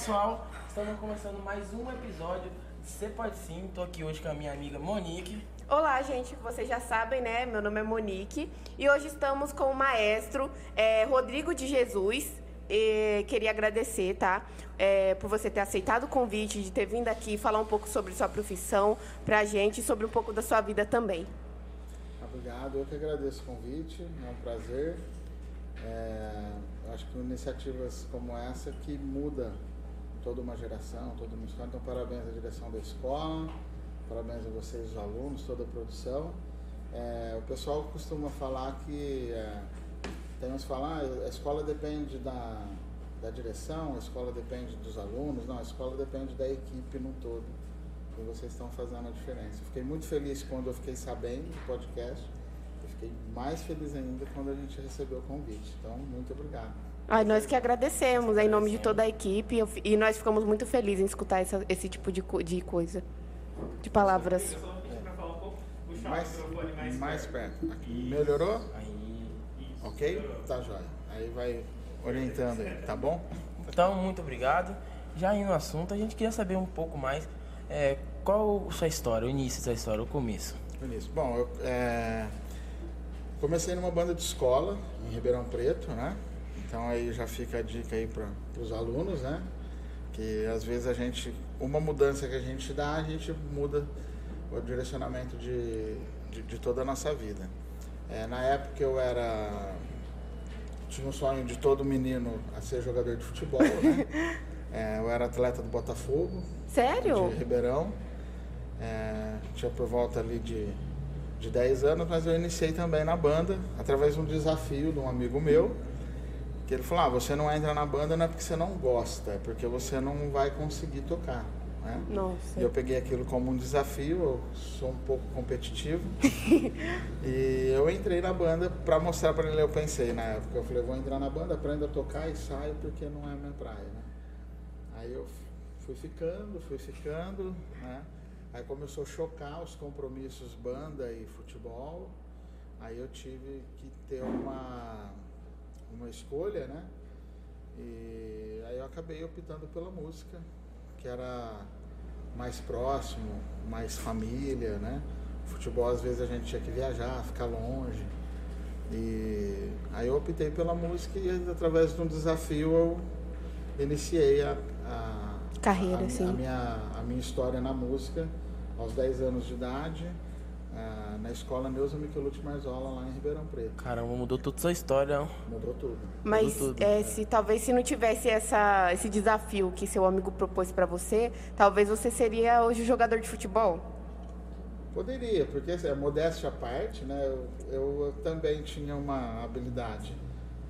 pessoal, estamos começando mais um episódio de Você Pode Sim. Tô aqui hoje com a minha amiga Monique. Olá, gente. Vocês já sabem, né? Meu nome é Monique e hoje estamos com o maestro é, Rodrigo de Jesus. E queria agradecer, tá? É, por você ter aceitado o convite, de ter vindo aqui falar um pouco sobre sua profissão pra gente e sobre um pouco da sua vida também. Obrigado, eu que agradeço o convite, é um prazer. É, acho que iniciativas como essa que muda toda uma geração, toda uma escola. Então, parabéns à direção da escola, parabéns a vocês, os alunos, toda a produção. É, o pessoal costuma falar que é, tem falar, ah, a escola depende da, da direção, a escola depende dos alunos, não, a escola depende da equipe no todo. E vocês estão fazendo a diferença. Fiquei muito feliz quando eu fiquei sabendo do podcast. Fiquei mais feliz ainda quando a gente recebeu o convite. Então, muito obrigado. Ai, nós que agradecemos em nome de toda a equipe eu- e nós ficamos muito felizes em escutar essa- esse tipo de, co- de coisa, de palavras. Eu só vou pedir para falar um pouco, puxar Mais, o microfone mais, mais perto. Aqui. Melhorou? Aí. Isso, Ok? Tá jóia. Aí vai orientando aí, tá bom? Então, muito obrigado. Já indo no assunto, a gente queria saber um pouco mais é, qual a sua história, o início da história, o começo. Isso. Bom, eu é, comecei numa banda de escola em Ribeirão Preto, né? Então aí já fica a dica aí para os alunos, né? Que às vezes a gente, uma mudança que a gente dá, a gente muda o direcionamento de, de, de toda a nossa vida. É, na época eu era tinha um sonho de todo menino a ser jogador de futebol, né? É, eu era atleta do Botafogo, Sério? de Ribeirão. É, tinha por volta ali de, de 10 anos, mas eu iniciei também na banda através de um desafio de um amigo meu. Que ele falou: ah, você não entra na banda não é porque você não gosta, é porque você não vai conseguir tocar. Né? Nossa. E eu peguei aquilo como um desafio, eu sou um pouco competitivo. e eu entrei na banda para mostrar para ele, eu pensei na época, eu falei, vou entrar na banda, aprendo a tocar e saio porque não é a minha praia, né? Aí eu fui ficando, fui ficando, né? Aí começou a chocar os compromissos banda e futebol. Aí eu tive que ter uma, uma escolha, né? E aí eu acabei optando pela música, que era mais próximo, mais família, né? Futebol às vezes a gente tinha que viajar, ficar longe. E aí eu optei pela música e através de um desafio eu iniciei a, a Carreira, a, sim. a minha, a minha história na música aos 10 anos de idade, na escola Neuza Michelucci Marzola, lá em Ribeirão Preto. Caramba, mudou toda a sua história. Mudou tudo. Mas tudo. é, se talvez se não tivesse essa, esse desafio que seu amigo propôs pra você, talvez você seria hoje jogador de futebol. Poderia, porque assim, a modéstia à parte, né, eu, eu também tinha uma habilidade,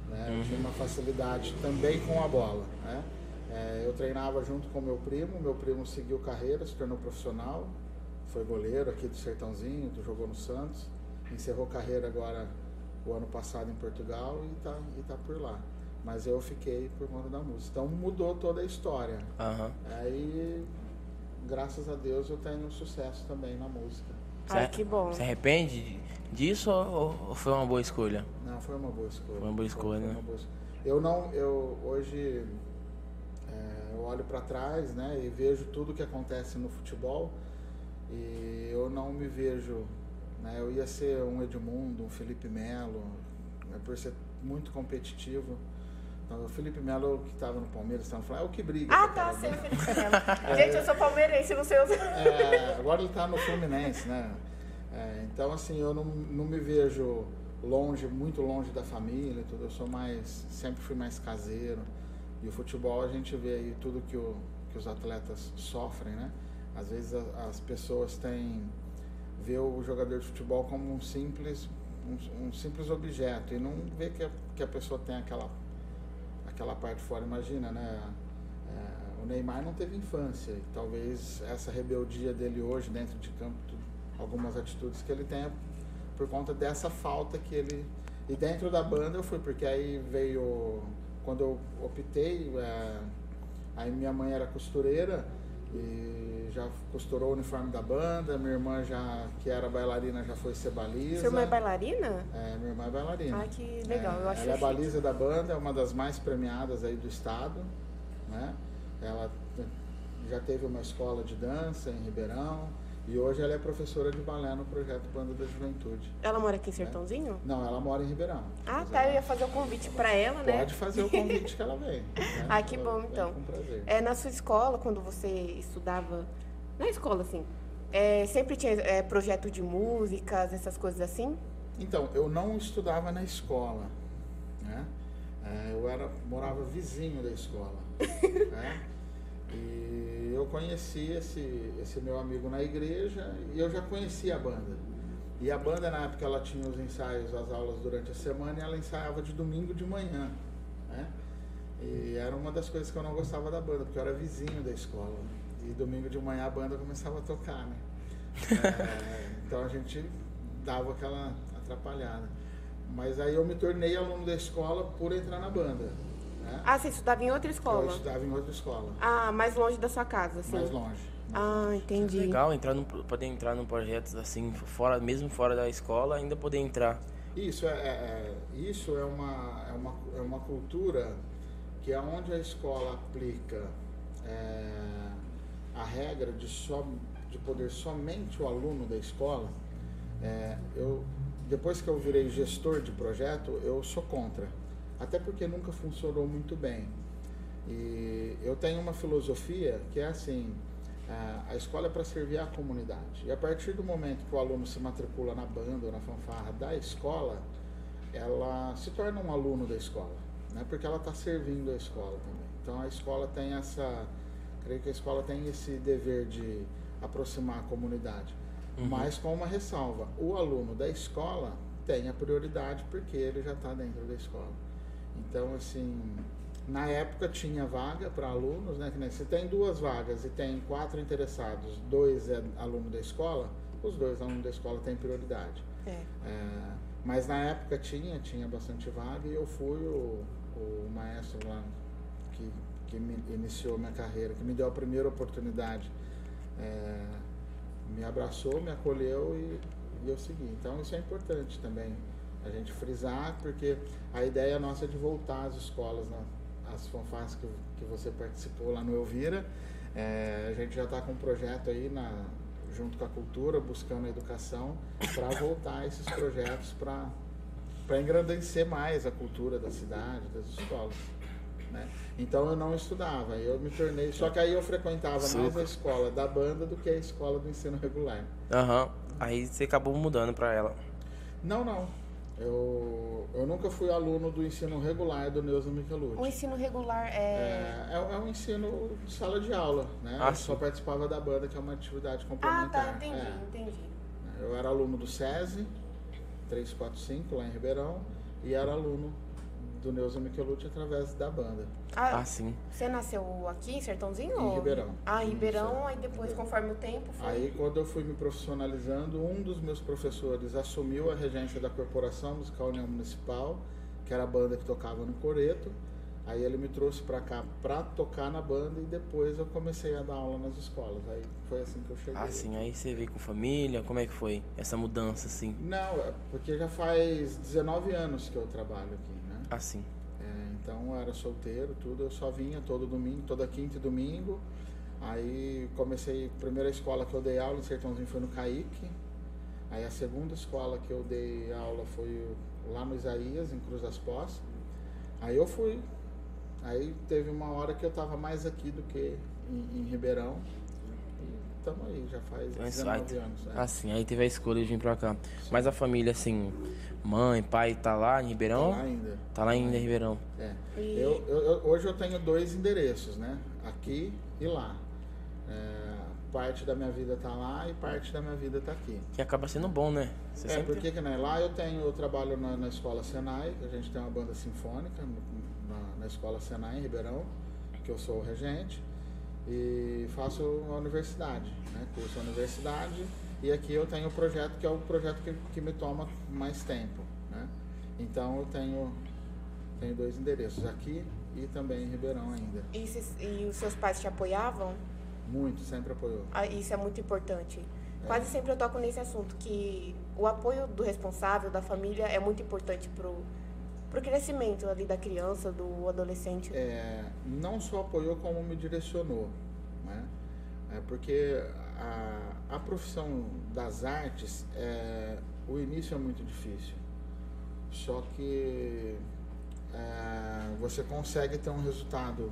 né, eu tinha uma facilidade também com a bola. Né? É, eu treinava junto com meu primo, meu primo seguiu carreira, se tornou profissional, foi goleiro aqui do Sertãozinho, jogou no Santos, encerrou carreira agora o ano passado em Portugal e está e tá por lá. Mas eu fiquei por conta da música. Então mudou toda a história. Aham. Aí, graças a Deus, eu tenho sucesso também na música. Ai, Você- que bom. Você arrepende disso ou, ou foi uma boa escolha? Não, foi uma boa escolha. Foi uma boa escolha, né? uma boa escolha. Eu não, eu hoje é, eu olho para trás, né, e vejo tudo que acontece no futebol e eu não me vejo, né, eu ia ser um Edmundo, um Felipe Melo, né, por ser muito competitivo. Então, o Felipe Melo que estava no Palmeiras, estava falando, é o que briga. Ah, com tá, sei, bola." Felipe Melo. Gente, eu sou palmeirense, não sei os... É, agora ele está no Fluminense, né? É, então, assim, eu não, não me vejo longe, muito longe da família, tudo. Eu sou mais, sempre fui mais caseiro. E o futebol a gente vê aí tudo que, o, que os atletas sofrem, né? Às vezes a- as pessoas têm vê o jogador de futebol como um simples, um, um simples objeto e não ver que a, que a pessoa tem aquela, aquela parte fora. Imagina, né? É, o Neymar não teve infância e talvez essa rebeldia dele hoje dentro de campo, algumas atitudes que ele tenha por conta dessa falta que ele. E dentro da banda eu fui, porque aí veio. Quando eu optei, é, aí minha mãe era costureira e já costurou o uniforme da banda, minha irmã já, que era bailarina, já foi ser baliza. Sua irmã é bailarina? É, minha irmã é bailarina. Ah, que legal, É, eu acho ela é chique. baliza da banda, é uma das mais premiadas aí do estado, né? Ela já teve uma escola de dança em Ribeirão e hoje ela é professora de balé no projeto Banda da Juventude. Ela mora aqui em Sertãozinho? Não, ela mora em Ribeirão. Ah, tá. Eu ela ia fazer o convite pra ela, né? Pode fazer o convite que ela vem. né? Ah, que Ela bom, então. Com prazer. É, na sua escola, quando você estudava, na escola, assim, é, sempre tinha é, projeto de músicas, essas coisas assim? Então, eu não estudava na escola, né? É, eu era, morava vizinho da escola, né? E eu conheci esse, esse meu amigo na igreja e eu já conhecia a banda. E a banda, na época, ela tinha os ensaios, as aulas durante a semana e ela ensaiava de domingo de manhã, né? E era uma das coisas que eu não gostava da banda, porque eu era vizinho da escola. E domingo de manhã a banda começava a tocar, né? É, então a gente dava aquela atrapalhada. Mas aí eu me tornei aluno da escola por entrar na banda. Né? Ah, você estudava em outra eu escola? estudava em outra escola, Ah, mais longe da sua casa, assim? mais longe. Ah, entendi. Legal entrar num, poder entrar num projeto assim, fora, mesmo fora da escola, ainda poder entrar. Isso é, é- é- isso é uma, é, uma, é uma cultura que é onde a escola aplica é, a regra de, só, de poder somente o aluno da escola. é, eu, depois que eu virei gestor de projeto, eu sou contra. Até porque nunca funcionou muito bem. E eu tenho uma filosofia que é assim: a- escola é para servir a comunidade. E a partir do momento que o aluno se matricula na banda ou na fanfarra da escola, ela se torna um aluno da escola, né? porque ela está servindo a escola também. Então a escola tem essa. Creio que a escola tem esse dever de aproximar a comunidade. Mas com uma ressalva: o aluno da escola tem a prioridade porque ele já está dentro da escola. Então, assim, na época tinha vaga para alunos, né? Que nem se tem duas vagas e tem quatro interessados, dois é aluno da escola, os dois alunos da escola têm prioridade. É. É, mas na época tinha, tinha bastante vaga e eu fui o, o maestro lá que, que me iniciou minha carreira, que me deu a primeira oportunidade. É, me abraçou, me acolheu e, e eu segui. Então isso é importante também a gente frisar, porque a ideia nossa é de voltar às escolas, né? as fanfarras que, que você participou lá no Elvira. É, a gente já está com um projeto aí na, junto com a cultura, buscando a educação, para voltar esses projetos para engrandecer mais a cultura da cidade, das escolas. Né? Então eu não estudava, eu me tornei. Só que aí eu frequentava mais Suco. a escola da banda do que a escola do ensino regular. Aham. Aí você acabou mudando pra ela. Não, não. Eu, eu nunca fui aluno do ensino regular do Neuza O Michelucci. ensino regular é... É, é, é um ensino de sala de aula, né? Ah, eu só participava da banda, que é uma atividade Ah, complementar. tá, entendi, É. entendi. Eu era aluno do SESI 345 lá em Ribeirão e era aluno do Neuza Michelucci através da banda. Ah, Ah, sim. você nasceu aqui em Sertãozinho? Em Ribeirão. Ah, em Ribeirão, é. aí depois, conforme o tempo, foi... Aí, quando eu fui me profissionalizando, um dos meus professores assumiu a regência da Corporação Musical União Municipal, que era a banda que tocava no Coreto. Aí ele me trouxe pra cá pra tocar na banda e depois eu comecei a dar aula nas escolas. Aí foi assim que eu cheguei. Ah, sim. Aí você veio com família, como é que foi essa mudança, assim? Não, é porque já faz 19 anos que eu trabalho aqui, né? Ah, sim. É, então eu era solteiro, tudo, eu só vinha todo domingo, toda quinta e domingo. Aí comecei, a primeira escola que eu dei aula em Sertãozinho foi no Caíque. Aí a segunda escola que eu dei aula foi lá no Isaías, em Cruz das Pós. Aí eu fui. Aí teve uma hora que eu tava mais aqui do que em, em Ribeirão. Estamos aí, já faz Mas 19 vai- anos. é. Ah, sim. Aí teve a escolha de vir pra cá. Mas a família, assim, mãe, pai, tá lá em Ribeirão? Tá lá ainda. Tá lá ainda em Ribeirão. É. Eu, eu- eu- hoje eu tenho dois endereços, né? Aqui e lá. É, parte da minha vida tá lá e parte da minha vida tá aqui. Que acaba sendo bom, né? Você é, sempre- porque que, né, lá eu tenho, eu trabalho na, na escola Senai, a gente tem uma banda sinfônica na, na escola Senai em Ribeirão, que eu sou o regente, e faço a universidade, né, curso a universidade, e aqui eu tenho o projeto que é o projeto que, que me toma mais tempo, né. Então eu tenho, tenho dois endereços, aqui e também em Ribeirão ainda. E, se- e os seus pais te apoiavam? Muito, sempre apoiou. Ah, Isso é muito importante. Quase sempre eu toco nesse assunto, que o apoio do responsável, da família, é muito importante pro, pro crescimento ali da criança, do adolescente. é, não só apoiou como me direcionou, né? É porque a, a profissão das artes, é, o início é muito difícil. Só que é, você consegue ter um resultado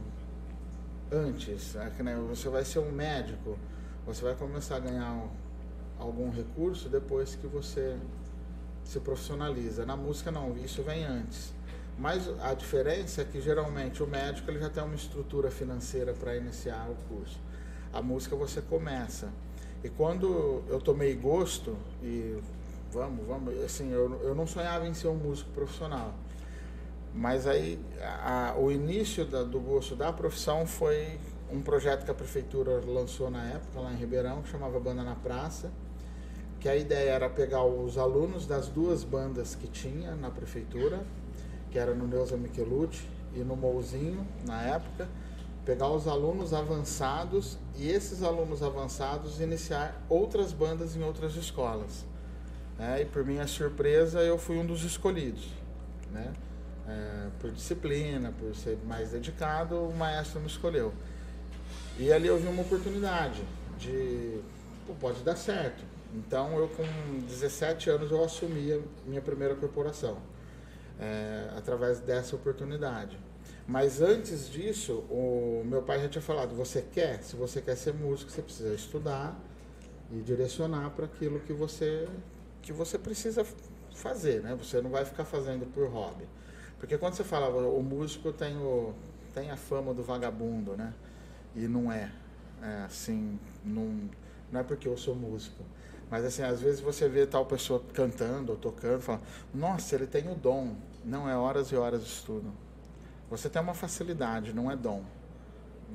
antes. Né, você vai ser um médico, você vai começar a ganhar um- algum recurso depois que você se profissionaliza. Na música não, isso vem antes. Mas a diferença é que geralmente o médico ele já tem uma estrutura financeira para iniciar o curso. A música você começa. E quando eu tomei gosto e vamos, vamos, assim, eu, eu não sonhava em ser um músico profissional. Mas aí a- o início da- do gosto da profissão foi um projeto que a prefeitura lançou na época lá em Ribeirão, que chamava Banda na Praça, que a ideia era pegar os alunos das duas bandas que tinha na prefeitura, que era no Neuza Michelucci e no Mouzinho, na época, pegar os alunos avançados e esses alunos avançados iniciar outras bandas em outras escolas. né? e por minha surpresa, eu fui um dos escolhidos. Né? É, por disciplina, por ser mais dedicado, o maestro me escolheu. E ali eu vi uma oportunidade de, pô, pode dar certo. Então eu com 17 anos eu assumi a minha primeira corporação, é, através dessa oportunidade. Mas antes disso, o meu pai já tinha falado, você quer, se você quer ser músico, você precisa estudar e direcionar para aquilo que você que você precisa fazer, né? Você não vai ficar fazendo por hobby. Porque quando você fala, o músico tem, o, tem a fama do vagabundo, né? E não é. É assim, não, não é porque eu sou músico. Mas assim, às vezes você vê tal pessoa cantando ou tocando, fala, nossa, ele tem o dom. Não é horas e horas de estudo. Você tem uma facilidade, não é dom.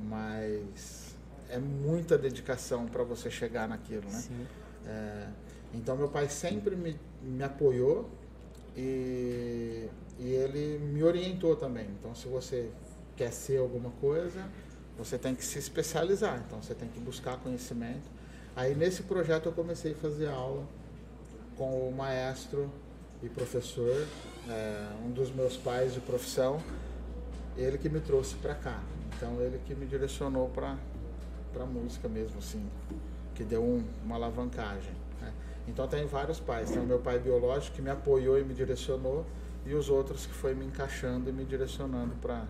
Mas é muita dedicação para você chegar naquilo, né? Sim. É, então meu pai sempre me, me apoiou e, e ele me orientou também. Então se você quer ser alguma coisa, você tem que se especializar. Então você tem que buscar conhecimento. Aí nesse projeto eu comecei a fazer aula com o maestro e professor, é, um dos meus pais de profissão, ele que me trouxe para cá. Então ele que me direcionou para para música mesmo, assim, que deu um- uma alavancagem. né? Então tem vários pais. Tem o meu pai biológico que me apoiou e me direcionou e os outros que foi me encaixando e me direcionando para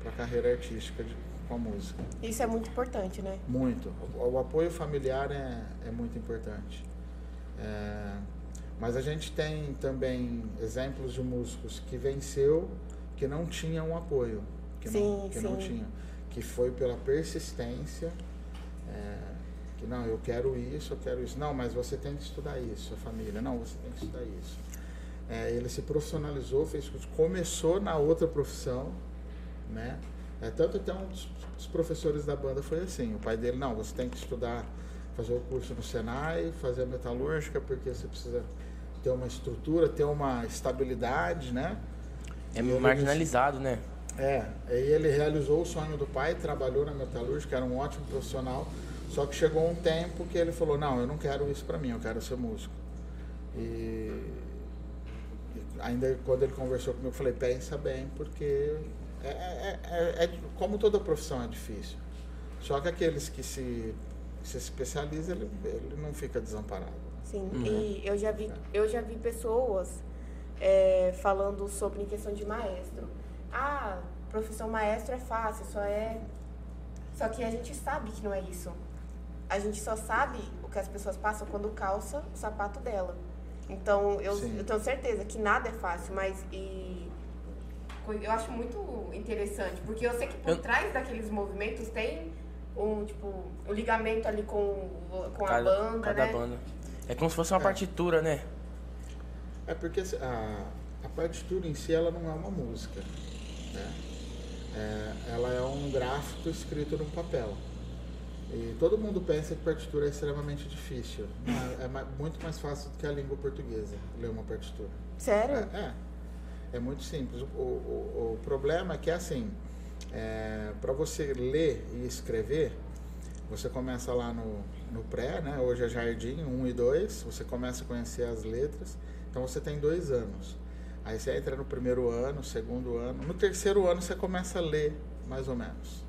para a carreira artística de, com a música. Isso é muito importante, né? Muito. O, o apoio familiar é, é muito importante. É, mas a gente tem também exemplos de músicos que venceu, que não tinham um apoio, que, não, Sim, que não sim. tinham, que foi pela persistência, é, que não, eu quero isso, eu quero isso. Não, mas você tem que estudar isso, a família. Não, você tem que estudar isso. É, ele se profissionalizou, fez começou na outra profissão, né? É, tanto até um dos, dos professores da banda foi assim, o pai dele, não, você tem que estudar, fazer o curso no Senai, fazer a metalúrgica, porque você precisa ter uma estrutura, ter uma estabilidade, né? É E ele marginalizado, né? é, aí ele realizou o sonho do pai, trabalhou na metalúrgica, era um ótimo profissional, só que chegou um tempo que ele falou, não, eu não quero isso pra mim, eu quero ser músico. E ainda quando ele conversou comigo, eu falei, pensa bem, porque é, é- é- é- como toda profissão é difícil. Só que aqueles que se, se especializam, ele, ele não fica desamparado. Sim. Uhum. E eu já vi, eu já vi pessoas é, falando sobre em questão de maestro. Ah, profissão maestro é fácil, só é. Só que a gente sabe que não é isso. A gente só sabe o que as pessoas passam quando calça o sapato dela. Então eu, Sim. eu tenho certeza que nada é fácil, mas e eu acho muito interessante, porque eu sei que por Eu- trás daqueles movimentos tem um, tipo, um ligamento ali com, com cada, a banda, cada né? banda. É como se fosse uma É. partitura, né? É porque a, a partitura em si ela não é uma música. Né? É, ela é um gráfico escrito num papel. E todo mundo pensa que partitura é extremamente difícil. Mas É ma- muito mais fácil do que a língua portuguesa ler uma partitura. Sério? É, é. É muito simples. O, o- o problema é que assim, para você ler e escrever, você começa lá no, no pré, né? Hoje é jardim 1 e 2, você começa a conhecer as letras. Então você tem dois anos. Aí você entra no primeiro ano, segundo ano. No terceiro ano você começa a ler, mais ou menos.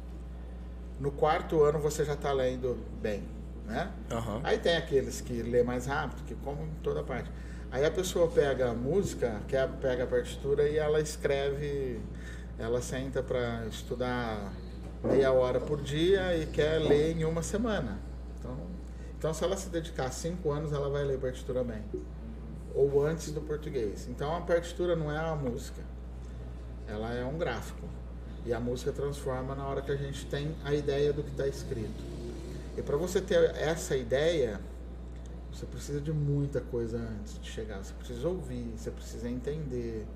No quarto ano você já está lendo bem, né? Aham. Aí tem aqueles que lê mais rápido, que como em toda parte. Aí a pessoa pega a música, quer, pega a partitura e ela escreve, ela senta para estudar meia hora por dia e quer ler em uma semana. Então, então se ela se dedicar cinco anos, ela vai ler partitura bem. Ou antes do português. Então a partitura não é uma música, ela é um gráfico. E a música transforma na hora que a gente tem a ideia do que está escrito. E para você ter essa ideia, você precisa de muita coisa antes de chegar. Você precisa ouvir, você precisa entender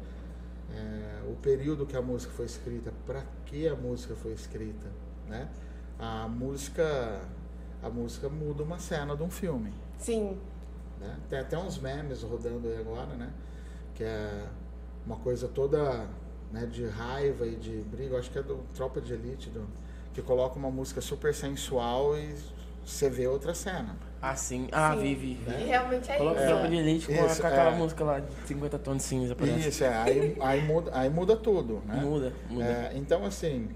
é, o período que a música foi escrita, para que a música foi escrita, né? A música, a música muda uma cena de um filme. Sim. Né? Tem até uns memes rodando aí agora, né? Que é uma coisa toda né, de raiva e de briga. Eu acho que é do Tropa de Elite, do, que coloca uma música super sensual e você vê outra cena. Assim. Ah, Sim. vi, vi. E realmente é Coloca o isso. Tropa de Elite com, a- Isso, com aquela é. música lá de 50 tons de cinza, parece. Isso, é. Aí, aí, muda, aí muda tudo, né? Muda, muda. É, então, assim,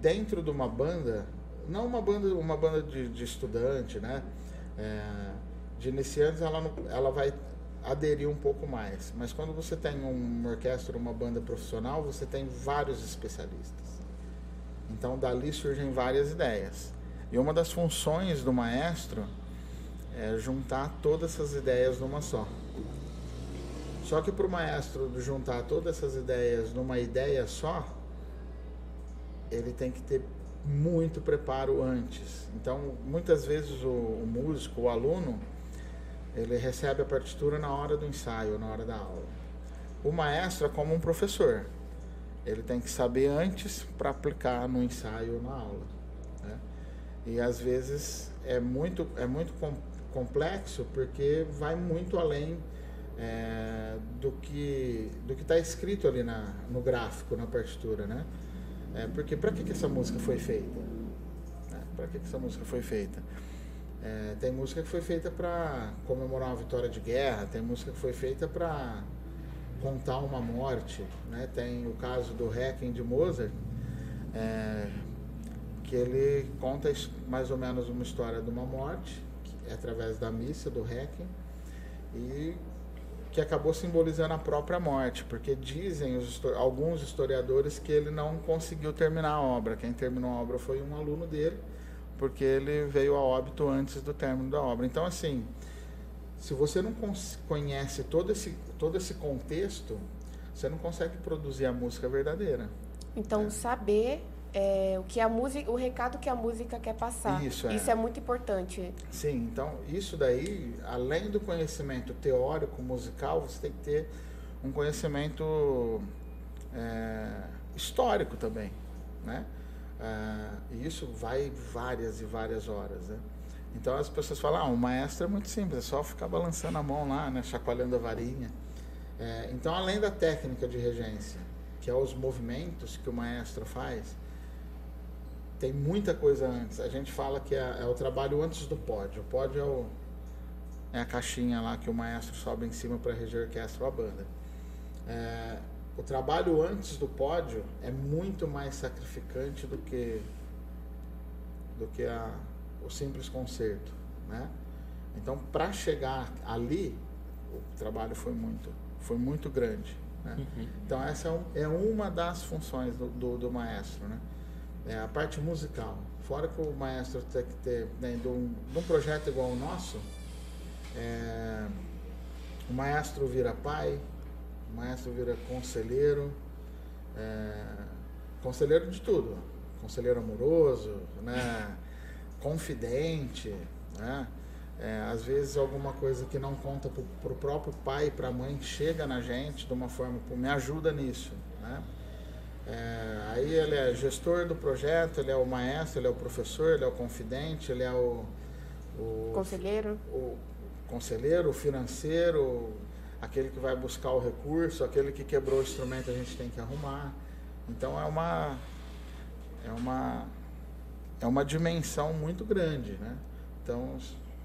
dentro de uma banda, não uma banda, uma banda de, de estudante, né? É, de iniciantes, ela, não- ela vai aderir um pouco mais. Mas quando você tem uma orquestra, uma banda profissional, você tem vários especialistas. Então, dali surgem várias ideias. E uma das funções do maestro é juntar todas essas ideias numa só. Só que para o maestro juntar todas essas ideias numa ideia só, ele tem que ter muito preparo antes. Então, muitas vezes o, o músico, o aluno, ele recebe a partitura na hora do ensaio, na hora da aula. O maestro é como um professor. Ele tem que saber antes para aplicar no ensaio ou na aula. Né? E às vezes é muito, é muito com- complexo porque vai muito além é, do que do que está escrito ali na, no gráfico, na partitura, né? É, porque para que, que essa música foi feita? Né? Para que, que essa música foi feita? É, tem música que foi feita para comemorar uma vitória de guerra, tem música que foi feita para contar uma morte, né? Tem o caso do Requiem de Mozart, é, que ele conta mais ou menos uma história de uma morte, é através da missa do Requiem, e que acabou simbolizando a própria morte, porque dizem alguns historiadores que ele não conseguiu terminar a obra. Quem terminou a obra foi um aluno dele, porque ele veio a óbito antes do término da obra. Então, assim, se você não conhece todo esse, todo esse contexto, você não consegue produzir a música verdadeira. Então, saber é, o que a música, o recado que a música quer passar. Isso, é. Isso é muito importante. Sim, então isso daí, além do conhecimento teórico musical, você tem que ter um conhecimento é, histórico também, né? Ah, e isso vai várias e várias horas, né? Então as pessoas falam, ah, o maestro é muito simples, é só ficar balançando a mão lá, né? Chacoalhando a varinha. É, então, além da técnica de regência, que é os movimentos que o maestro faz, tem muita coisa antes. A gente fala que é, é o trabalho antes do pódio. O pódio é, o- é a caixinha lá que o maestro sobe em cima para reger a orquestra ou a banda. É, o trabalho antes do pódio é muito mais sacrificante do que do que a, o simples concerto, né? Então, para chegar ali, o trabalho foi muito foi muito grande. Né? Então, essa é, um- é uma das funções do, do, do maestro, né? É a parte musical. Fora que o maestro tem que ter, né, de, um, de um projeto igual o nosso, é, o maestro vira pai, o maestro vira conselheiro, é, conselheiro de tudo, conselheiro amoroso, né? confidente, né? É, às vezes alguma coisa que não conta para o próprio pai e para a mãe chega na gente de uma forma, me ajuda nisso. Né? É, aí ele é gestor do projeto, ele é o maestro, ele é o professor, ele é o confidente, ele é o, o Conselheiro. o conselheiro, o financeiro, aquele que vai buscar o recurso, aquele que quebrou o instrumento a gente tem que arrumar. Então é uma é uma é uma dimensão muito grande, né? Então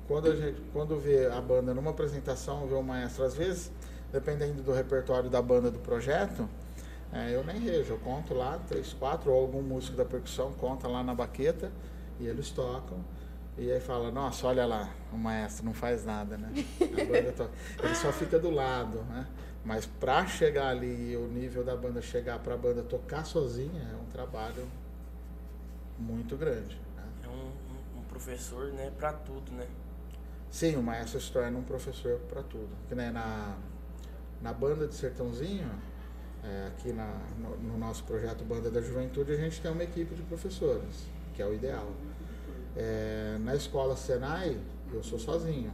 quando a gente quando vê a banda numa apresentação, vê o maestro, às vezes, dependendo do repertório da banda do projeto, é, eu nem rejo, eu conto lá três, quatro, ou algum músico da percussão conta lá na baqueta e eles tocam. E aí fala, nossa, olha lá, o maestro não faz nada, né? A banda toca. Ele só fica do lado, né? Mas para chegar ali, o nível da banda chegar para a banda tocar sozinha é um trabalho muito grande. Né? É um, um, professor, né, para tudo, né? Sim, o maestro se torna um professor para tudo. Que nem na, na banda de Sertãozinho, é, aqui na, no, no nosso projeto Banda da Juventude, a gente tem uma equipe de professores, que é o ideal. É, na escola Senai, eu sou sozinho.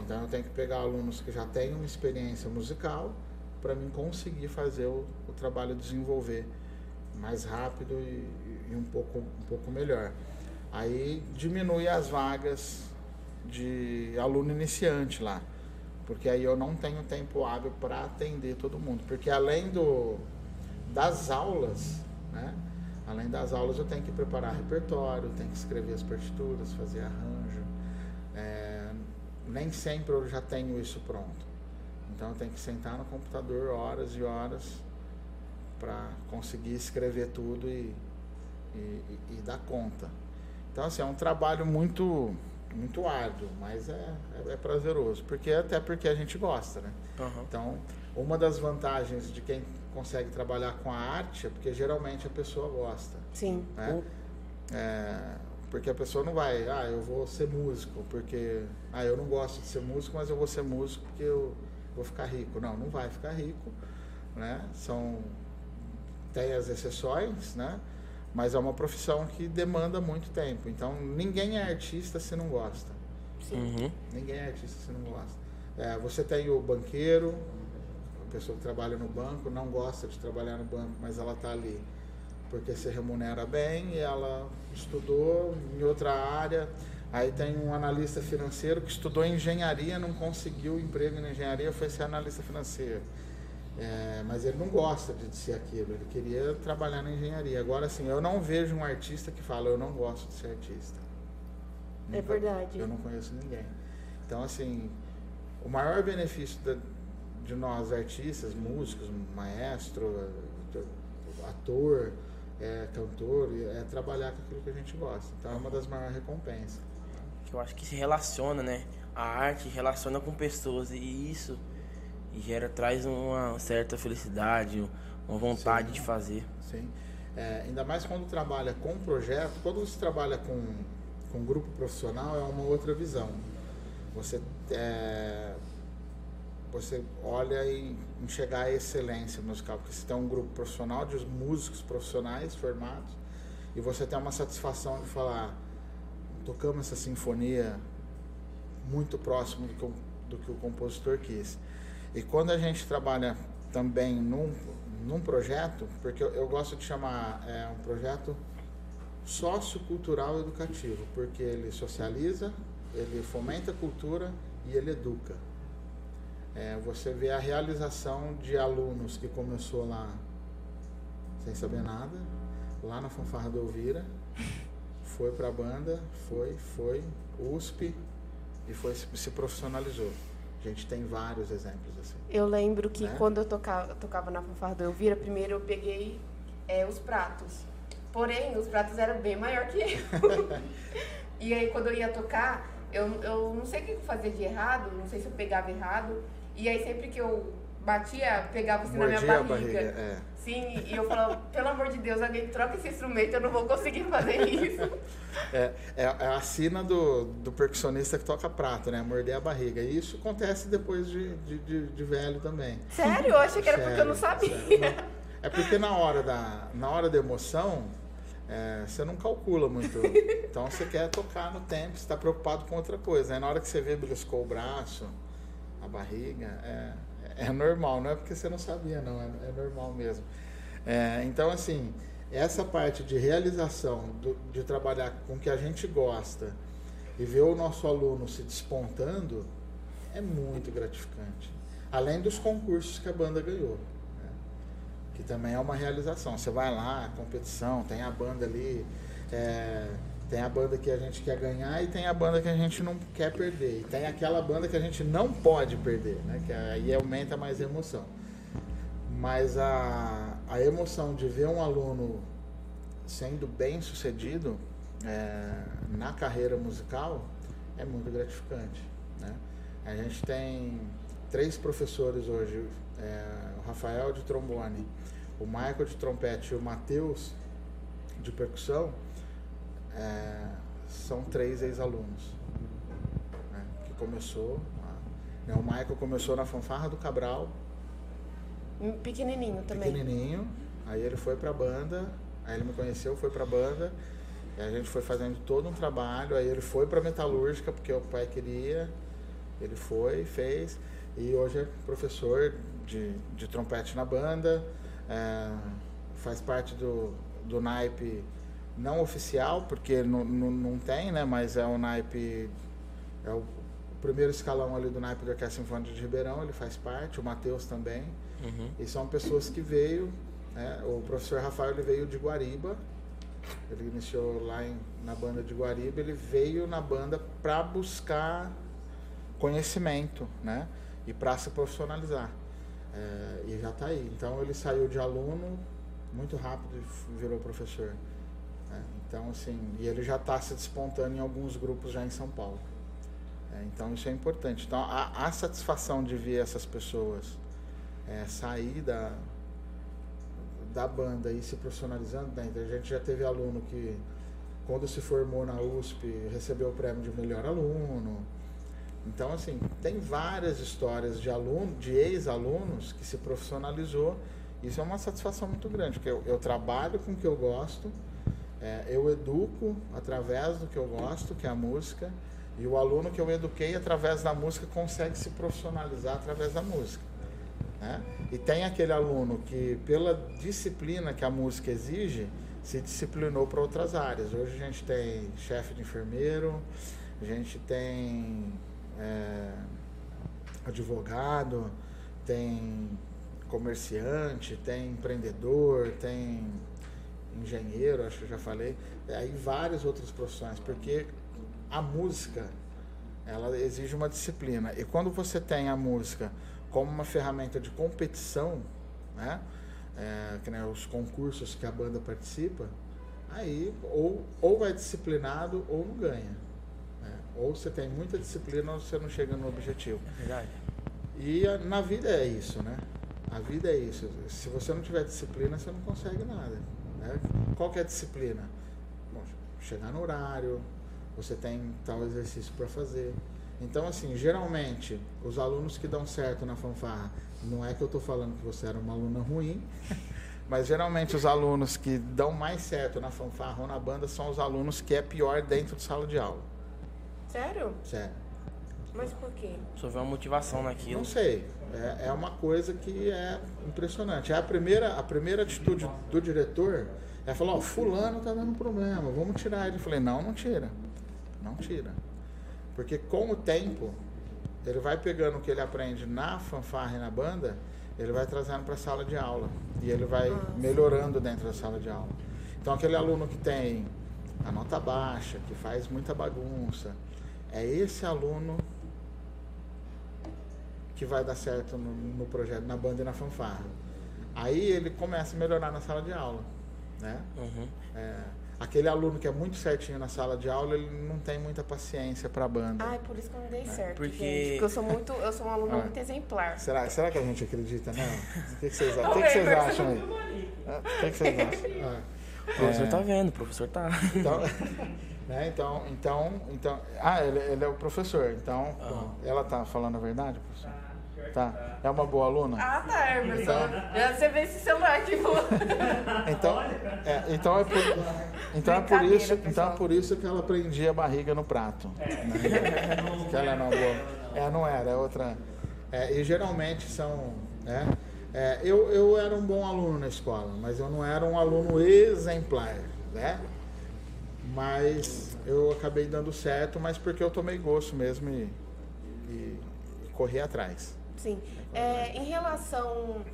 Então eu tenho que pegar alunos que já têm uma experiência musical para mim conseguir fazer o, o, trabalho desenvolver mais rápido e, e, um, pouco, um pouco melhor. Aí diminui as vagas de aluno iniciante lá, porque aí eu não tenho tempo hábil para atender todo mundo, porque além do, das aulas, né? Além das aulas, eu tenho que preparar repertório, tenho que escrever as partituras, fazer arranjo. É, nem sempre eu já tenho isso pronto. Então, eu tenho que sentar no computador horas e horas para conseguir escrever tudo e, e, e, dar conta. Então, assim, é um trabalho muito muito árduo, mas é, é, é, prazeroso, porque até porque a gente gosta, né? Uhum. Então, uma das vantagens de quem consegue trabalhar com a arte é porque geralmente a pessoa gosta. Sim. Né? É, porque a pessoa não vai, ah, eu vou ser músico, porque, ah, eu não gosto de ser músico, mas eu vou ser músico porque eu vou ficar rico. Não, não vai ficar rico, né? São, tem as exceções, né? Mas é uma profissão que demanda muito tempo. Então, ninguém é artista se não gosta. Sim. Uhum. Ninguém é artista se não gosta. É, você tem o banqueiro, pessoa que trabalha no banco não gosta de trabalhar no banco, mas ela está ali porque se remunera bem e ela estudou em outra área. Aí tem um analista financeiro que estudou engenharia, não conseguiu emprego na engenharia, foi ser analista financeiro. É, mas ele não gosta de ser aquilo, ele queria trabalhar na engenharia. Agora, assim, eu não vejo um artista que fala, eu não gosto de ser artista. É Nunca, é verdade. Eu não conheço ninguém. Então, assim, o maior benefício da, de nós artistas, músicos, maestro, ator, é, cantor, é trabalhar com aquilo que a gente gosta. Então é uma das maiores recompensas. Eu acho que se relaciona, né? A arte relaciona com pessoas e isso gera, traz uma certa felicidade, uma vontade sim, de fazer. Sim. É, ainda mais quando trabalha com projeto, quando você trabalha com, com grupo profissional é uma outra visão. Você é, você olha e enxergar a excelência musical, porque você tem um grupo profissional de músicos profissionais formados e você tem uma satisfação de falar tocamos essa sinfonia muito próximo do que o, do que o compositor quis. E quando a gente trabalha também num, num projeto, porque eu, eu gosto de chamar é, um projeto sociocultural educativo, porque ele socializa, ele fomenta a cultura e ele educa. É, você vê a realização de alunos que começou lá sem saber nada, lá na fanfarra do Elvira, foi para a banda, foi, foi, USP e foi se profissionalizou. A gente tem vários exemplos assim. Eu lembro que né? quando eu tocava, tocava na fanfarra do Elvira, primeiro eu peguei é, os pratos. Porém, os pratos eram bem maior que eu. e aí quando eu ia tocar, eu, eu não sei o que eu fazia de errado, não sei se eu pegava errado. E aí sempre que eu batia, pegava assim Mordia na minha barriga. barriga é. Sim, e eu falava, pelo amor de Deus, alguém troca esse instrumento, eu não vou conseguir fazer isso. É, é, é a sina do, do percussionista que toca prato, né? Morder a barriga. E isso acontece depois de, de, de, de velho também. Sério? Eu achei que era Sério, porque eu não sabia. É porque na hora da, na hora da emoção, é, você não calcula muito. Então você quer tocar no tempo, você está preocupado com outra coisa. Aí na hora que você vê, beliscou o braço, a barriga, é, é normal, não é porque você não sabia, não, é, é normal mesmo. É, então, assim, essa parte de realização, do, de trabalhar com o que a gente gosta e ver o nosso aluno se despontando, é muito gratificante. Além dos concursos que a banda ganhou que também é uma realização. Você vai lá, competição, tem a banda ali, é, tem a banda que a gente quer ganhar e tem a banda que a gente não quer perder. E tem aquela banda que a gente não pode perder, né? Que aí aumenta mais a emoção. Mas a, a emoção de ver um aluno sendo bem sucedido é, na carreira musical é muito gratificante. Né? A gente tem três professores hoje, é, o Rafael de trombone, o Michael de trompete e o Matheus de percussão é, são três ex-alunos. Né, que começou. Né, o Michael começou na fanfarra do Cabral. Pequenininho também. Pequenininho. Aí ele foi pra banda. Aí ele me conheceu, foi pra banda. E a gente foi fazendo todo um trabalho. Aí ele foi pra metalúrgica, porque o pai queria. Ele foi, fez. E hoje é professor de, de trompete na banda é, faz parte do, do naipe não oficial, porque não, não, não tem, né? Mas é o naipe, é o primeiro escalão ali do naipe da Orquestra Sinfônica de Ribeirão, ele faz parte, o Matheus também. Uhum. E são pessoas que veio, né? o professor Rafael ele veio de Guariba, ele iniciou lá em, na banda de Guariba, ele veio na banda para buscar conhecimento, né? E para se profissionalizar. É, e já está aí. Então ele saiu de aluno muito rápido e virou professor. Então, assim, e ele já está se despontando em alguns grupos já em São Paulo. É, então isso é importante. Então a, a, satisfação de ver essas pessoas é, sair da, da banda e se profissionalizando dentro. A gente já teve aluno que, quando se formou na USP, recebeu o prêmio de melhor aluno. Então, assim, tem várias histórias de aluno, de ex-alunos que se profissionalizou. Isso é uma satisfação muito grande, porque eu, eu trabalho com o que eu gosto, é, eu educo através do que eu gosto, que é a música, e o aluno que eu eduquei através da música consegue se profissionalizar através da música. Né? E tem aquele aluno que, pela disciplina que a música exige, se disciplinou para outras áreas. Hoje a gente tem chefe de enfermeiro, a gente tem é, advogado, tem comerciante, tem empreendedor, tem engenheiro, acho que eu já falei, aí várias outras profissões, porque a música ela exige uma disciplina. E quando você tem a música como uma ferramenta de competição, né, é, que nem os concursos que a banda participa, aí ou, ou vai disciplinado ou não ganha. Ou você tem muita disciplina ou você não chega no objetivo. É verdade. E a, na vida é isso, né? A vida é isso. Se você não tiver disciplina, você não consegue nada. Né? Qual que é a disciplina? Bom, chegar no horário, você tem tal exercício para fazer. Então, assim, geralmente, os alunos que dão certo na fanfarra, não é que eu estou falando que você era uma aluna ruim, mas geralmente os alunos que dão mais certo na fanfarra ou na banda são os alunos que é pior dentro de sala de aula. Sério? Sério. Mas por quê? Só vê uma motivação naquilo. Não sei. É, é uma coisa que é impressionante. É a primeira, a primeira atitude do diretor é falar, ó, oh, fulano tá dando problema, vamos tirar ele. Eu falei, não, não tira. Não tira. Porque com o tempo, ele vai pegando o que ele aprende na fanfarra e na banda, ele vai trazendo para a sala de aula. E ele vai melhorando dentro da sala de aula. Então aquele aluno que tem a nota baixa, que faz muita bagunça, é esse aluno que vai dar certo no, no, projeto, na banda e na fanfarra. Aí ele começa a melhorar na sala de aula, né? Uhum. É, aquele aluno que é muito certinho na sala de aula, ele não tem muita paciência para a banda. Ah, é por isso que eu não dei é. certo, porque... gente. Porque eu sou muito, eu sou um aluno ah. muito exemplar. Será, será que a gente acredita, não? O que, que vocês, o que que vocês acham aí? O que, que vocês acham? Ah. O professor é... tá vendo, o professor tá. Então, Né? Então, então, então. Ah, ele, ele é o professor. Então, uhum. ela tá falando a verdade, professor? Tá. É uma boa aluna? Ah, tá, Emerson. Então- Você vê esse celular aqui. Então, é, então é por, então é por isso, então é por isso que ela prendia a barriga no prato. né? Que ela não é boa. É, não era, é outra. É, e geralmente são. né? É, eu, eu era um bom aluno na escola, mas eu não era um aluno exemplar, né? Mas eu acabei dando certo, mas porque eu tomei gosto mesmo e, e- e corri atrás. Sim. É, em relação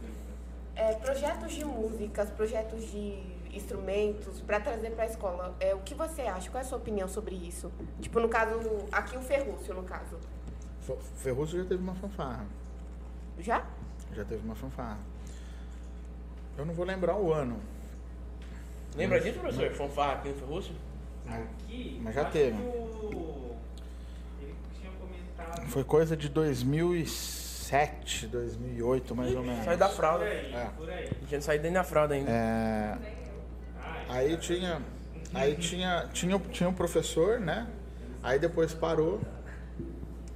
é, projetos de músicas, projetos de instrumentos para trazer para a escola, é, o que você acha? Qual é a sua opinião sobre isso? Tipo, no caso, aqui o Ferrúcio, no caso. Fe- Ferrugem já teve uma fanfarra. Já? Já teve uma fanfarra. Eu não vou lembrar o ano, Lembra disso, professor? Fanfarra aqui no Ferrúcio? Aqui, Mas já teve. que o- Ele tinha comentado. Foi coisa de 2007, 2008, mais ou menos. Sai da fralda. aí, É. por aí. A gente não saiu nem da fralda ainda. É, aí tinha, aí tinha, tinha, tinha um professor, né? Aí depois parou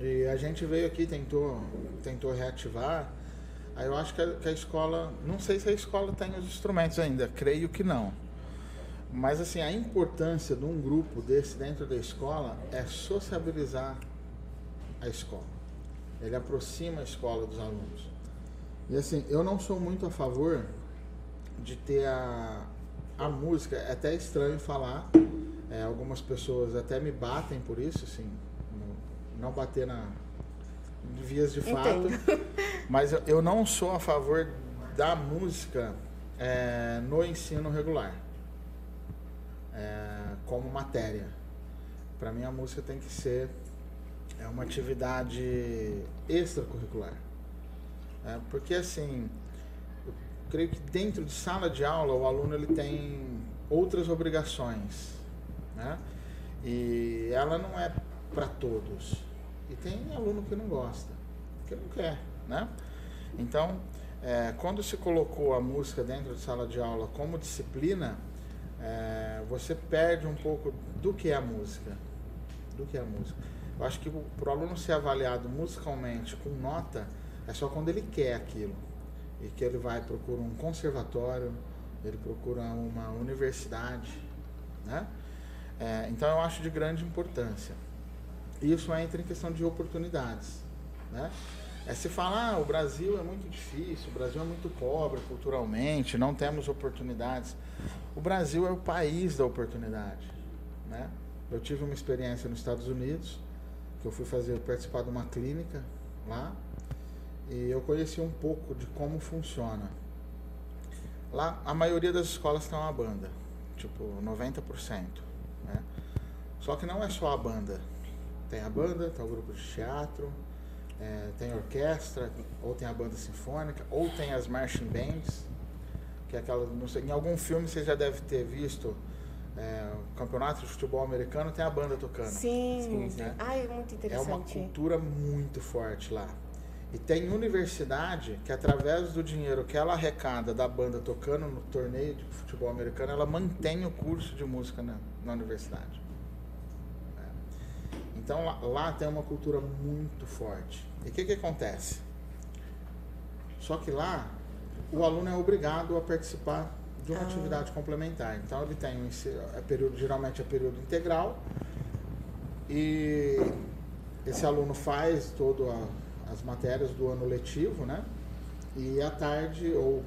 e a gente veio aqui tentou, tentou reativar. Aí eu acho que a, que a escola, não sei se a escola tem os instrumentos ainda, creio que não. Mas assim, a importância de um grupo desse dentro da escola é sociabilizar a escola. Ele aproxima a escola dos alunos. E assim, eu não sou muito a favor de ter a, a música, é até estranho falar, é, algumas pessoas até me batem por isso, assim, não bater na vias de fato, mas eu, eu não sou a favor da música é, no ensino regular, é, como matéria. Para mim a música tem que ser é uma atividade extracurricular. É, porque assim, eu creio que dentro de sala de aula o aluno ele tem outras obrigações, né? E ela não é para todos. E tem aluno que não gosta, que não quer, né? Então, é, quando se colocou a música dentro de sala de aula como disciplina, é, você perde um pouco do que é a música, do que é a música. Eu acho que para o aluno ser avaliado musicalmente com nota é só quando ele quer aquilo e que ele vai procura um conservatório, ele procura uma universidade, né? É, então eu acho de grande importância. Isso entra em questão de oportunidades, né? É se falar, ah, o Brasil é muito difícil, o Brasil é muito pobre culturalmente, não temos oportunidades. O Brasil é o país da oportunidade, né? Eu tive uma experiência nos Estados Unidos, que eu fui fazer participar de uma clínica lá, e eu conheci um pouco de como funciona. Lá, a maioria das escolas tem uma banda, tipo 90%. Né? Só que não é só a banda. Tem a banda, tem o grupo de teatro, é, tem orquestra, ou tem a banda sinfônica, ou tem as marching bands, que é aquela, sei, em algum filme você já deve ter visto é, campeonato de futebol americano, tem a banda tocando. Sim. Sim, sim. Ai, muito É uma interessante. cultura muito forte lá. E tem universidade que, através do dinheiro que ela arrecada da banda tocando no torneio de futebol americano, ela mantém o curso de música na, na universidade. É. Então lá, lá tem uma cultura muito forte. E o que, que acontece? Só que lá o aluno é obrigado a participar de uma Ah. atividade complementar. Então ele tem é período, geralmente é período integral, e esse aluno faz todas as matérias do ano letivo, né? E à tarde, ou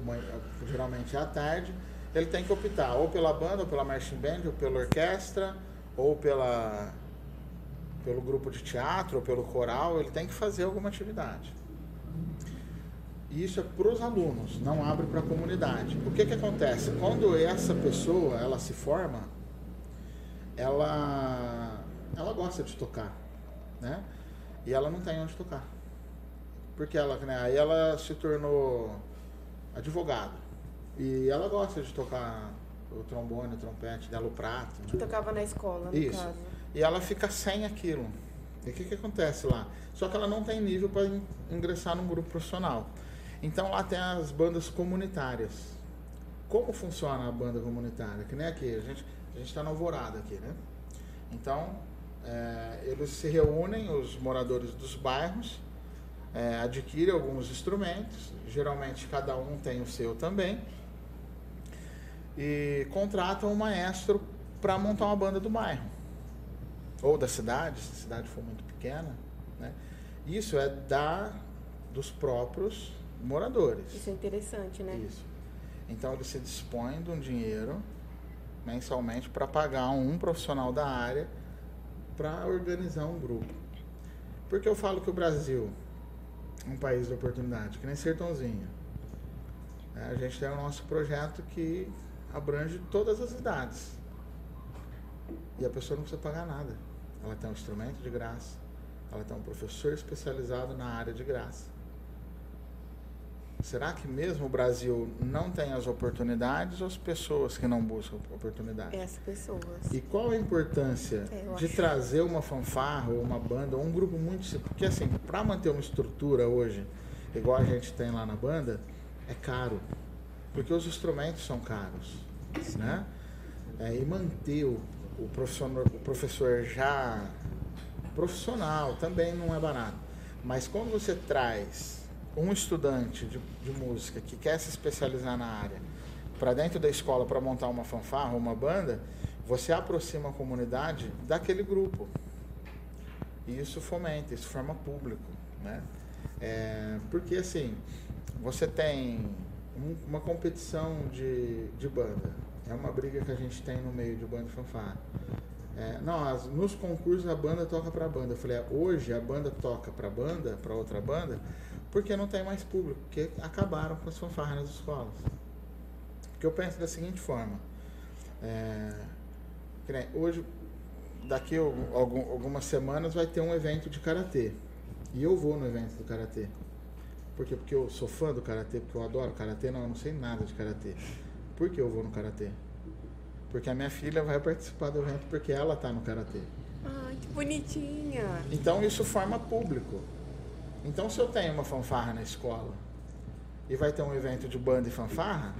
geralmente é à tarde, ele tem que optar ou pela banda, ou pela marching band, ou pela orquestra, ou pela, pelo grupo de teatro, ou pelo coral, ele tem que fazer alguma atividade. E isso é para os alunos, não abre para a comunidade. O que, que acontece? Quando essa pessoa ela se forma, ela, ela gosta de tocar, né? E ela não tem onde tocar. Porque ela, né, aí ela se tornou advogado. E ela gosta de tocar o trombone, o trompete dela, o prato. Que Né? tocava na escola, no Isso. caso. E ela fica sem aquilo. E o que, que acontece lá? Só que ela não tem nível para ingressar num grupo profissional. Então lá tem as bandas comunitárias. Como funciona a banda comunitária? Que nem aqui, a gente a está na alvorada aqui, né? Então, é, eles se reúnem, os moradores dos bairros, é, adquire alguns instrumentos, geralmente cada um tem o seu também, e contratam um maestro para montar uma banda do bairro ou da cidade, se a cidade for muito pequena. Né? Isso é da dos próprios moradores. Isso é interessante, né? Isso. Então ele se dispõe de um dinheiro mensalmente para pagar um profissional da área para organizar um grupo. Porque eu falo que o Brasil é um país de oportunidade, que nem Sertãozinho. É, a gente tem o nosso projeto que abrange todas as idades. E a pessoa não precisa pagar nada. Ela tem um instrumento de graça, ela tem um professor especializado na área de graça. Será que mesmo o Brasil não tem as oportunidades ou as pessoas que não buscam oportunidades? É as pessoas. E qual a importância É, de acho. trazer uma fanfarra ou uma banda ou um grupo muito simples? Porque assim, para manter uma estrutura hoje, igual a gente tem lá na banda, é caro. Porque os instrumentos são caros, né? É, e manter o, o, professor, o professor já profissional também não é barato. Mas quando você traz um estudante de, de música que quer se especializar na área para dentro da escola para montar uma fanfarra uma banda, você aproxima a comunidade daquele grupo. E isso fomenta, isso forma público, né? É, porque assim, você tem um- uma competição de, de banda. É uma briga que a gente tem no meio de banda e fanfarra. É, não, as- nos concursos a banda toca pra banda. Eu falei, é, hoje a banda toca pra banda, pra outra banda, porque não tem mais público, porque acabaram com as fanfarras nas escolas. Porque eu penso da seguinte forma, é, hoje, daqui algumas semanas vai ter um evento de karatê. E eu vou no evento do karatê. Por quê? Porque eu sou fã do karatê, porque eu adoro karatê, não, eu não sei nada de karatê. Por que eu vou no karatê? Porque a minha filha vai participar do evento porque ela tá no karatê. Ai, que bonitinha. Então isso forma público. Então se eu tenho uma fanfarra na escola e vai ter um evento de banda e fanfarra,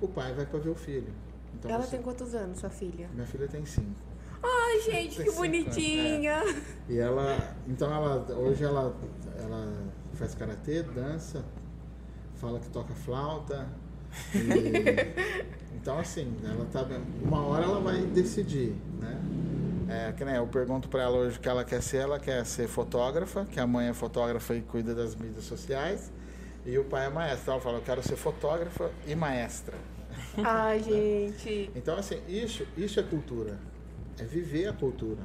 o pai vai para ver o filho. Então Ela você- tem quantos anos, sua filha? Minha filha tem cinco. Ai, gente, que bonitinha. E ela, então ela, hoje ela, ela faz karatê, dança, fala que toca flauta. E- então assim, ela tá uma hora ela vai decidir, né? É, que nem eu pergunto para ela hoje o que ela quer ser, ela quer ser fotógrafa, que a mãe é fotógrafa e cuida das mídias sociais, e o pai é maestro. Ela fala, eu quero ser fotógrafa e maestra. Ai, gente. Então, assim, isso, isso é cultura. É viver a cultura.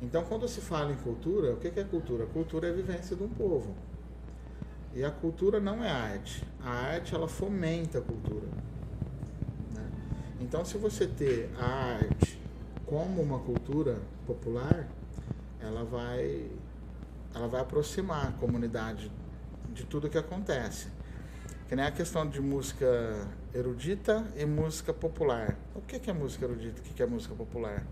Então, quando se fala em cultura, o que que é cultura? Cultura é a vivência de um povo. E a cultura não é arte. A arte, ela fomenta a cultura. né? Então, se você ter a arte como uma cultura popular, ela vai, ela vai aproximar a comunidade de tudo que acontece. Que nem a questão de música erudita e música popular. O que é música erudita? O que é música popular?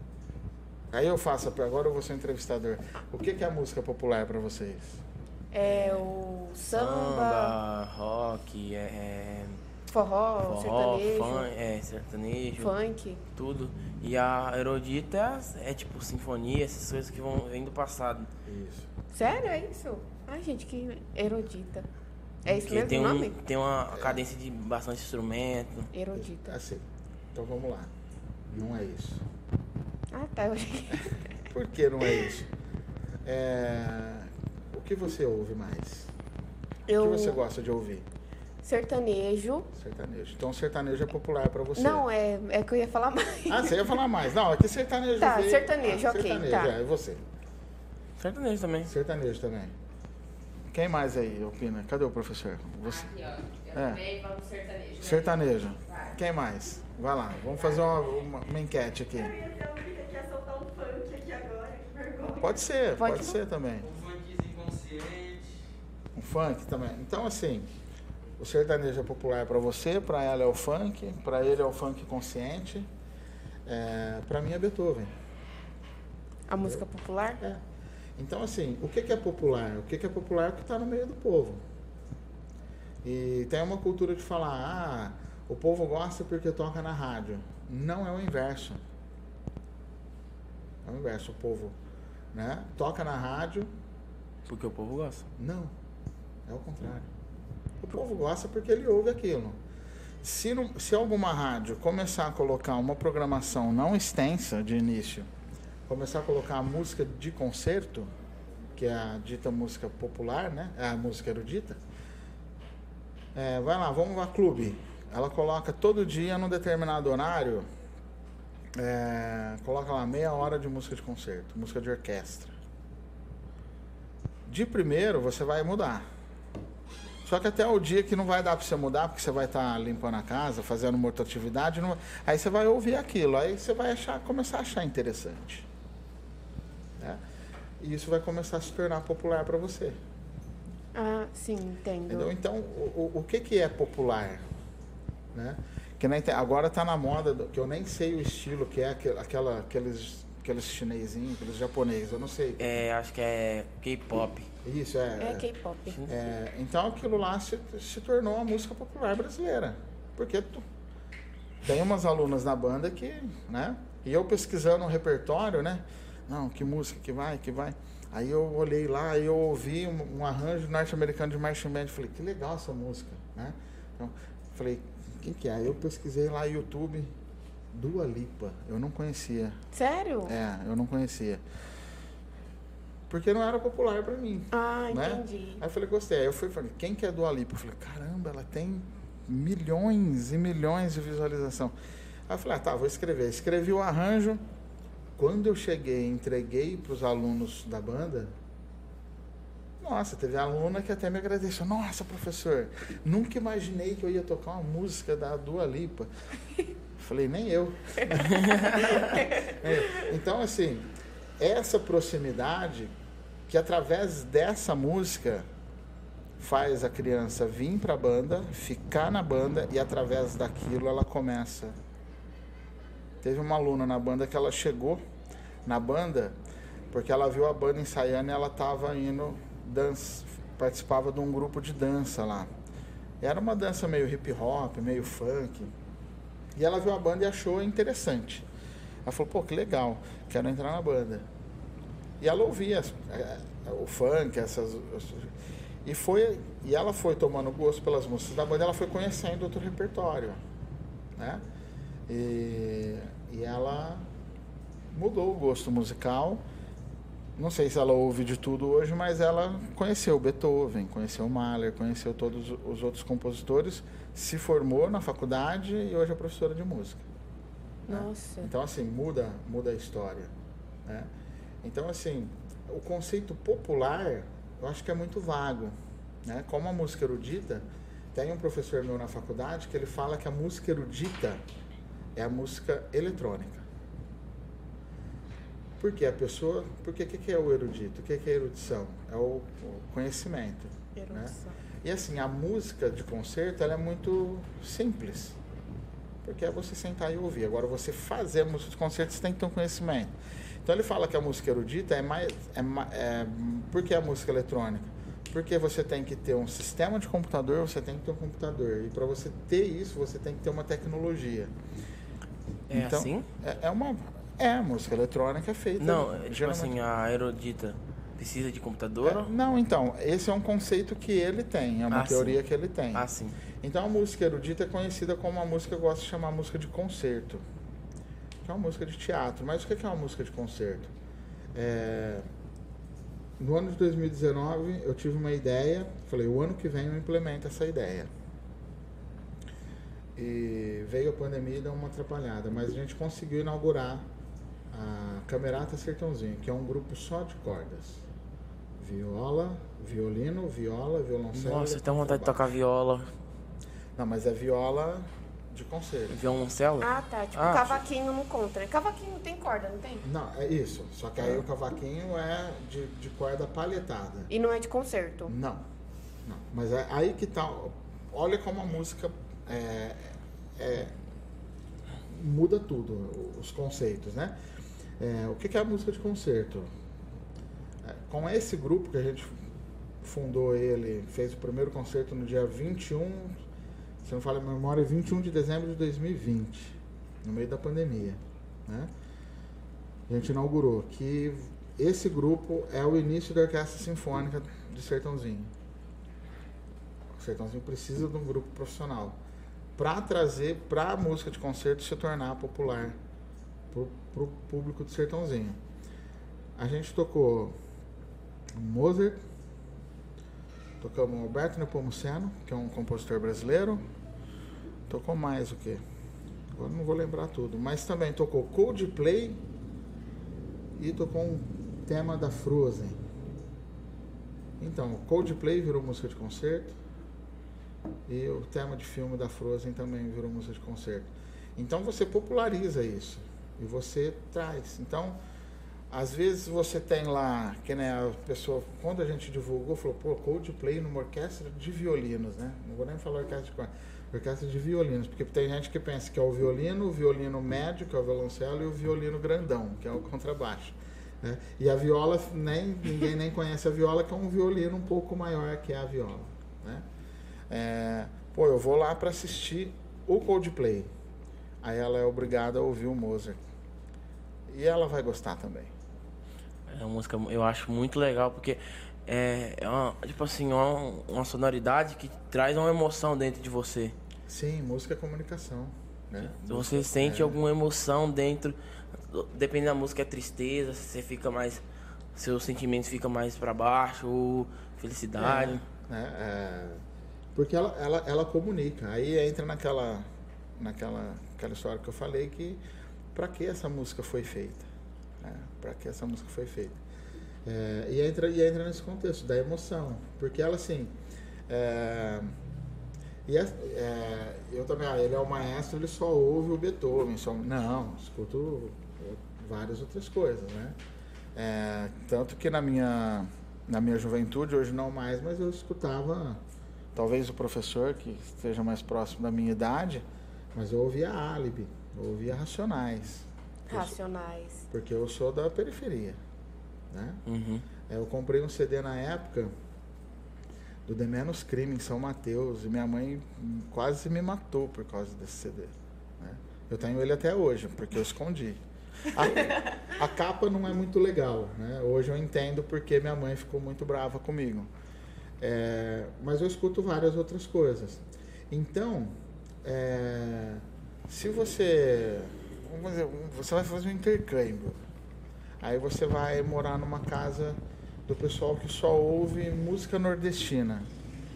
Aí eu faço, a agora eu vou ser entrevistador. O que é música popular para vocês? É o samba, Samba, rock, é, é forró, forró, sertanejo, fun, é, sertanejo, funk. tudo. E a erudita é, é tipo sinfonia, essas coisas que vão vêm do passado. Isso. Sério, é isso? Ai, gente, que erudita. É isso Que mesmo tem, o um, nome? tem uma cadência de bastante instrumento. Erudita. Assim. Então vamos lá. Não é isso. Ah, tá. Eu achei que... Por que não é isso? É, que você ouve mais? O Eu... que você gosta de ouvir? Sertanejo. Sertanejo. Então sertanejo é popular para você. Não, é, é que eu ia falar mais. Ah, você ia falar mais. Não, aqui sertanejo. Tá, veio- sertanejo, Ah, ok, sertanejo, tá. É, e você? Sertanejo também. Sertanejo também. Quem mais aí opina? Cadê o professor? Você. Aqui, ó. É. também vamos sertanejo. né? Sertanejo. Quem mais? Vai lá, vamos fazer uma, uma- uma enquete aqui. quer soltar um funk aqui agora, que vergonha. Pode ser, pode, Pode. ser também. Um funk também. Então, assim, o sertanejo é popular para você, para ela é o funk, para ele é o funk consciente. É, para mim é Beethoven. A música popular? É. Então, assim, o que, que é popular? O que, que é popular é o que está no meio do povo. E tem uma cultura de falar, ah, o povo gosta porque toca na rádio. Não é o inverso. É o inverso, o povo né? toca na rádio. Porque o povo gosta. Não. É o contrário. O povo gosta porque ele ouve aquilo. Se, não- se alguma rádio começar a colocar uma programação não extensa de início, começar a colocar a música de concerto, que é a dita música popular, né? É a música erudita. É, vai lá, vamos lá, clube. Ela coloca todo dia, num determinado horário, é, coloca lá meia hora de música de concerto, música de orquestra. De primeiro, você vai mudar. Só que até o dia que não vai dar para você mudar, porque você vai estar limpando a casa, fazendo uma outra atividade, não- aí você vai ouvir aquilo, aí você vai achar, começar a achar interessante. né? E isso vai começar a se tornar popular para você. Ah, sim, entendo. Entendeu? Então, o, o, o que, que é popular? Né? Que nem agora está na moda, do- que eu nem sei o estilo que é aquela, aqueles, aqueles chinesinhos, aqueles japoneses, eu não sei. É, acho que é K-pop. Isso, é. É K-pop. É, então aquilo lá se, se tornou a música popular brasileira. Porque tu, tem umas alunas na banda que, né? E eu pesquisando o repertório, né? Não, que música que vai, que vai. Aí eu olhei lá e eu ouvi um, um arranjo norte-americano de marching band. Falei, que legal essa música, né? Então, falei, quem que é? Aí eu pesquisei lá no YouTube, Dua Lipa. Eu não conhecia. Sério? É, eu não conhecia. Porque não era popular pra mim. Ah, né? entendi. Aí eu falei, gostei. Aí eu fui falei, quem que é Dua Lipa? Eu falei, caramba, ela tem milhões e milhões de visualização. Aí eu falei, ah, tá, vou escrever. Escrevi o arranjo. Quando eu cheguei entreguei para os alunos da banda, nossa, teve aluna que até me agradeceu. Nossa, professor, nunca imaginei que eu ia tocar uma música da Dua Lipa. Falei, nem eu. É, Então, assim, essa proximidade que através dessa música faz a criança vir para a banda, ficar na banda e através daquilo ela começa. Teve uma aluna na banda que ela chegou na banda porque ela viu a banda ensaiando e ela estava indo dança, participava de um grupo de dança lá. Era uma dança meio hip hop, meio funk. E ela viu a banda e achou interessante. Ela falou, pô, que legal, quero entrar na banda. E ela ouvia as- é, o funk, essas. E foi. E ela foi tomando gosto pelas músicas da banda, ela foi conhecendo outro repertório. Né? E, e ela mudou o gosto musical. Não sei se ela ouve de tudo hoje, mas ela conheceu Beethoven, conheceu Mahler, conheceu todos os outros compositores, se formou na faculdade e hoje é professora de música. Né? Nossa. Então, assim, muda, muda a história. Né? Então, assim, o conceito popular, eu acho que é muito vago. Né? Como a música erudita, tem um professor meu na faculdade que ele fala que a música erudita é a música eletrônica. Porque a pessoa. Porque o que, que é o erudito? O que, que é a erudição? É o, o conhecimento. Né? Erudição. E assim, a música de concerto ela é muito simples. Porque é você sentar e ouvir. Agora, você fazer a música de concerto, você tem que ter um conhecimento. Então, ele fala que a música erudita é mais. É, é, por que a música eletrônica? Porque você tem que ter um sistema de computador, você tem que ter um computador. E para você ter isso, você tem que ter uma tecnologia. É Então, assim? É, é uma. É, a música eletrônica é feita. Não, é tipo geralmente- assim, a erudita precisa de computador? É, não, então, esse é um conceito que ele tem, é uma Ah, sim. teoria que ele tem. Ah, sim. Então a música erudita é conhecida como uma música que eu gosto de chamar música de concerto. Que é uma música de teatro. Mas o que é uma música de concerto? É, No ano de 2019 eu tive uma ideia, falei, o ano que vem eu implemento essa ideia. E veio a pandemia e deu uma atrapalhada, mas a gente conseguiu inaugurar a Camerata Sertãozinho, que é um grupo só de cordas. Viola, violino, viola, violoncelo. Nossa, eu tenho vontade de tocar viola. Não, mas é viola de concerto. Violoncelo? Ah, tá. Tipo, Ah, cavaquinho não conta. né? Cavaquinho não tem corda, não tem? Não, é isso. Só que aí o cavaquinho é de, de corda palhetada. E não é de concerto. Não. Não. Mas é aí que tá. Olha como a música é, é- muda tudo, os conceitos, né? É, o que que é a música de concerto? É, com esse grupo que a gente fundou ele, fez o primeiro concerto no dia 21, se não falha a memória, 21 de dezembro de 2020, no meio da pandemia, né? A gente inaugurou que esse grupo é o início da Orquestra Sinfônica de Sertãozinho. Sertãozinho precisa de um grupo profissional para trazer para a música de concerto se tornar popular para o público do Sertãozinho. A gente tocou Mozart, tocamos Alberto Nepomuceno, que é um compositor brasileiro. Tocou mais o que? Agora não vou lembrar tudo. Mas também tocou Coldplay e tocou um tema da Frozen. Então, Coldplay virou música de concerto e o tema de filme da Frozen também virou música de concerto. Então você populariza isso e você traz. Então, às vezes você tem lá, que né, a pessoa, quando a gente divulgou, falou, pô, Coldplay numa orquestra de violinos, né? Não vou nem falar orquestra de orquestra de violinos, porque tem gente que pensa que é o violino, o violino médio, que é o violoncelo, e o violino grandão, que é o contrabaixo. Né? E a viola, nem, ninguém nem conhece a viola, que é um violino um pouco maior que a viola. Né? É, pô, eu vou lá para assistir o Coldplay. Aí ela é obrigada a ouvir o Mozart. E ela vai gostar também. É uma música, eu acho muito legal, porque é, é uma, tipo assim, uma, uma sonoridade que traz uma emoção dentro de você. Sim, música é comunicação. Né? Você sente é. alguma emoção dentro, dependendo da música é tristeza, você fica mais, seus sentimentos ficam mais para baixo, ou felicidade. É, né? é, porque ela, ela, ela comunica. Aí entra naquela, naquela aquela história que eu falei que para que essa música foi feita? Para que essa música foi feita? É, e, entra, e entra nesse contexto da emoção. Porque ela, assim. É, e é, é, eu também, ah, ele é o maestro, ele só ouve o Beethoven. Só, não, escuto várias outras coisas, né? É, tanto que na minha, na minha juventude, hoje não mais, mas eu escutava talvez o professor que esteja mais próximo da minha idade, mas eu ouvia álibi, eu ouvia racionais. Racionais. Porque eu sou da periferia, né? Uhum. Eu comprei um CD na época do The Menos Crime em São Mateus e minha mãe quase me matou por causa desse CD. Né? Eu tenho ele até hoje, porque eu escondi. A, a, capa não é muito legal, né? Hoje eu entendo porque minha mãe ficou muito brava comigo. É, mas eu escuto várias outras coisas. Então, é, se você. Vamos você vai fazer um intercâmbio. Aí você vai morar numa casa do pessoal que só ouve música nordestina.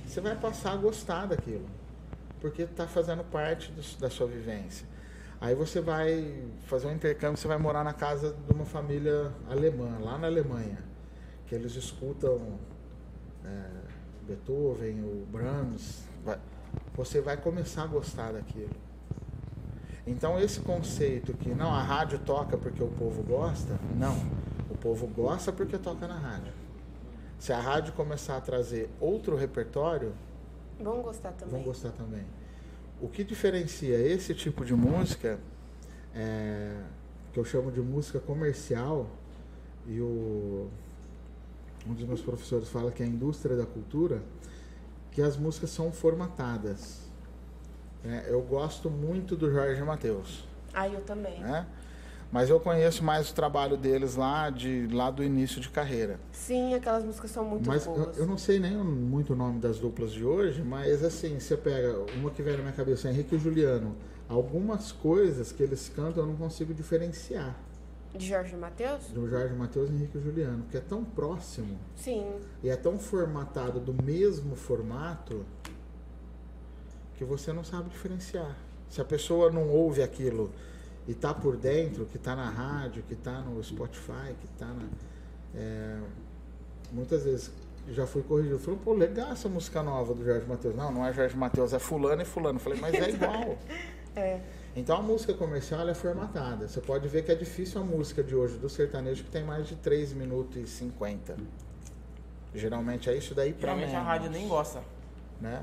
Você vai passar a gostar daquilo. Porque está fazendo parte do, da sua vivência. Aí você vai fazer um intercâmbio, você vai morar na casa de uma família alemã, lá na Alemanha. Que eles escutam. É, Beethoven, o Brahms, vai, você vai começar a gostar daquilo. Então esse conceito que não a rádio toca porque o povo gosta, não, o povo gosta porque toca na rádio. Se a rádio começar a trazer outro repertório, vão gostar também. Vão gostar também. O que diferencia esse tipo de música, é, que eu chamo de música comercial, e o um dos meus professores fala que é a indústria da cultura, que as músicas são formatadas. É, eu gosto muito do Jorge Mateus. Ah, eu também. Né? Mas eu conheço mais o trabalho deles lá, de, lá do início de carreira. Sim, aquelas músicas são muito mas boas. Eu, eu não sei nem muito o nome das duplas de hoje, mas assim, você pega uma que vem na minha cabeça, Henrique e Juliano. Algumas coisas que eles cantam eu não consigo diferenciar. De Jorge Matheus? Do Jorge Matheus e Henrique Juliano, porque é tão próximo. Sim. E é tão formatado do mesmo formato que você não sabe diferenciar. Se a pessoa não ouve aquilo e tá por dentro, que tá na rádio, que tá no Spotify, que tá na. É, muitas vezes já fui corrigido. Falei, pô, legal essa música nova do Jorge Matheus. Não, não é Jorge Matheus, é fulano e fulano. Falei, mas é igual. é. Então a música comercial é formatada. Você pode ver que é difícil a música de hoje do sertanejo que tem mais de 3 minutos e 50. Geralmente é isso daí pra Geralmente a rádio nem gosta. Né?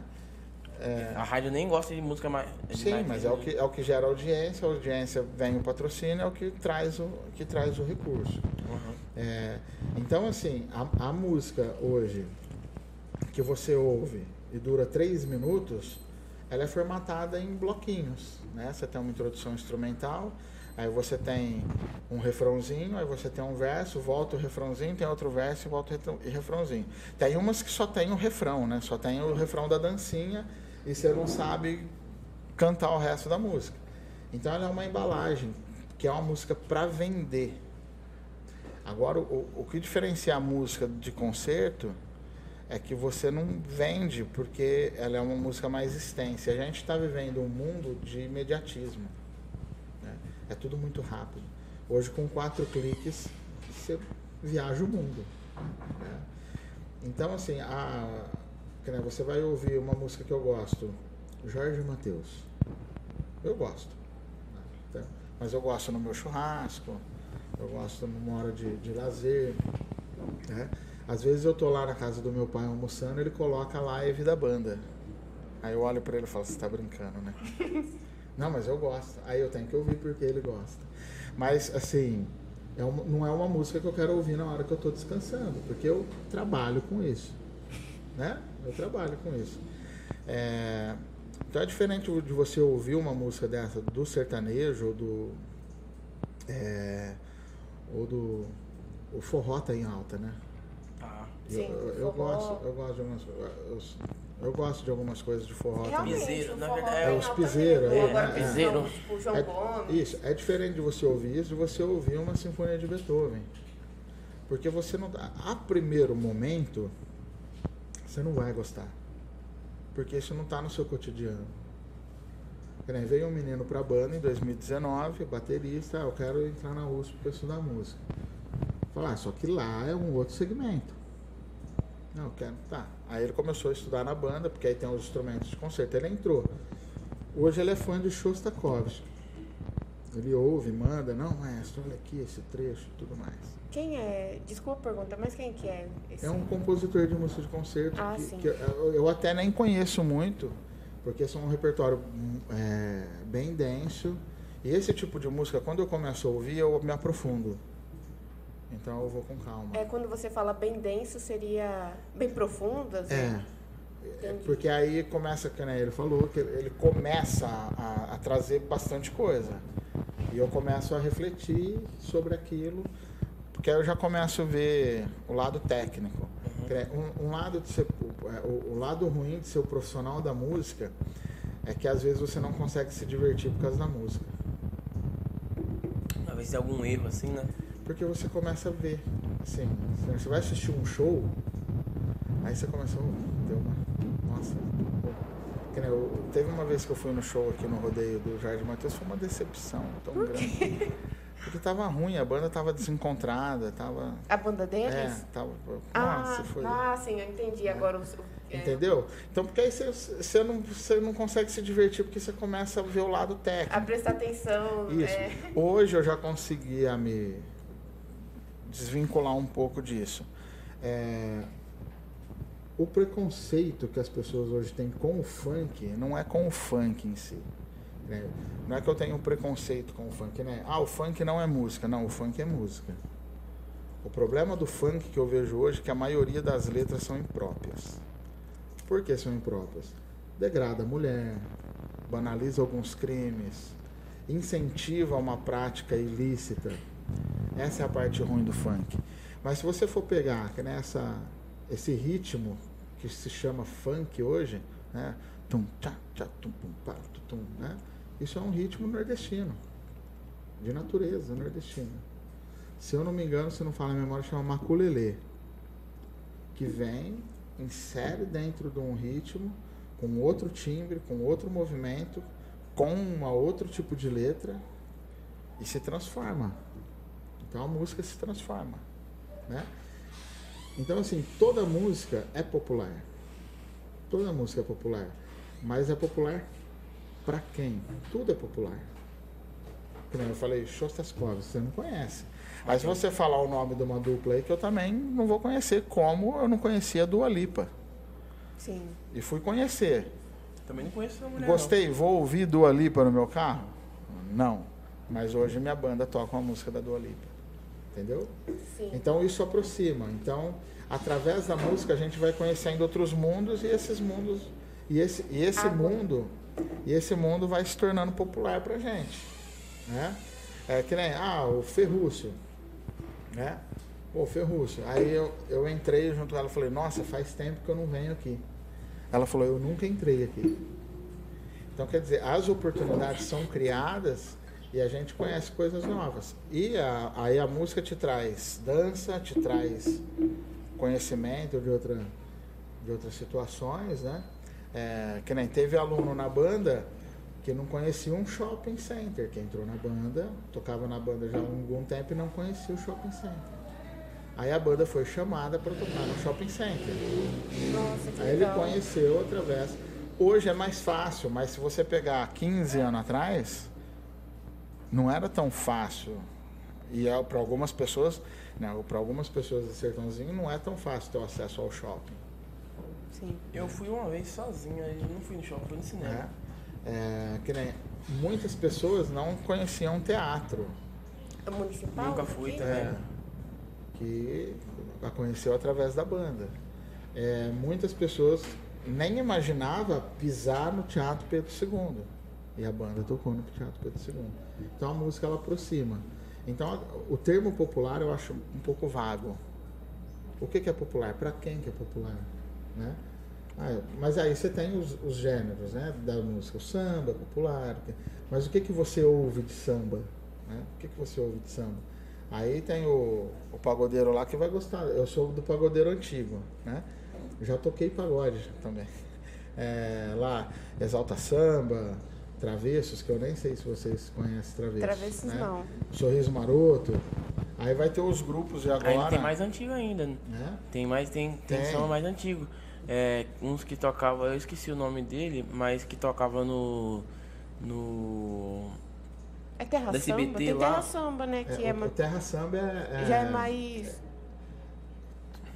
É... A rádio nem gosta de música mais. Sim, mais mas é o, que, é o que gera audiência, a audiência vem o patrocínio, é o que traz o, que traz o recurso. Uhum. É, então, assim, a, a música hoje que você ouve e dura três minutos, ela é formatada em bloquinhos. Né? Você tem uma introdução instrumental, Aí você tem um refrãozinho, aí você tem um verso, volta o refrãozinho, tem outro verso e volta o refrãozinho. Tem umas que só tem o refrão, né? Só tem o refrão da dancinha e você não sabe cantar o resto da música. Então ela é uma embalagem, que é uma música para vender. Agora, o, o que diferencia a música de concerto é que você não vende porque ela é uma música mais extensa. A gente está vivendo um mundo de imediatismo. Né? É tudo muito rápido. Hoje, com quatro cliques, você viaja o mundo. Né? Então, assim, a, né, você vai ouvir uma música que eu gosto, Jorge Mateus. Eu gosto. Né? Então, mas eu gosto no meu churrasco, eu gosto numa hora de, de lazer. Né? Às vezes eu tô lá na casa do meu pai almoçando, ele coloca a live da banda. Aí eu olho para ele e falo, você tá brincando, né? não, mas eu gosto. Aí eu tenho que ouvir porque ele gosta. Mas assim, é não é uma música que eu quero ouvir na hora que eu tô descansando, porque eu trabalho com isso. Né? Eu trabalho com isso. É, então é diferente de você ouvir uma música dessa do sertanejo ou do. É, ou do. O forró tá em alta, né? Sim, eu, eu, gosto, eu gosto de algumas eu, eu gosto de algumas coisas de forró Realmente, também. Piseiro, na verdade, é os alta piseiros Agora né? Piseiro. som, Tipo, João É- Gomes. Isso, é diferente de você ouvir isso de você ouvir uma sinfonia de Beethoven. Porque você não. A primeiro momento, você não vai gostar. Porque isso não está no seu cotidiano. Nem Veio um menino para a banda em 2019, baterista, "Ah, eu quero entrar na USP para estudar música. Falar, ah, só que lá é um outro segmento. Não, eu quero. Tá. Aí ele começou a estudar na banda, porque aí tem os instrumentos de concerto. Ele entrou. Hoje ele é fã de Shostakovich. Ele ouve, manda, não, maestro, olha aqui esse trecho e tudo mais. Quem é? Desculpa a pergunta, mas quem que é esse? É um compositor de música de concerto Ah, que, que eu, eu até nem conheço muito, porque são um repertório é, bem denso. E esse tipo de música, quando eu começo a ouvir, eu me aprofundo. Então eu vou com calma. É quando você fala bem denso, seria bem profundo? assim? É. Entendi. Porque aí começa, que né, ele falou, que ele começa a, a trazer bastante coisa. E eu começo a refletir sobre aquilo, porque aí eu já começo a ver o lado técnico. É Um, um lado de ser, o, o lado ruim de ser o profissional da música é que às vezes você não consegue se divertir por causa da música. Às vezes tem algum erro assim, né? Porque você começa a ver. Assim, você vai assistir um show, aí você começa a. Oh, deu uma. Nossa. eu- teve uma vez que eu fui no show aqui no rodeio do Jardim Matheus, foi uma decepção tão grande. Porque tava ruim, a banda tava desencontrada, tava. A banda deles? É, tava. ah, Nossa, foi. ah, sim, eu entendi agora. o- o- é. Entendeu? Então, porque aí você, você, não, você não consegue se divertir, porque você começa a ver o lado técnico. A prestar atenção. Isso. é. Hoje eu já consegui a me desvincular um pouco disso. É, o preconceito que as pessoas hoje têm com o funk não é com o funk em si. Né? Não é que eu tenho um preconceito com o funk, né? Ah, o funk não é música. Não, o funk é música. O problema do funk que eu vejo hoje é que a maioria das letras são impróprias. Por que são impróprias? Degrada a mulher, banaliza alguns crimes, incentiva uma prática ilícita. Essa é a parte ruim do funk. Mas se você for pegar nessa, esse ritmo que se chama funk hoje, né? Tum, tchá, tchá, tum, pum, pá, tu, tum, né? Isso é um ritmo nordestino, de natureza nordestina. Se eu não me engano, se não fala a memória, chama maculelê, que vem, insere dentro de um ritmo, com outro timbre, com outro movimento, com um outro tipo de letra e se transforma. Então a música se transforma, né? Então assim, toda música é popular. Toda música é popular, mas é popular para quem? Tudo é popular. Como eu falei, Shostakovich, você não conhece. Mas se você falar o nome de uma dupla aí que eu também não vou conhecer, como eu não conhecia a Dua Lipa. Sim. E fui conhecer. Também não conheço a mulher. Gostei, vou ouvir Dua Lipa no meu carro? Não. Mas hoje minha banda toca uma música da Dua Lipa. Entendeu? Sim. Então isso aproxima. Então, através da música a gente vai conhecendo outros mundos e esses mundos e esse, e esse mundo e esse mundo vai se tornando popular pra gente, né? É que nem, ah, o Ferrúcio, né? Pô, Ferrúcio. Aí eu, eu entrei junto com ela e falei, nossa, faz tempo que eu não venho aqui. Ela falou, eu nunca entrei aqui. Então, quer dizer, as oportunidades são criadas e a gente conhece coisas novas. E a, aí a música te traz dança, te traz conhecimento de, outra, de outras situações, né? É, que nem teve aluno na banda que não conhecia um shopping center, que entrou na banda, tocava na banda já há algum tempo e não conhecia o shopping center. Aí a banda foi chamada para tocar no shopping center. Nossa, que Aí ele conheceu através. Hoje é mais fácil, mas se você pegar 15 anos atrás, não era tão fácil. E para algumas pessoas, não, para algumas pessoas do sertãozinho não é tão fácil ter o acesso ao shopping. Sim. Eu fui uma vez sozinho, aí não fui no shopping, fui no cinema. Né? É, que nem muitas pessoas não conheciam teatro, É municipal? Nunca fui aqui? também. É, que a conheceu através da banda. É, muitas pessoas nem imaginavam pisar no Teatro Pedro II. E a banda tocou no Teatro Pedro II. Então a música ela aproxima. Então o termo popular eu acho um pouco vago. O que, que é popular? Para quem que é popular? Né? Ah, é, mas aí você tem os, os gêneros né, da música, o samba popular. Mas o que, que você ouve de samba? né? O que, que você ouve de samba? Aí tem o, o pagodeiro lá que vai gostar. Eu sou do pagodeiro antigo, né? Já toquei pagode também. É, lá, Exalta Samba, Travessos, que eu nem sei se vocês conhecem Travessos. Travessos né? não. Sorriso Maroto. Aí vai ter os grupos de agora. Ainda tem mais antigo ainda. né? Tem mais, tem, tem, Tem. samba mais antigo. É, uns que tocavam, eu esqueci o nome dele, mas que tocava no. No. É terra Da samba? SBT Tem lá. terra samba, né? Que É, é, Terra Samba é, é- já é mais.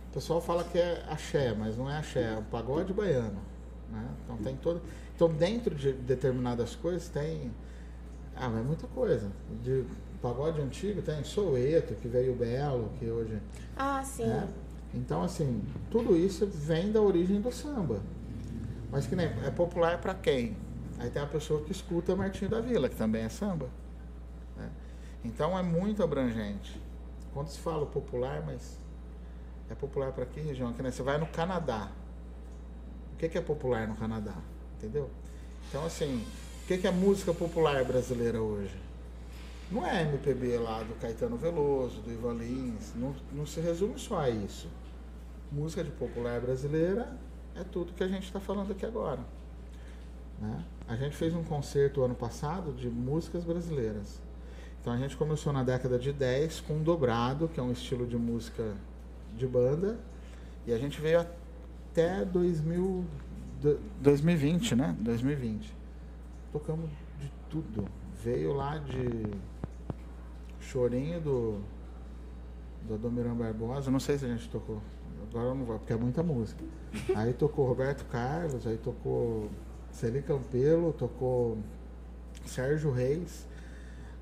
O pessoal fala que é axé, mas não é axé, é um pagode baiano. Né? Então tem todo. Então dentro de determinadas coisas tem. Ah, mas é muita coisa. De pagode antigo tem Soueto, que veio belo, que hoje. Ah, sim. né? Então, assim, tudo isso vem da origem do samba. Mas que nem é popular para quem? Aí tem a pessoa que escuta Martinho da Vila, que também é samba. né? Então é muito abrangente. Quando se fala popular, mas é popular para que região? Que nem você vai no Canadá. O que que é popular no Canadá? Entendeu? Então, assim, o que que é música popular brasileira hoje? Não é MPB lá do Caetano Veloso, do Ivan Lins, não, não se resume só a isso. Música de popular brasileira é tudo que a gente está falando aqui agora. né? A gente fez um concerto ano passado de músicas brasileiras. Então a gente começou na década de 10 com dobrado, que é um estilo de música de banda, e a gente veio até 2000, do- 2020, né? 2020. Tocamos de tudo. Veio lá de Chorinho do do Adomirão Barbosa, não sei se a gente tocou. Agora eu não vou, porque é muita música. Aí tocou Roberto Carlos, aí tocou Celi Campelo, tocou Sérgio Reis,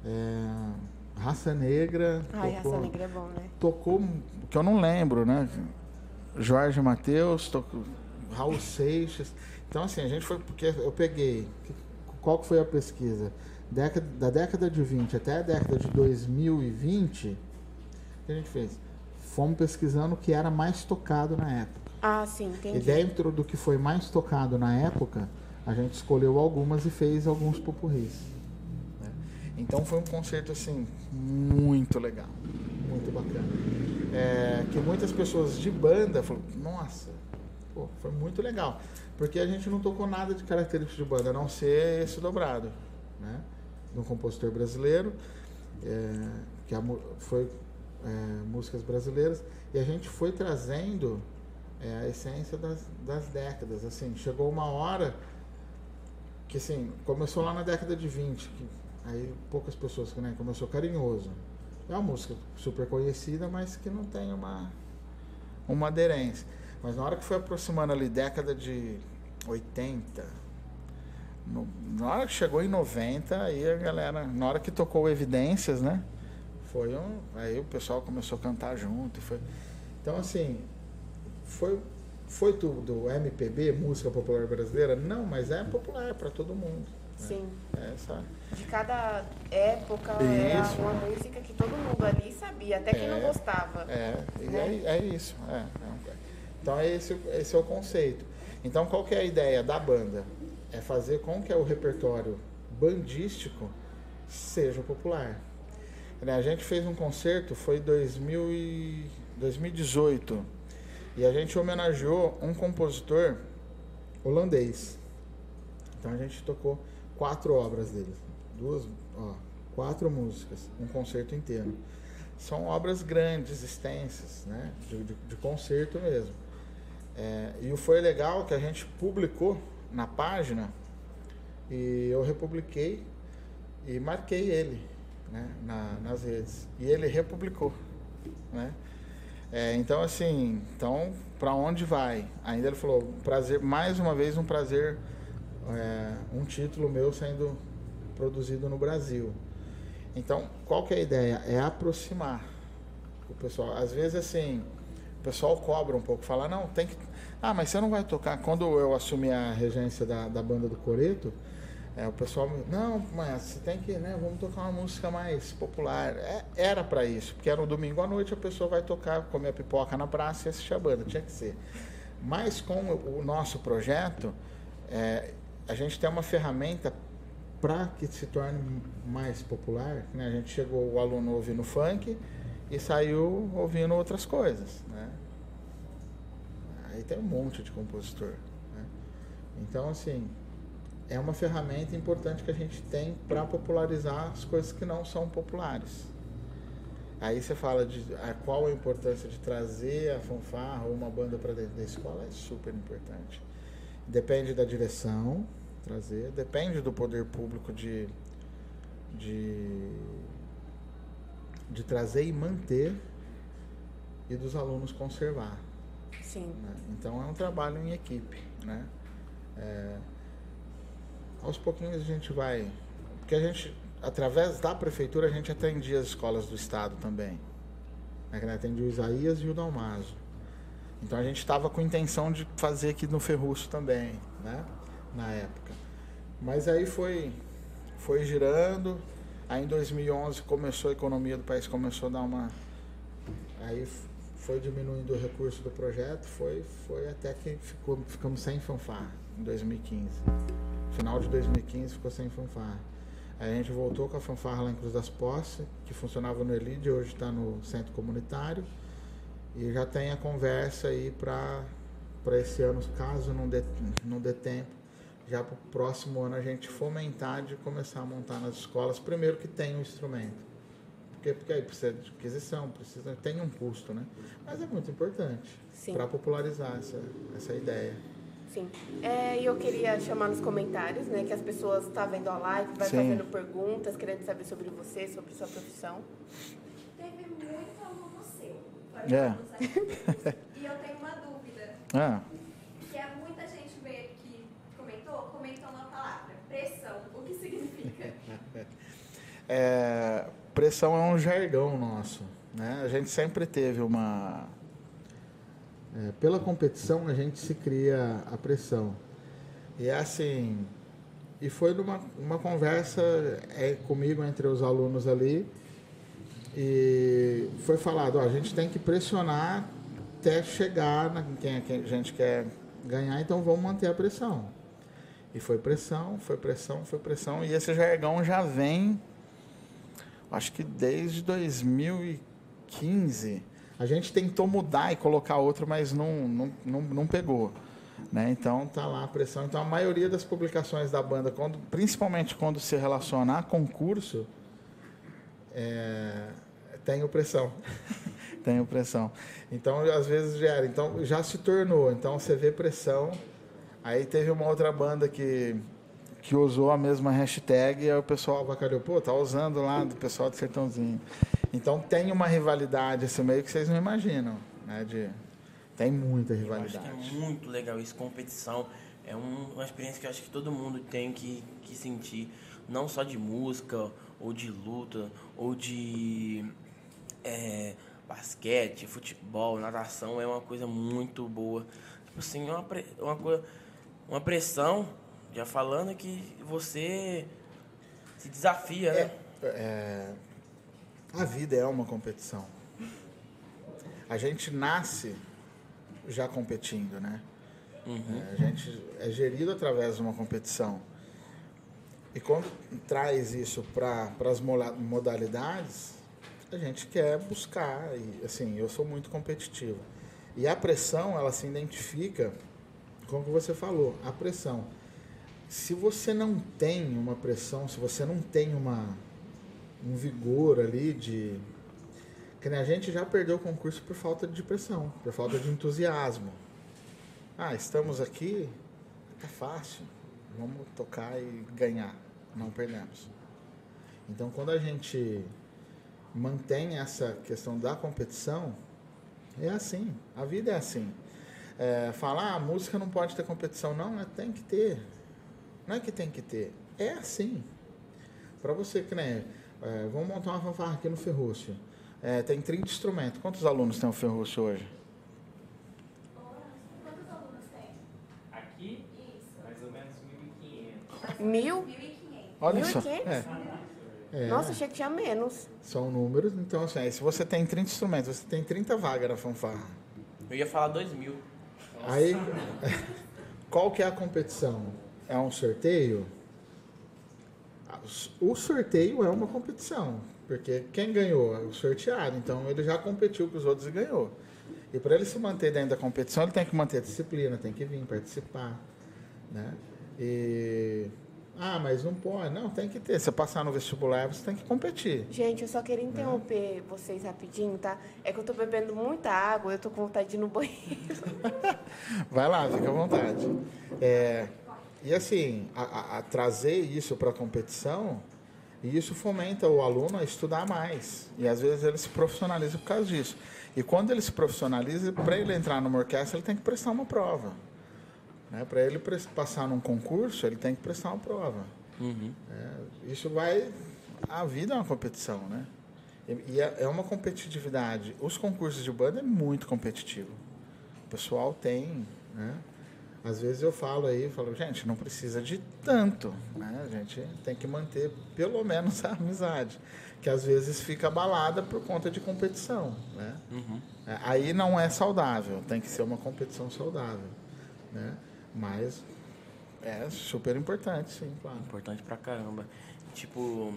é, Raça Negra, Ai, tocou, Raça Negra é bom, né? tocou, que eu não lembro, né? Jorge Matheus, tocou, Raul Seixas. Então assim, a gente foi, porque eu peguei, qual que foi a pesquisa? Década, da década de 20 até a década de 2020, o que a gente fez? Fomos pesquisando o que era mais tocado na época. Ah, sim, E entendi. dentro do que foi mais tocado na época, a gente escolheu algumas e fez alguns popurris. né? Então foi um concerto assim muito legal, muito bacana. É, que muitas pessoas de banda falaram, nossa, pô, foi muito legal. Porque a gente não tocou nada de característica de banda, a não ser esse dobrado, né? De um compositor brasileiro, é, que a foi é, músicas brasileiras, e a gente foi trazendo é, a essência das, das décadas. Assim, chegou uma hora que assim, começou lá na década de 20, que aí poucas pessoas né, começou carinhoso. É uma música super conhecida, mas que não tem uma, uma aderência. Mas na hora que foi aproximando ali década de 80, no- na hora que chegou em 90, aí a galera, na hora que tocou Evidências, né? Foi um, aí o pessoal começou a cantar junto foi. Então assim, foi foi tudo MPB, música popular brasileira? Não, mas é popular para todo mundo. Sim. É essa. De cada época Isso. era uma música que todo mundo ali sabia, até quem não É. gostava. É, e Né? é, é isso. é, é então, é esse, esse é o conceito. Então, qual que é a ideia da banda? É fazer com que o repertório bandístico seja popular. Né, A gente fez um concerto, foi 2000 e 2018, e a gente homenageou um compositor holandês. Então a gente tocou quatro obras dele, duas, ó, quatro músicas, um concerto inteiro. São obras grandes, extensas, né? De, de, de concerto mesmo. É, e foi legal que a gente publicou na página e eu republiquei e marquei ele né, na- nas redes. E ele republicou. Né? É, então, assim, então, para onde vai? Ainda ele falou, prazer, mais uma vez um prazer, é, um título meu sendo produzido no Brasil. Então, qual que é a ideia? É aproximar o pessoal. Às vezes, assim, o pessoal cobra um pouco, fala, não, tem que. Ah, mas você não vai tocar. Quando eu assumi a regência da, da banda do Coreto, é, o pessoal. Não, mas você tem que, né? Vamos tocar uma música mais popular. É, era para isso, porque era um domingo à noite, a pessoa vai tocar, comer pipoca na praça e assistir a banda. Tinha que ser. Mas com o nosso projeto, é, a gente tem uma ferramenta para que se torne mais popular. Né? A gente chegou o aluno ouvindo funk e saiu ouvindo outras coisas. Né? Aí tem um monte de compositor. Né? Então, assim, é uma ferramenta importante que a gente tem para popularizar as coisas que não são populares. Aí você fala de a, qual a importância de trazer a fanfarra ou uma banda para dentro da escola, é super importante. Depende da direção, trazer, depende do poder público de, de, de trazer e manter e dos alunos conservar. Sim. né? Então é um trabalho em equipe, né? É, aos pouquinhos a gente vai, porque a gente, através da prefeitura, a gente atendia as escolas do estado também. Né? Que Atendia o Isaías e o Dalmaso. Então a gente estava com intenção de fazer aqui no Ferruço também, né? Na época. Mas aí foi, foi girando. Aí em 2011 começou a economia do país começou a dar uma Aí foi diminuindo o recurso do projeto, foi, foi até que ficou, ficamos sem fanfarra em 2015. Final de 2015 ficou sem fanfarra. Aí a gente voltou com a fanfarra lá em Cruz das Poças, que funcionava no Elide, hoje está no centro comunitário. E já tem a conversa aí para esse ano, caso não dê, não dê tempo, já para o próximo ano a gente fomentar de começar a montar nas escolas, primeiro que tem um instrumento. Porque, porque aí precisa de aquisição, precisa, tem um custo, né? Mas é muito importante para popularizar essa, essa ideia. Sim. É, e eu queria chamar nos comentários, né, que as pessoas estão vendo a live, vai Sim. fazendo perguntas, querendo saber sobre você, sobre sua profissão. Teve muito aluno seu. É. E eu tenho uma dúvida. Ah, Que é muita gente veio que comentou, comentou uma palavra, pressão. O que significa? é, pressão é um jargão nosso. Né? A gente sempre teve uma. É, pela competição a gente se cria a pressão. E é assim. E foi numa uma conversa é, comigo entre os alunos ali. E foi falado, ó, a gente tem que pressionar até chegar na quem, quem a gente quer ganhar, então vamos manter a pressão. E foi pressão, foi pressão, foi pressão. E esse jargão já vem, acho que desde 2015. A gente tentou mudar e colocar outro, mas não, não, não, não pegou. Né? Então tá lá a pressão. Então a maioria das publicações da banda, quando, principalmente quando se relaciona a concurso, é, tem opressão. tem opressão. Então, às vezes gera. Então, já se tornou. Então, você vê pressão. Aí teve uma outra banda que, que usou a mesma hashtag e aí o pessoal avacalhou. Pô, tá usando lá do pessoal do Sertãozinho. Então, tem uma rivalidade esse meio que vocês não imaginam. Né? De, tem muita Eu acho que é rivalidade. muito legal isso, competição. É um- uma experiência que eu acho que todo mundo tem que, que sentir, não só de música, ou de luta, ou de é, basquete, futebol, natação, é uma coisa muito boa. Tipo assim, é uma, pre- uma, coisa, uma pressão Já falando que você se desafia, né? É, a vida é uma competição. A gente nasce já competindo, né? É, a gente é gerido através de uma competição. E quando traz isso para as modalidades, a gente quer buscar. E, assim, eu sou muito competitivo. E a pressão, ela se identifica, como você falou, a pressão. Se você não tem uma pressão, se você não tem uma, um vigor ali de. Que nem a gente já perdeu o concurso por falta de pressão, por falta de entusiasmo. Ah, estamos aqui, tá fácil, vamos tocar e ganhar. Não perdemos. Então, quando a gente mantém essa questão da competição, é assim. A vida é assim. É, falar, ah, música não pode ter competição. Não, é, tem que ter. Não é que tem que ter. É assim. Para você que nem. É, vamos montar uma fanfarra aqui no Ferrúcio. É, tem 30 instrumentos. Quantos alunos tem o Ferrúcio hoje? Quantos alunos tem? Aqui, Isso. mais ou menos 1.500. Mil? 1.500. Olha só. 1.500? É, é, Nossa, achei que tinha menos. são números. Então, assim, aí se você tem 30 instrumentos, você tem 30 vagas na fanfarra. Eu ia falar dois mil. Aí, qual que é a competição? É um sorteio? O sorteio é uma competição, porque quem ganhou é o sorteado, então ele já competiu com os outros e ganhou. E para ele se manter dentro da competição, ele tem que manter a disciplina, tem que vir participar, né? E ah, mas não pode, não, tem que ter. Se passar no vestibular, você tem que competir. Gente, eu só queria interromper vocês rapidinho, tá? É que eu tô bebendo muita água, eu tô com vontade de ir no banheiro. Vai lá, fica à vontade. É, e assim, a, a- trazer isso para a competição, e isso fomenta o aluno a estudar mais. E às vezes ele se profissionaliza por causa disso. E quando ele se profissionaliza, para ele entrar numa orquestra, ele tem que prestar uma prova. Né? Para ele passar num concurso, ele tem que prestar uma prova. Uhum. É, isso vai. A vida é uma competição, né? E, e é, é uma competitividade. Os concursos de banda é muito competitivo. O pessoal tem, né? Às vezes eu falo aí, falo, gente, não precisa de tanto, né? A gente tem que manter pelo menos a amizade, que às vezes fica abalada por conta de competição, né? Uhum. É, Aí não é saudável, tem que ser uma competição saudável, né? Mas é super importante, sim, claro. Importante pra caramba. Tipo,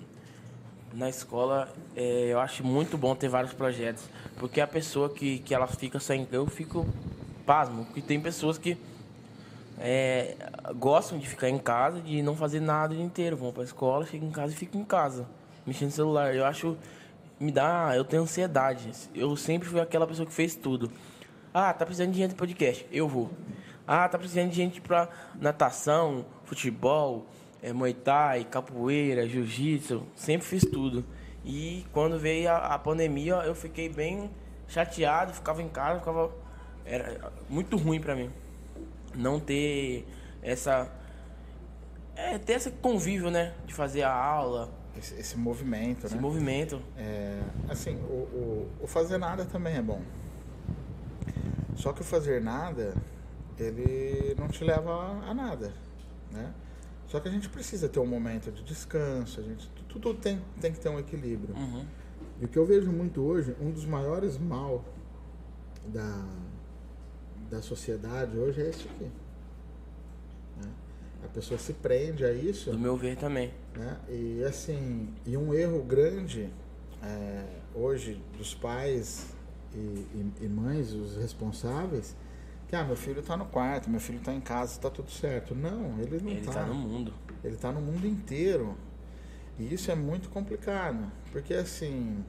na escola, é, eu acho muito bom ter vários projetos. Porque a pessoa que, que ela fica sem. Eu fico pasmo, porque tem pessoas que é, gostam de ficar em casa, de não fazer nada o dia inteiro. Vão pra escola, ficam em casa e ficam em casa, mexendo no celular. Eu acho. Me dá. Eu tenho ansiedade. Eu sempre fui aquela pessoa que fez tudo. Ah, tá precisando de gente de podcast? Eu vou. Ah, tá precisando de gente pra natação, futebol, é, muay thai, capoeira, jiu-jitsu. Sempre fiz tudo. E quando veio a, a pandemia, eu fiquei bem chateado, ficava em casa, ficava. Era muito ruim pra mim. Não ter essa. É, ter esse convívio, né? De fazer a aula, Esse, esse movimento, esse né? movimento. É, assim, o, o, o fazer nada também é bom. Só que o fazer nada, ele não te leva a nada, né? Só que a gente precisa ter um momento de descanso, a gente, tudo tem, tem que ter um equilíbrio. Uhum. E o que eu vejo muito hoje, um dos maiores mal da, da sociedade hoje é isso aqui. né? A pessoa se prende a isso Do meu ver também. né? E assim, e um erro grande é, hoje dos pais e, e- e mães, os responsáveis, que ah, meu filho está no quarto, meu filho está em casa, está tudo certo. Não, ele não Ele está. tá no mundo. Ele está no mundo inteiro. E isso é muito complicado. Porque assim,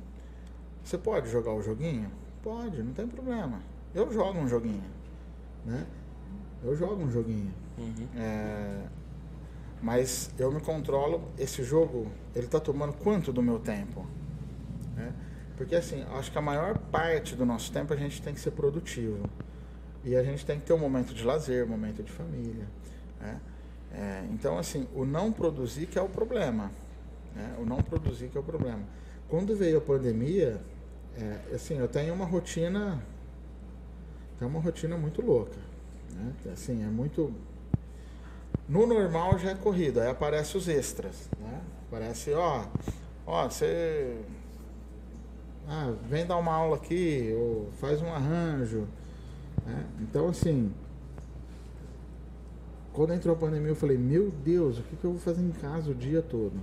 você pode jogar o joguinho? Pode, não tem problema. Eu jogo um joguinho. Né? Eu jogo um joguinho. Uhum. É, mas eu me controlo. Esse jogo, ele está tomando quanto do meu tempo? né? Porque assim, acho que a maior parte do nosso tempo a gente tem que ser produtivo. E a gente tem que ter um momento de lazer, um momento de família. né? É, então, assim, o não produzir que é o problema. né? O não produzir que é o problema. Quando veio a pandemia, é, assim, eu tenho uma rotina, tem uma rotina muito louca. Né? Assim, é muito No normal já é corrido, aí aparece os extras, né? Aparece, ó, ó, você ah, vem dar uma aula aqui, ou faz um arranjo. né? Então, assim, quando entrou a pandemia, eu falei, meu Deus, o que, que eu vou fazer em casa o dia todo?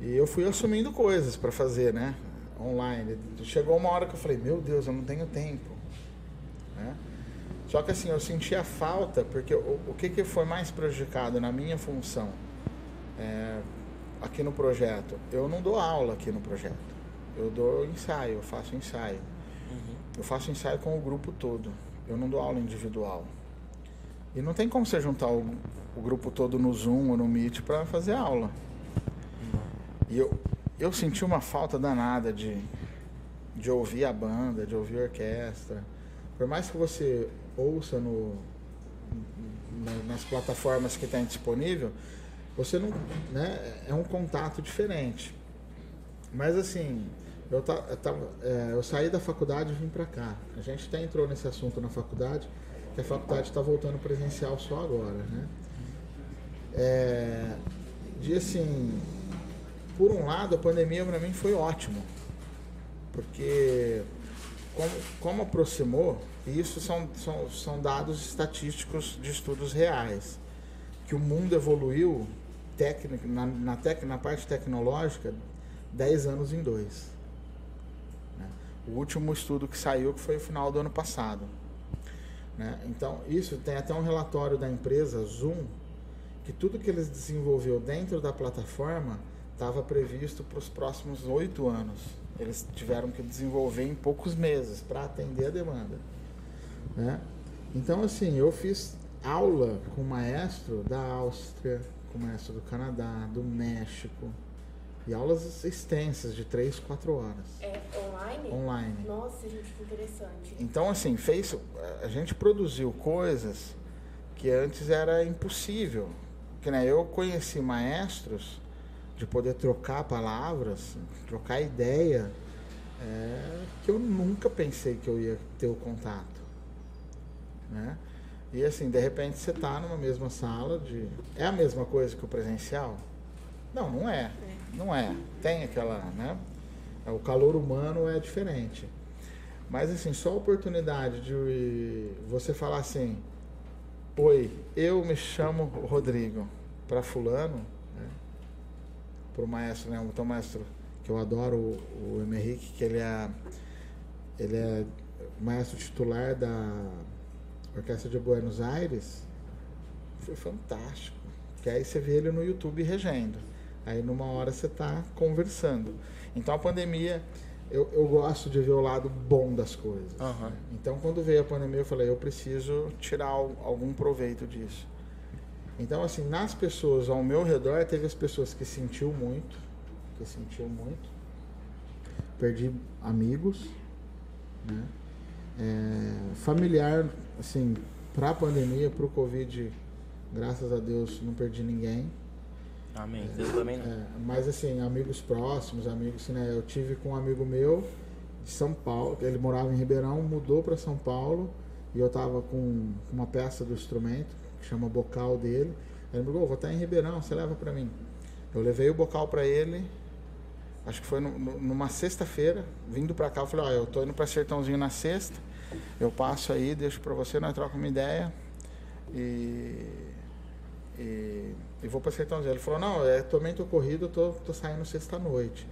E eu fui assumindo coisas para fazer, né? Online. Chegou uma hora que eu falei, meu Deus, eu não tenho tempo. Só que assim, eu sentia falta, porque o, o que, que foi mais prejudicado na minha função é, aqui no projeto? Eu não dou aula aqui no projeto. Eu dou ensaio, eu faço ensaio. Eu faço ensaio com o grupo todo. Eu não dou aula individual. E não tem como você juntar o, o grupo todo no Zoom ou no Meet para fazer aula. E eu, eu senti uma falta danada de, de ouvir a banda, de ouvir a orquestra. Por mais que você ouça no, na- nas plataformas que tem disponível, você não. Né, é um contato diferente. Mas assim, eu, ta- eu, tava- é, eu saí da faculdade e vim para cá. A gente até entrou nesse assunto na faculdade, que a faculdade está voltando presencial só agora, né? É, de assim, por um lado, a pandemia para mim foi ótimo, porque como, como aproximou, e isso são, são, são dados estatísticos de estudos reais, que o mundo evoluiu técnico, na, na, tec, na parte tecnológica 10 anos em dois. né? O último estudo que saiu que foi o final do ano passado. né? Então, isso tem até um relatório da empresa Zoom, que tudo que eles desenvolveu dentro da plataforma estava previsto para os próximos oito anos. Eles tiveram que desenvolver em poucos meses para atender a demanda. né? Então, assim, eu fiz aula com o maestro da Áustria, com o maestro do Canadá, do México, e aulas extensas de três, quatro horas É online? online. Nossa, gente, que interessante. Então, assim, fez, a gente produziu coisas que antes era impossível. Que né, eu conheci maestros de poder trocar palavras, trocar ideia, é, que eu nunca pensei que eu ia ter o contato. Né? E assim, de repente você está numa mesma sala de. É a mesma coisa que o presencial? Não, não é. Não é. Tem aquela, né? O calor humano é diferente. Mas assim, só a oportunidade de você falar assim, oi, eu me chamo Rodrigo, para fulano, né? para o maestro, né? O maestro que eu adoro, o, o M. Henrique, que ele é, ele é maestro titular da Orquestra de Buenos Aires, foi fantástico. Que aí você vê ele no YouTube regendo. Aí numa hora você está conversando. Então a pandemia, eu, eu gosto de ver o lado bom das coisas. Né? Então quando veio a pandemia eu falei, eu preciso tirar al- algum proveito disso. Então assim, nas pessoas ao meu redor, teve as pessoas que sentiu muito, que sentiu muito. Perdi amigos, né? É, familiar, assim, para a pandemia, para o Covid, graças a Deus não perdi ninguém. Amém. Deus também não. É, mas assim, amigos próximos, amigos, né? Eu tive com um amigo meu de São Paulo, ele morava em Ribeirão, mudou para São Paulo e eu tava com uma peça do instrumento chama bocal dele. Ele me ligou, vou estar em Ribeirão, você leva para mim. Eu levei o bocal para ele. Acho que foi no- no- numa sexta-feira, vindo para cá, eu falei, ó, eu tô indo para Sertãozinho na sexta. Eu passo aí, deixo para você, nós trocamos uma ideia. E e, e vou para Sertãozinho. Ele falou, não, é, também tô corrido, tô, tô saindo sexta-noite.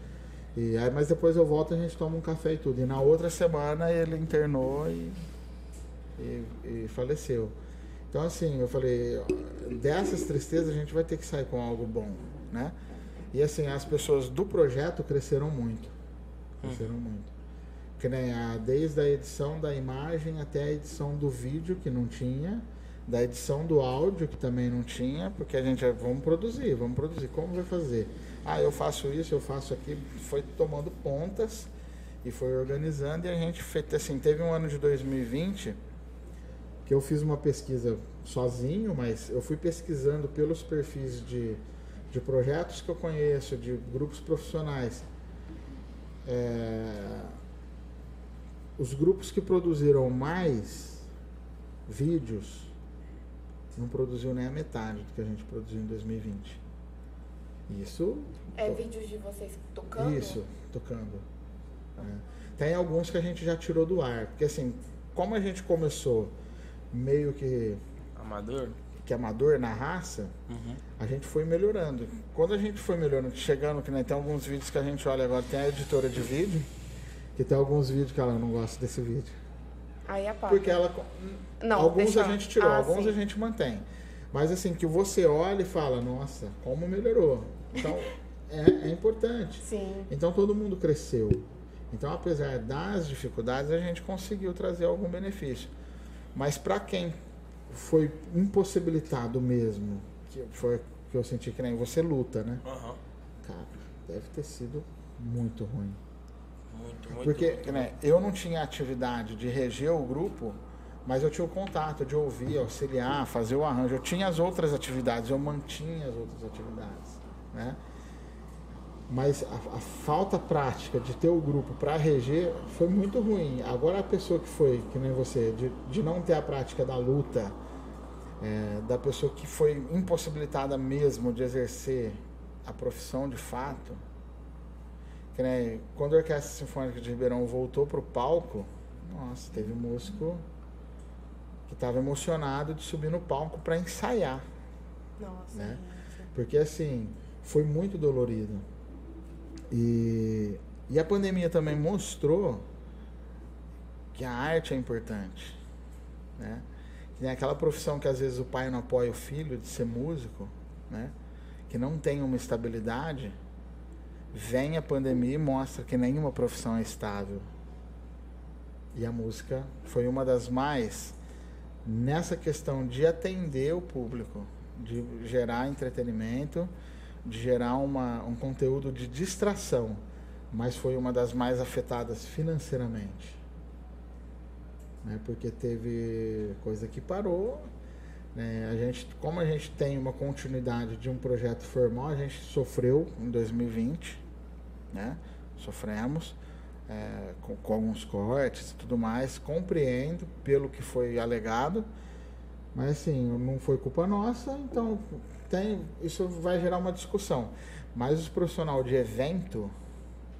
E aí, mas depois eu volto a gente toma um café e tudo. E na outra semana ele internou e, e, e faleceu. Então assim, eu falei, dessas tristezas a gente vai ter que sair com algo bom, né? E assim, as pessoas do projeto cresceram muito. Cresceram muito. Que nem a, desde a edição da imagem até a edição do vídeo, que não tinha, da edição do áudio, que também não tinha, porque a gente, ah, vamos produzir, vamos produzir, como vai fazer? Ah, eu faço isso, eu faço aquilo, foi tomando pontas e foi organizando, e a gente fez, assim, teve um ano de 2020 que eu fiz uma pesquisa sozinho, mas eu fui pesquisando pelos perfis de, de projetos que eu conheço, de grupos profissionais. É, os grupos que produziram mais vídeos não produziu nem a metade do que a gente produziu em 2020. Isso. É vídeos de vocês tocando? Isso, tocando. É. Tem alguns que a gente já tirou do ar. Porque assim, como a gente começou meio que, Amador? que amador na raça, Uhum. a gente foi melhorando. Quando a gente foi melhorando, chegando, que nem tem alguns vídeos que a gente olha agora, tem a editora de vídeo, que tem alguns vídeos que ela não gosta desse vídeo. Aí apaga. Porque ela. Não, alguns deixa- a gente tirou, Ah, alguns sim. a gente mantém. Mas assim, que você olha e fala, nossa, como melhorou. Então, é, é importante. Sim. Então todo mundo cresceu. Então, apesar das dificuldades, a gente conseguiu trazer algum benefício. Mas para quem foi impossibilitado mesmo, que foi que eu senti que nem você luta, né? Aham. Cara, deve ter sido muito ruim. Muito, muito. Porque muito, né, eu não tinha atividade de reger o grupo, mas eu tinha o contato de ouvir, auxiliar, fazer o arranjo. Eu tinha as outras atividades, eu mantinha as outras atividades. Né? Mas a, a falta prática de ter o grupo para reger foi muito ruim. Agora a pessoa que foi, que nem você, de, de não ter a prática da luta, é, da pessoa que foi impossibilitada mesmo de exercer a profissão de fato, que nem quando a Orquestra Sinfônica de Ribeirão voltou pro palco, nossa, teve um músico que estava emocionado de subir no palco para ensaiar, Nossa. Né? gente. porque assim, foi muito dolorido. E, e a pandemia também mostrou que a arte é importante, né? Nem aquela profissão que às vezes o pai não apoia o filho de ser músico, né? Que não tem uma estabilidade, vem a pandemia e mostra que nenhuma profissão é estável. E a música foi uma das mais nessa questão de atender o público, de gerar entretenimento, de gerar uma, um conteúdo de distração, mas foi uma das mais afetadas financeiramente. Né? Porque teve coisa que parou. Né? A gente, como a gente tem uma continuidade de um projeto formal, a gente sofreu em 2020, né? sofremos é, com, com alguns cortes e tudo mais, compreendo pelo que foi alegado, mas assim, não foi culpa nossa, então tem, isso vai gerar uma discussão. Mas os profissionais de evento,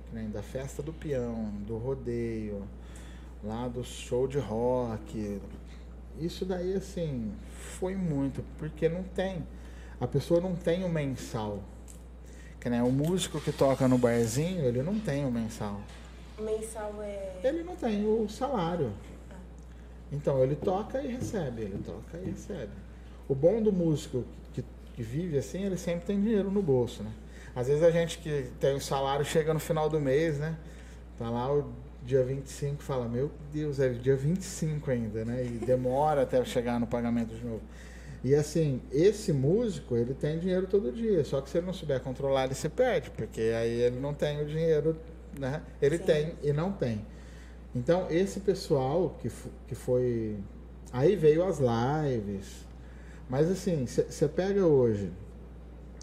que nem da festa do peão, do rodeio, lá do show de rock, isso daí assim, foi muito, porque não tem. A pessoa não tem o mensal. Que nem o músico que toca no barzinho, ele não tem o mensal. Mensal é. Ele não tem o salário. Então ele toca e recebe, ele toca e recebe. O bom do músico que, vive assim, ele sempre tem dinheiro no bolso, né? Às vezes a gente que tem o salário chega no final do mês, né? Tá lá o dia 25 e fala, meu Deus, é dia 25 ainda, né? E demora até chegar no pagamento de novo. E assim, esse músico, ele tem dinheiro todo dia, só que se ele não souber controlar, ele se perde, porque aí ele não tem o dinheiro, né? Ele Sim. tem e não tem. Então, esse pessoal que, que foi. Aí veio as lives. Mas assim, você pega hoje,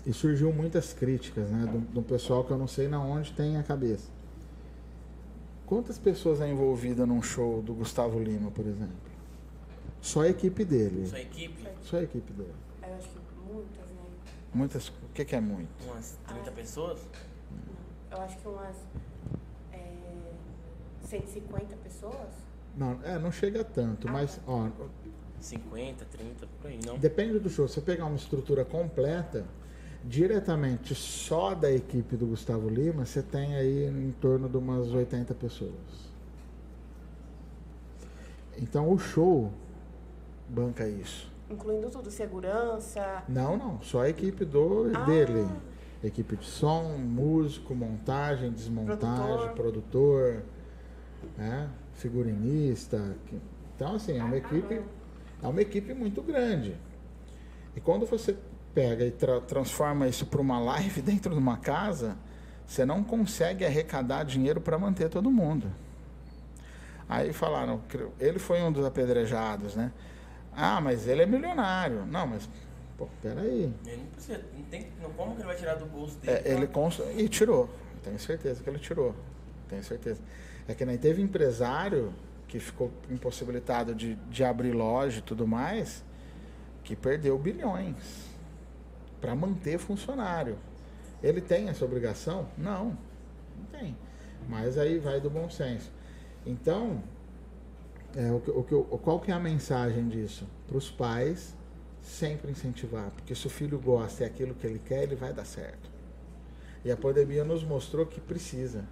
e surgiu muitas críticas, né? Do, do pessoal que eu não sei na onde tem a cabeça. Quantas pessoas é envolvida num show do Gustavo Lima, por exemplo? Só a equipe dele. Sua equipe, Só a equipe dele. Eu acho que muitas, né? Muitas. O que, que é muito? umas 30 Ah. pessoas? Eu acho que umas. É, 150 pessoas? Não, é, não chega a tanto, mas ó, 50, 30, por aí, não? Depende do show. Se você pegar uma estrutura completa, diretamente só da equipe do Gustavo Lima, você tem aí em torno de umas 80 pessoas. Então o show banca isso. Incluindo tudo, segurança. Não, não, só a equipe do Ah. dele. Equipe de som, músico, montagem, desmontagem, produtor, né, figurinista. que- Então assim, é uma equipe é uma equipe muito grande. E quando você pega e tra- transforma isso para uma live dentro de uma casa, você não consegue arrecadar dinheiro para manter todo mundo. Aí falaram, ele foi um dos apedrejados, né? Ah, mas ele é milionário. Não, mas, pô, peraí. Ele não precisa, não tem, não, como que ele vai tirar do bolso dele? É, ele cons... E tirou. Tenho certeza que ele tirou. Tenho certeza. É que nem teve empresário que ficou impossibilitado de, de abrir loja e tudo mais, que perdeu bilhões para manter funcionário. Ele tem essa obrigação? Não, não tem. Mas aí vai do bom senso. Então, é, o, o, qual que é a mensagem disso? Para os pais sempre incentivar, porque se o filho gosta e é aquilo que ele quer, ele vai dar certo. E a pandemia nos mostrou que precisa.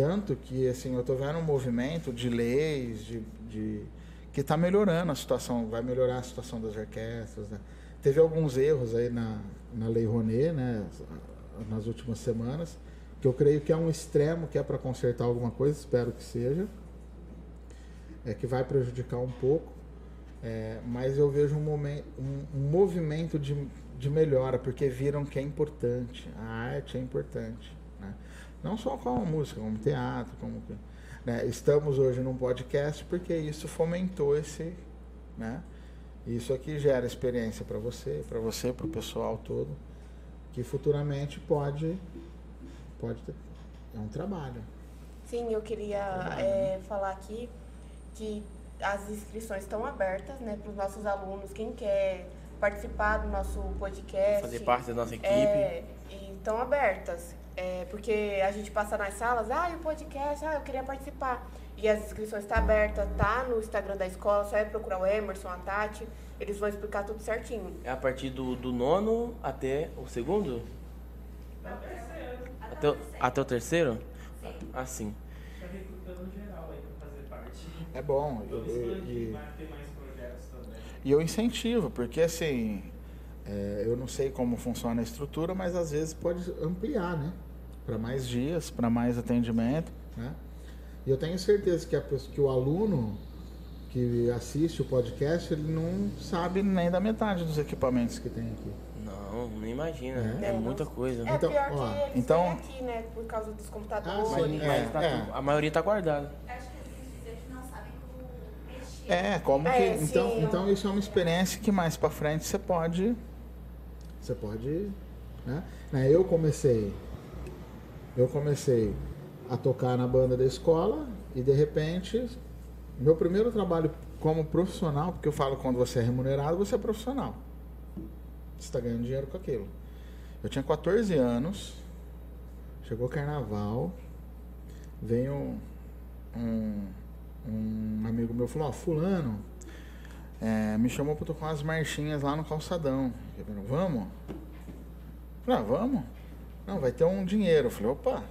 Tanto que assim, eu estou vendo um movimento de leis, de, de- que está melhorando a situação, vai melhorar a situação das orquestras. né? Teve alguns erros aí na, na Lei Rouanet, né, nas últimas semanas, que eu creio que é um extremo que é para consertar alguma coisa, espero que seja, é que vai prejudicar um pouco, é, mas eu vejo um, momen- um- um movimento de, de melhora, porque viram que é importante, a arte é importante. Não só com a música, como teatro, como. né? Estamos hoje num podcast porque isso fomentou esse. Né? Isso aqui gera experiência para você, para você, para o pessoal todo, que futuramente pode. Pode ter. É um trabalho. Sim, eu queria é, falar aqui que as inscrições estão abertas né, para os nossos alunos. Quem quer participar do nosso podcast. Fazer parte da nossa equipe. É, e estão abertas. É, porque a gente passa nas salas, ah, e o podcast, ah, eu queria participar. E as inscrições estão abertas, tá no Instagram da escola, só é procurar o Emerson, a Tati, eles vão explicar tudo certinho. É a partir do, do nono até o segundo? Até, o- até o terceiro? Ah, sim. Tá recrutando geral aí pra fazer parte. É bom. Tô E, expandindo, e- vai ter mais projetos também. e eu incentivo, porque assim, é, eu não sei como funciona a estrutura, mas às vezes pode ampliar, né? Para mais dias, para mais atendimento, né? E eu tenho certeza que, a que o aluno que assiste o podcast, ele não sabe nem da metade dos equipamentos que tem aqui. Não, nem imagina. É. É, É, muita não- coisa. É Então, pior ó, que eles então- vêm aqui, né, por causa dos computadores. Ah, Mas, sim, mas é, tá é. tudo- a maioria tá guardada. Não sabem como mexer. É, como que. É, então, sim. então isso é uma experiência que mais pra frente você pode. Você pode. Né? Né, Eu comecei. Eu comecei a tocar na banda da escola e de repente. Meu primeiro trabalho como profissional, porque eu falo quando você é remunerado, você é profissional. Você está ganhando dinheiro com aquilo. Eu tinha 14 anos, chegou o carnaval, veio um, um amigo meu falou, ó, fulano é, me chamou pra tocar umas marchinhas lá no calçadão. Eu falei, vamos? Eu Falei, ah, vamos? Não, vai ter um dinheiro. Eu falei, opa.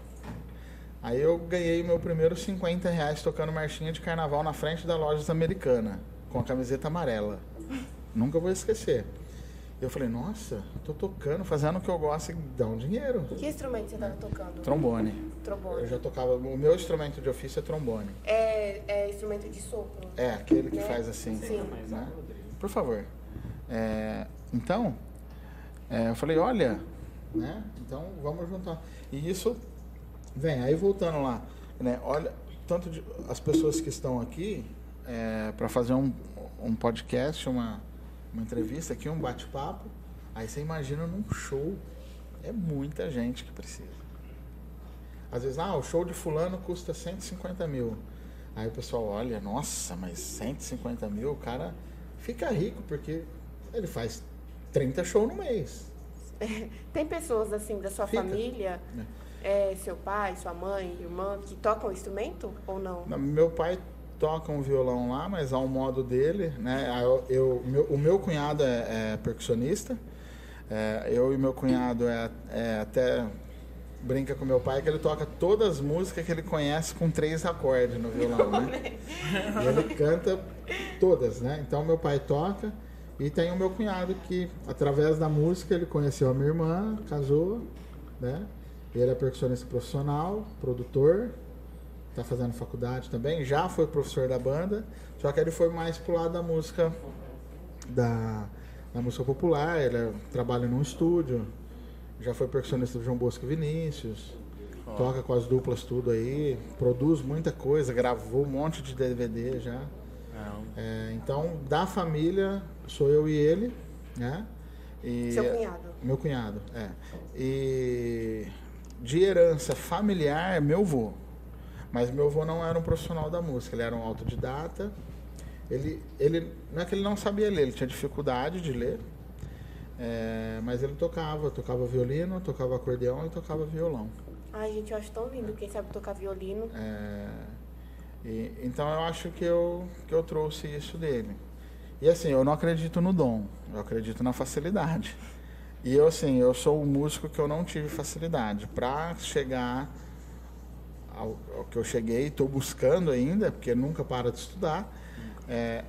Aí eu ganhei meu primeiro 50 reais tocando marchinha de carnaval na frente da loja americana, com a camiseta amarela. Nunca vou esquecer. Eu falei, nossa, tô tocando, fazendo o que eu gosto e dá um dinheiro. Que instrumento você estava tocando? Trombone. Trombone. Eu já tocava. O meu instrumento de ofício é trombone. É, é instrumento de sopro. É, aquele que Né? faz assim. Sim. né? Por favor. É, então, é, eu falei, olha, né? Então vamos juntar. E isso vem, aí voltando lá, né? Olha, tanto de, as pessoas que estão aqui para fazer um, um podcast, uma, uma entrevista aqui, um bate-papo. Aí você imagina num show, é muita gente que precisa. Às vezes, ah, o show de fulano custa 150 mil. Aí o pessoal olha, nossa, mas 150 mil, o cara fica rico, porque ele faz 30 shows no mês. Tem pessoas assim da sua Fica. família, é, seu pai, sua mãe, irmã, que tocam instrumento ou não? Não, Meu pai toca um violão lá, mas ao modo dele, né? Aí Eu, eu- meu- o meu cunhado é, é percussionista. É, eu e meu cunhado é, é até brinca com meu pai que ele toca todas as músicas que ele conhece com três acordes no violão, né? E ele canta todas, né? Então meu pai toca e tem o meu cunhado que através da música ele conheceu a minha irmã, casou, né? Ele é percussionista profissional, produtor, tá fazendo faculdade também, já foi professor da banda, só que ele foi mais pro lado da música da, da música popular, ele é- trabalha num estúdio, já foi percussionista do João Bosco e Vinícius, toca com as duplas tudo aí, produz muita coisa, gravou um monte de DVD já. É, então, da família, sou eu e ele, né? E- Seu cunhado. Meu cunhado, é. E de herança familiar, meu avô. Mas meu avô não era um profissional da música, ele era um autodidata. Ele, ele, não é que ele não sabia ler, ele tinha dificuldade de ler, é, mas ele tocava, tocava violino, tocava acordeão e tocava violão. Ai, gente, eu acho tão lindo quem sabe tocar violino. É, e, então eu acho que eu, que eu trouxe isso dele. E assim, eu não acredito no dom, eu acredito na facilidade. E eu assim, eu sou um músico que eu não tive facilidade para chegar ao, ao, que eu cheguei, estou buscando ainda, porque nunca para de estudar. É,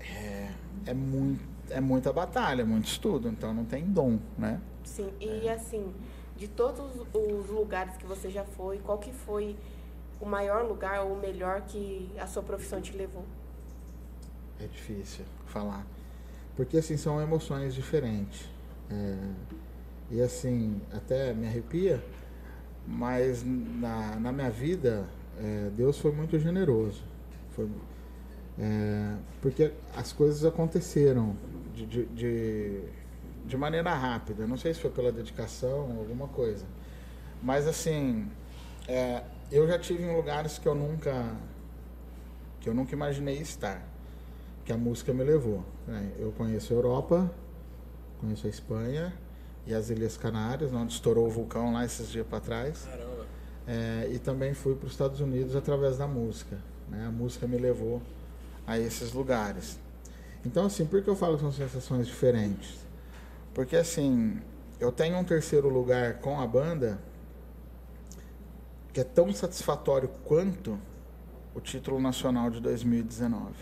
é, é, muito, é muita batalha, muito estudo, então não tem dom, né? Sim, e é. assim, de todos os lugares que você já foi, qual que foi o maior lugar ou o melhor que a sua profissão te levou? É difícil falar. Porque assim, são emoções diferentes. É, e assim, até me arrepia, mas na, na minha vida, é, Deus foi muito generoso. Foi, é, porque as coisas aconteceram de, de, de, de, maneira rápida. Não sei se foi pela dedicação ou alguma coisa. Mas assim, é, eu já tive em lugares que eu nunca que eu nunca imaginei estar, que a música me levou. Né? Eu conheço a Europa, conheço a Espanha e as Ilhas Canárias, onde estourou o vulcão lá esses dias para trás. Caramba. É, e também fui para os Estados Unidos através da música. Né? A música me levou a esses lugares. Então, assim, por que eu falo que são sensações diferentes? Porque, assim, eu tenho um terceiro lugar com a banda que é tão satisfatório quanto o título nacional de 2019.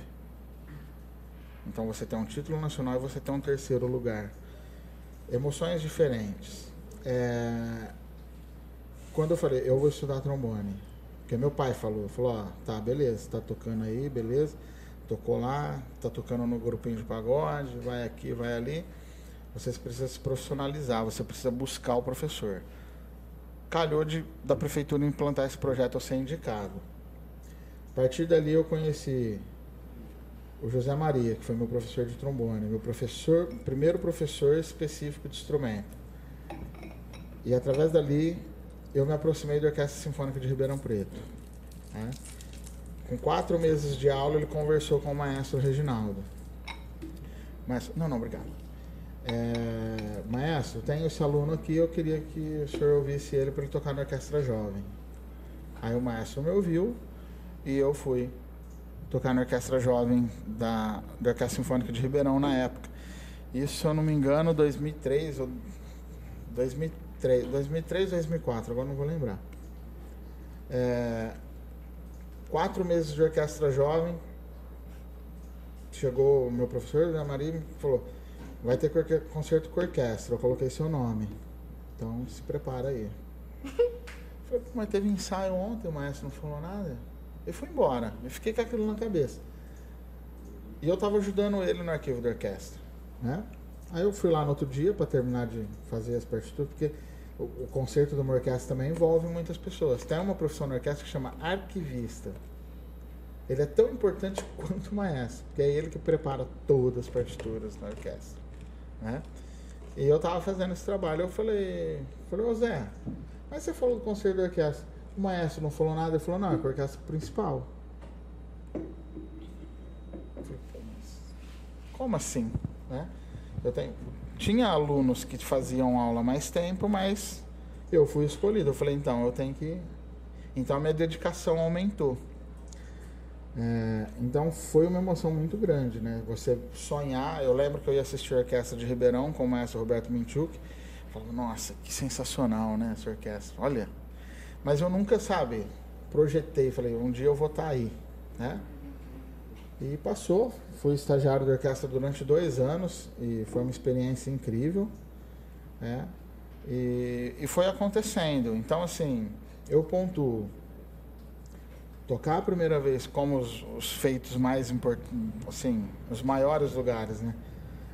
Então você tem um título nacional e você tem um terceiro lugar. Emoções diferentes. É... Quando eu falei, eu vou estudar trombone, porque meu pai falou, falou, ó, tá, beleza, tá tocando aí, beleza, tocou lá, tá tocando no grupinho de pagode, vai aqui, vai ali. Você precisa se profissionalizar, você precisa buscar o professor calhou de, da prefeitura implantar esse projeto a ser indicado. A partir dali eu conheci o José Maria, que foi meu professor de trombone, meu professor, primeiro professor específico de instrumento. E através dali eu me aproximei da Orquestra Sinfônica de Ribeirão Preto. Né? Com quatro meses de aula ele conversou com o maestro Reginaldo. Mas, não, não, obrigado. É, maestro, tenho esse aluno aqui, eu queria que o senhor ouvisse ele para ele tocar na orquestra jovem. Aí o maestro me ouviu e eu fui tocar na orquestra jovem da, da Orquestra Sinfônica de Ribeirão na época. Isso, se eu não me engano, 2003 ou 2003, 2003 2004, agora não vou lembrar. É, quatro meses de orquestra jovem, chegou o meu professor, a Maria, e falou Vai ter concerto com orquestra, eu coloquei seu nome. Então se prepara aí. Falei, mas teve ensaio ontem, o maestro não falou nada. Ele foi embora. Eu fiquei com aquilo na cabeça. E eu estava ajudando ele no arquivo da orquestra. Né? Aí eu fui lá no outro dia para terminar de fazer as partituras, porque o, o concerto de uma orquestra também envolve muitas pessoas. Tem uma profissão na orquestra que chama arquivista. Ele é tão importante quanto o maestro, porque é ele que prepara todas as partituras da orquestra. Né? E eu tava fazendo esse trabalho, eu falei, falei, ô Zé, mas você falou do conselho da orquestra. O maestro não falou nada, ele falou, não, é a orquestra principal. Como assim? Né? Eu tenho, tinha alunos que faziam aula mais tempo, mas eu fui escolhido. Eu falei, então, eu tenho que. Então a minha dedicação aumentou. É, então foi uma emoção muito grande, né? Você sonhar. Eu lembro que eu ia assistir a orquestra de Ribeirão com o maestro Roberto Minchuk. Falava, nossa, que sensacional, né? Essa orquestra. Olha. Mas eu nunca, sabe, projetei. Falei, um dia eu vou estar tá aí, né? E passou. Fui estagiário da orquestra durante dois anos e foi uma experiência incrível, né? E, e foi acontecendo. Então, assim, eu pontuo tocar a primeira vez como os, os feitos mais importantes, assim, os maiores lugares, né?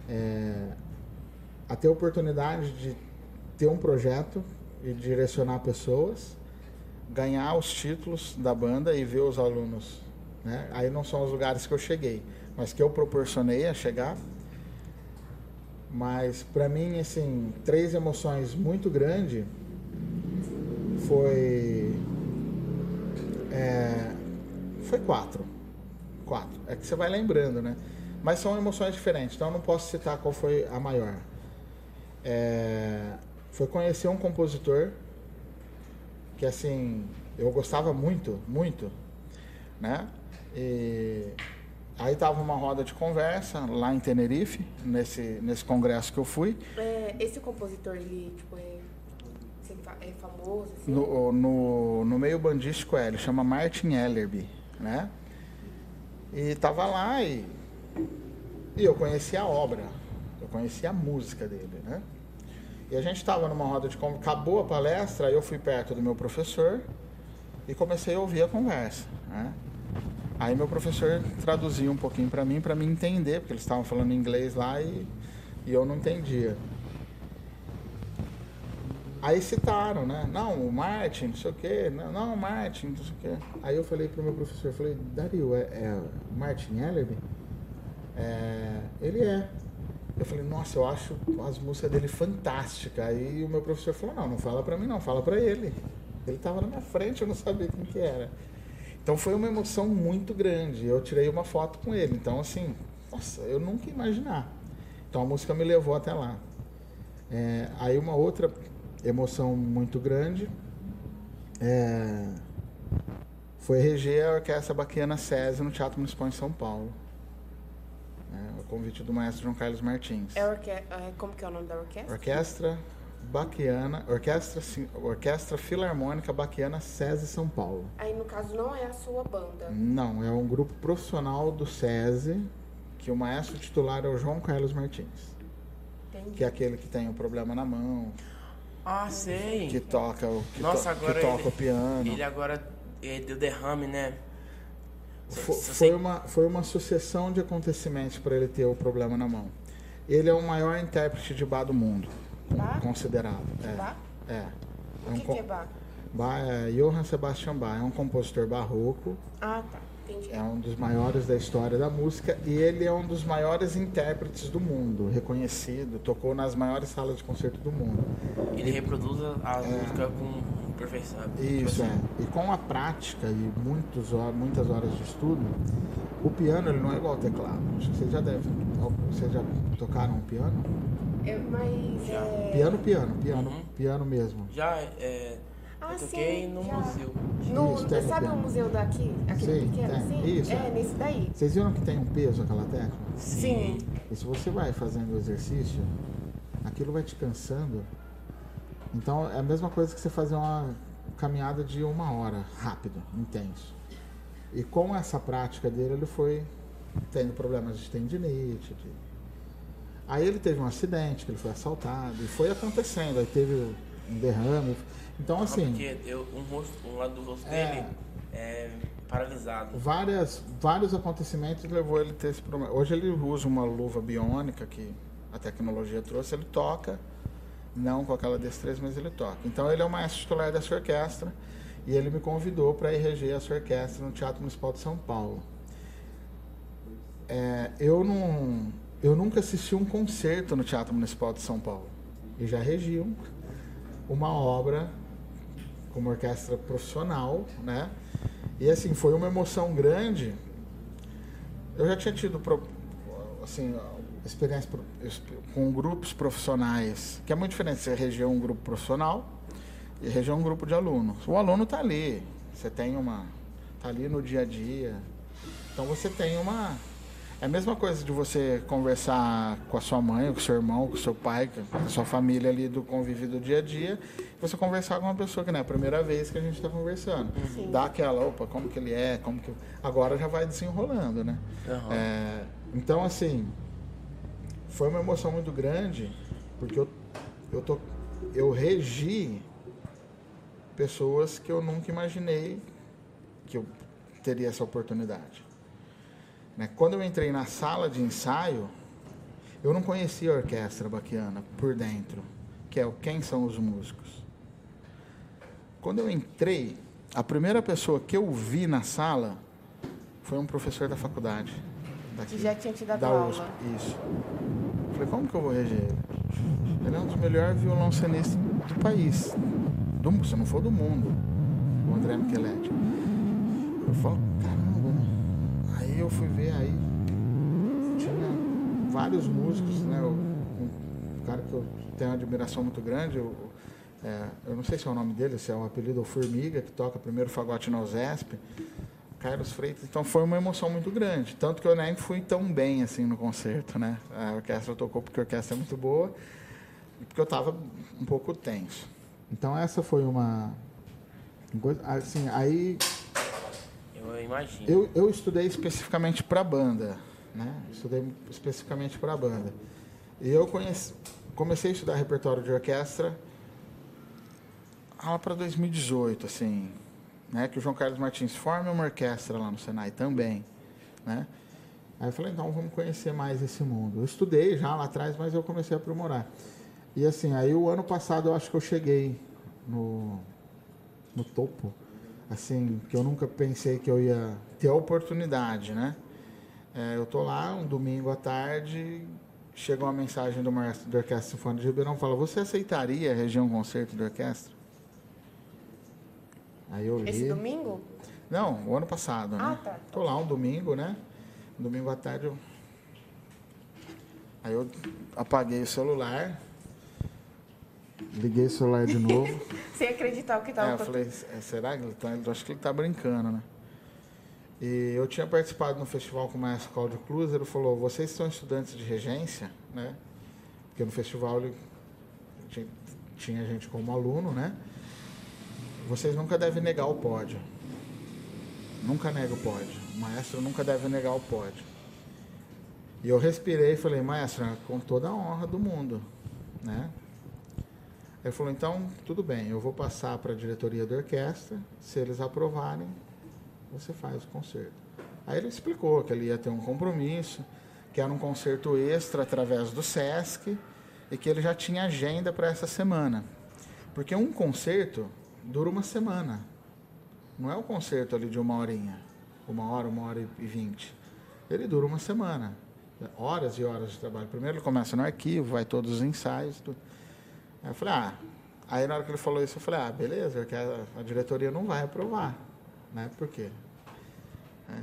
É, a ter a oportunidade de ter um projeto e direcionar pessoas, ganhar os títulos da banda e ver os alunos, né? Aí não são os lugares que eu cheguei, mas que eu proporcionei a chegar. Mas para mim, assim, três emoções muito grandes foi é, foi quatro. Quatro. É que você vai lembrando, né? Mas são emoções diferentes, então eu não posso citar qual foi a maior. É, foi conhecer um compositor que, assim, eu gostava muito, muito, né? E aí tava uma roda de conversa lá em Tenerife, nesse, nesse congresso que eu fui. É, esse compositor, ele, tipo, é, é famoso, assim? No, no, no meio bandístico é, ele chama Martin Ellerby, né? E tava lá e, e eu conhecia a obra, eu conhecia a música dele, né? E a gente estava numa roda de conversa, acabou a palestra, eu fui perto do meu professor e comecei a ouvir a conversa, né? Aí meu professor traduzia um pouquinho para mim, para mim entender, porque eles estavam falando inglês lá e, e eu não entendia. Aí citaram, né? Não, o Martin, não sei o quê. Não, não, o Martin, não sei o quê. Aí eu falei pro meu professor, eu falei, Dario, é, é Martin Ellerby? É, ele é. Eu falei, nossa, eu acho as músicas dele fantásticas. Aí o meu professor falou, não, não fala pra mim não, fala pra ele. Ele tava na minha frente, eu não sabia quem que era. Então foi uma emoção muito grande. Eu tirei uma foto com ele. Então, assim, nossa, eu nunca ia imaginar. Então a música me levou até lá. É, aí uma outra emoção muito grande é, foi reger a Orquestra Baquiana SESI no Teatro Municipal em São Paulo. É, o convite do maestro João Carlos Martins. É orque... é, como que é o nome da orquestra? Orquestra Baquiana, Orquestra, Orquestra Filarmônica Baquiana SESI São Paulo. Aí, no caso, não é a sua banda. Não, é um grupo profissional do SESI, que o maestro titular é o João Carlos Martins, Entendi. que é aquele que tem o problema na mão, Ah, sei. que toca o, que Nossa, to- que agora toca ele- o piano. Ele agora é, deu derrame, né? Foi você- uma, foi uma sucessão de acontecimentos para ele ter o problema na mão. Ele é o maior intérprete de bar do mundo, Bach? considerado. É, Bach? é. É O um que, que é Bach? Bach é Johann Sebastian Bach, é um compositor barroco, Ah, tá. Entendi. é um dos maiores da história da música e ele é um dos maiores intérpretes do mundo, reconhecido, tocou nas maiores salas de concerto do mundo. Ele reproduz a música com perfeição. Tipo Isso, assim, é. E com a prática e muitos, muitas horas de estudo, o piano ele não é igual ao teclado. Acho que vocês já devem. Vocês já tocaram piano? É, mas é... Piano, piano, piano, Uhum. piano mesmo. Já é, Ah, eu toquei sim, no já. museu. No, Isso, sabe o museu daqui? Aquele Sim, pequeno, tem. assim? Isso, É, é. nesse daí. Vocês viram que tem um peso aquela tecla? Sim. E se você vai fazendo o exercício, aquilo vai te cansando. Então é a mesma coisa que você fazer uma caminhada de uma hora, rápido, intenso. E com essa prática dele, ele foi tendo problemas de tendinite. de- Aí ele teve um acidente, que ele foi assaltado, e foi acontecendo. Aí teve um derrame. Então, Ah, assim, Porque eu, um, rosto, um lado do rosto É. dele é paralisado. várias, vários acontecimentos levou ele a ter esse problema. Hoje ele usa uma luva biônica que a tecnologia trouxe, ele toca, não com aquela destreza, mas ele toca. Então ele é o maestro titular dessa orquestra e ele me convidou para ir reger essa orquestra no Teatro Municipal de São Paulo. É, eu não, eu nunca assisti um concerto no Teatro Municipal de São Paulo e já regi um- uma obra com uma orquestra profissional, né? E assim, foi uma emoção grande. Eu já tinha tido assim, experiência com grupos profissionais, que é muito diferente você reger um grupo profissional e reger um grupo de alunos. O aluno está ali, você tem uma tá ali no dia a dia. Então você tem uma é a mesma coisa de você conversar com a sua mãe, com o seu irmão, com o seu pai, com a sua família ali do convívio do dia a dia, e você conversar com uma pessoa que não é a primeira vez que a gente está conversando. Dá aquela, opa, como que ele é, como que. Agora já vai desenrolando, né? Aham. É, então, assim, foi uma emoção muito grande, porque eu, eu, tô, eu regi pessoas que eu nunca imaginei que eu teria essa oportunidade. Né? Quando eu entrei na sala de ensaio, eu não conhecia a orquestra baquiana por dentro, que é o quem são os músicos. Quando eu entrei, a primeira pessoa que eu vi na sala foi um professor da faculdade. daqui, Que já tinha te dado da aula. USP, isso. Falei, como que eu vou reger ele? Ele é um dos melhores violoncelistas do país. Do, se não for do mundo. O André Micheletti. Eu falo, eu fui ver aí, tinha vários músicos, né? Um cara que eu tenho uma admiração muito grande, eu, é, eu não sei se é o nome dele, se é o apelido ou Formiga, que toca primeiro fagote na USESP, Carlos Freitas. Então foi uma emoção muito grande. Tanto que eu nem fui tão bem assim no concerto, né? A orquestra tocou porque a orquestra é muito boa e porque eu estava um pouco tenso. Então essa foi uma. Assim, aí imagino. eu, eu estudei especificamente para banda, né? Estudei especificamente para banda. E eu conheci, comecei a estudar repertório de orquestra lá para 2018, assim, né? Que o João Carlos Martins forma uma orquestra lá no Senai também, né? Aí eu falei, então vamos conhecer mais esse mundo. Eu estudei já lá atrás, mas eu comecei a aprimorar. E assim, aí o ano passado eu acho que eu cheguei no, no topo, assim, que eu nunca pensei que eu ia ter a oportunidade, né? É, eu tô lá um domingo à tarde, chega uma mensagem do maestro da Orquestra Sinfônica de Ribeirão, fala, você aceitaria a região concerto da orquestra? Aí eu li. Esse domingo? Não, o ano passado, Ah, né? tá. Tô lá um domingo, né? Domingo à tarde eu. Aí eu apaguei o celular, liguei o celular de novo. Sem acreditar o que estava É, eu falei, "É, será que ele tá? Eu acho que ele tá brincando, né? E eu tinha participado no festival com o maestro Cláudio Cruz, ele falou, vocês são estudantes de regência, né? Porque no festival ele tinha, tinha gente como aluno, né? Vocês nunca devem negar o pódio. Nunca nega o pódio. O maestro nunca deve negar o pódio. E eu respirei e falei, maestro, é com toda a honra do mundo, né? Ele falou, então, tudo bem, eu vou passar para a diretoria da orquestra, se eles aprovarem, você faz o concerto. Aí ele explicou que ele ia ter um compromisso, que era um concerto extra através do SESC, e que ele já tinha agenda para essa semana. Porque um concerto dura uma semana. Não é um concerto ali de uma horinha, uma hora, uma hora e vinte. Ele dura uma semana. Horas e horas de trabalho. Primeiro ele começa no arquivo, vai todos os ensaios, tudo. Aí eu falei, ah, aí na hora que ele falou isso, eu falei, ah, beleza, que a, a diretoria não vai aprovar. Né? Por quê? É.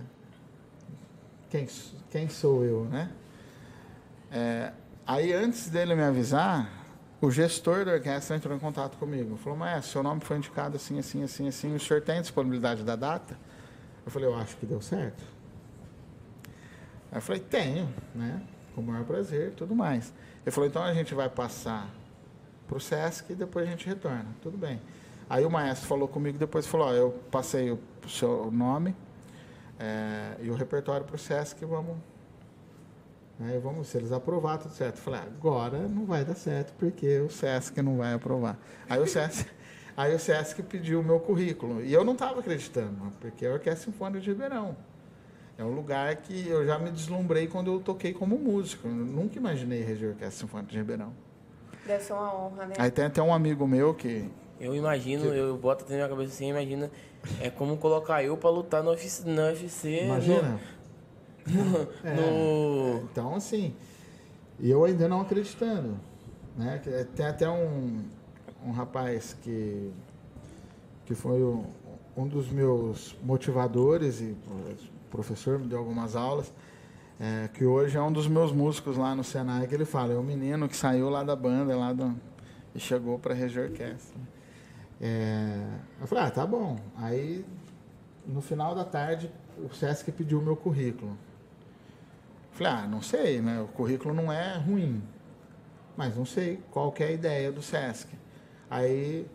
Quem, quem sou eu, né? É, aí antes dele me avisar, o gestor da orquestra entrou em contato comigo. Falou, mas seu nome foi indicado assim, assim, assim, assim, o senhor tem disponibilidade da data? Eu falei, eu acho que deu certo. Aí eu falei, tenho, né? Com o maior prazer, tudo mais. Ele falou, então a gente vai passar para o SESC e depois a gente retorna. Tudo bem. Aí o maestro falou comigo, depois falou, ó, eu passei o seu nome é, e o repertório para o SESC, vamos, né, vamos, se eles aprovar, tudo certo. Eu falei, ah, agora não vai dar certo, porque o SESC não vai aprovar. Aí o SESC, aí o SESC pediu o meu currículo, e eu não estava acreditando, porque é a Orquestra Sinfônica de Ribeirão. É um lugar que eu já me deslumbrei quando eu toquei como músico. Eu nunca imaginei reger a Orquestra Sinfônica de Ribeirão. Deve ser uma honra, né? Aí tem até um amigo meu que Eu imagino, eu boto até na minha cabeça assim, imagina, é como colocar eu pra lutar no UFC, no UFC Imagina? no, É, no- Então, assim, e eu ainda não acreditando. Né? Que Tem até um, um rapaz que, que foi um, um dos meus motivadores e o professor me deu algumas aulas, é, que hoje é um dos meus músicos lá no Senai, que ele fala, é o menino que saiu lá da banda lá do, e chegou para reger orquestra. É, eu falei, ah, tá bom. Aí, no final da tarde, o Sesc pediu o meu currículo. Falei, ah, não sei, né? O currículo não é ruim, mas não sei qual que é a ideia do Sesc. Aí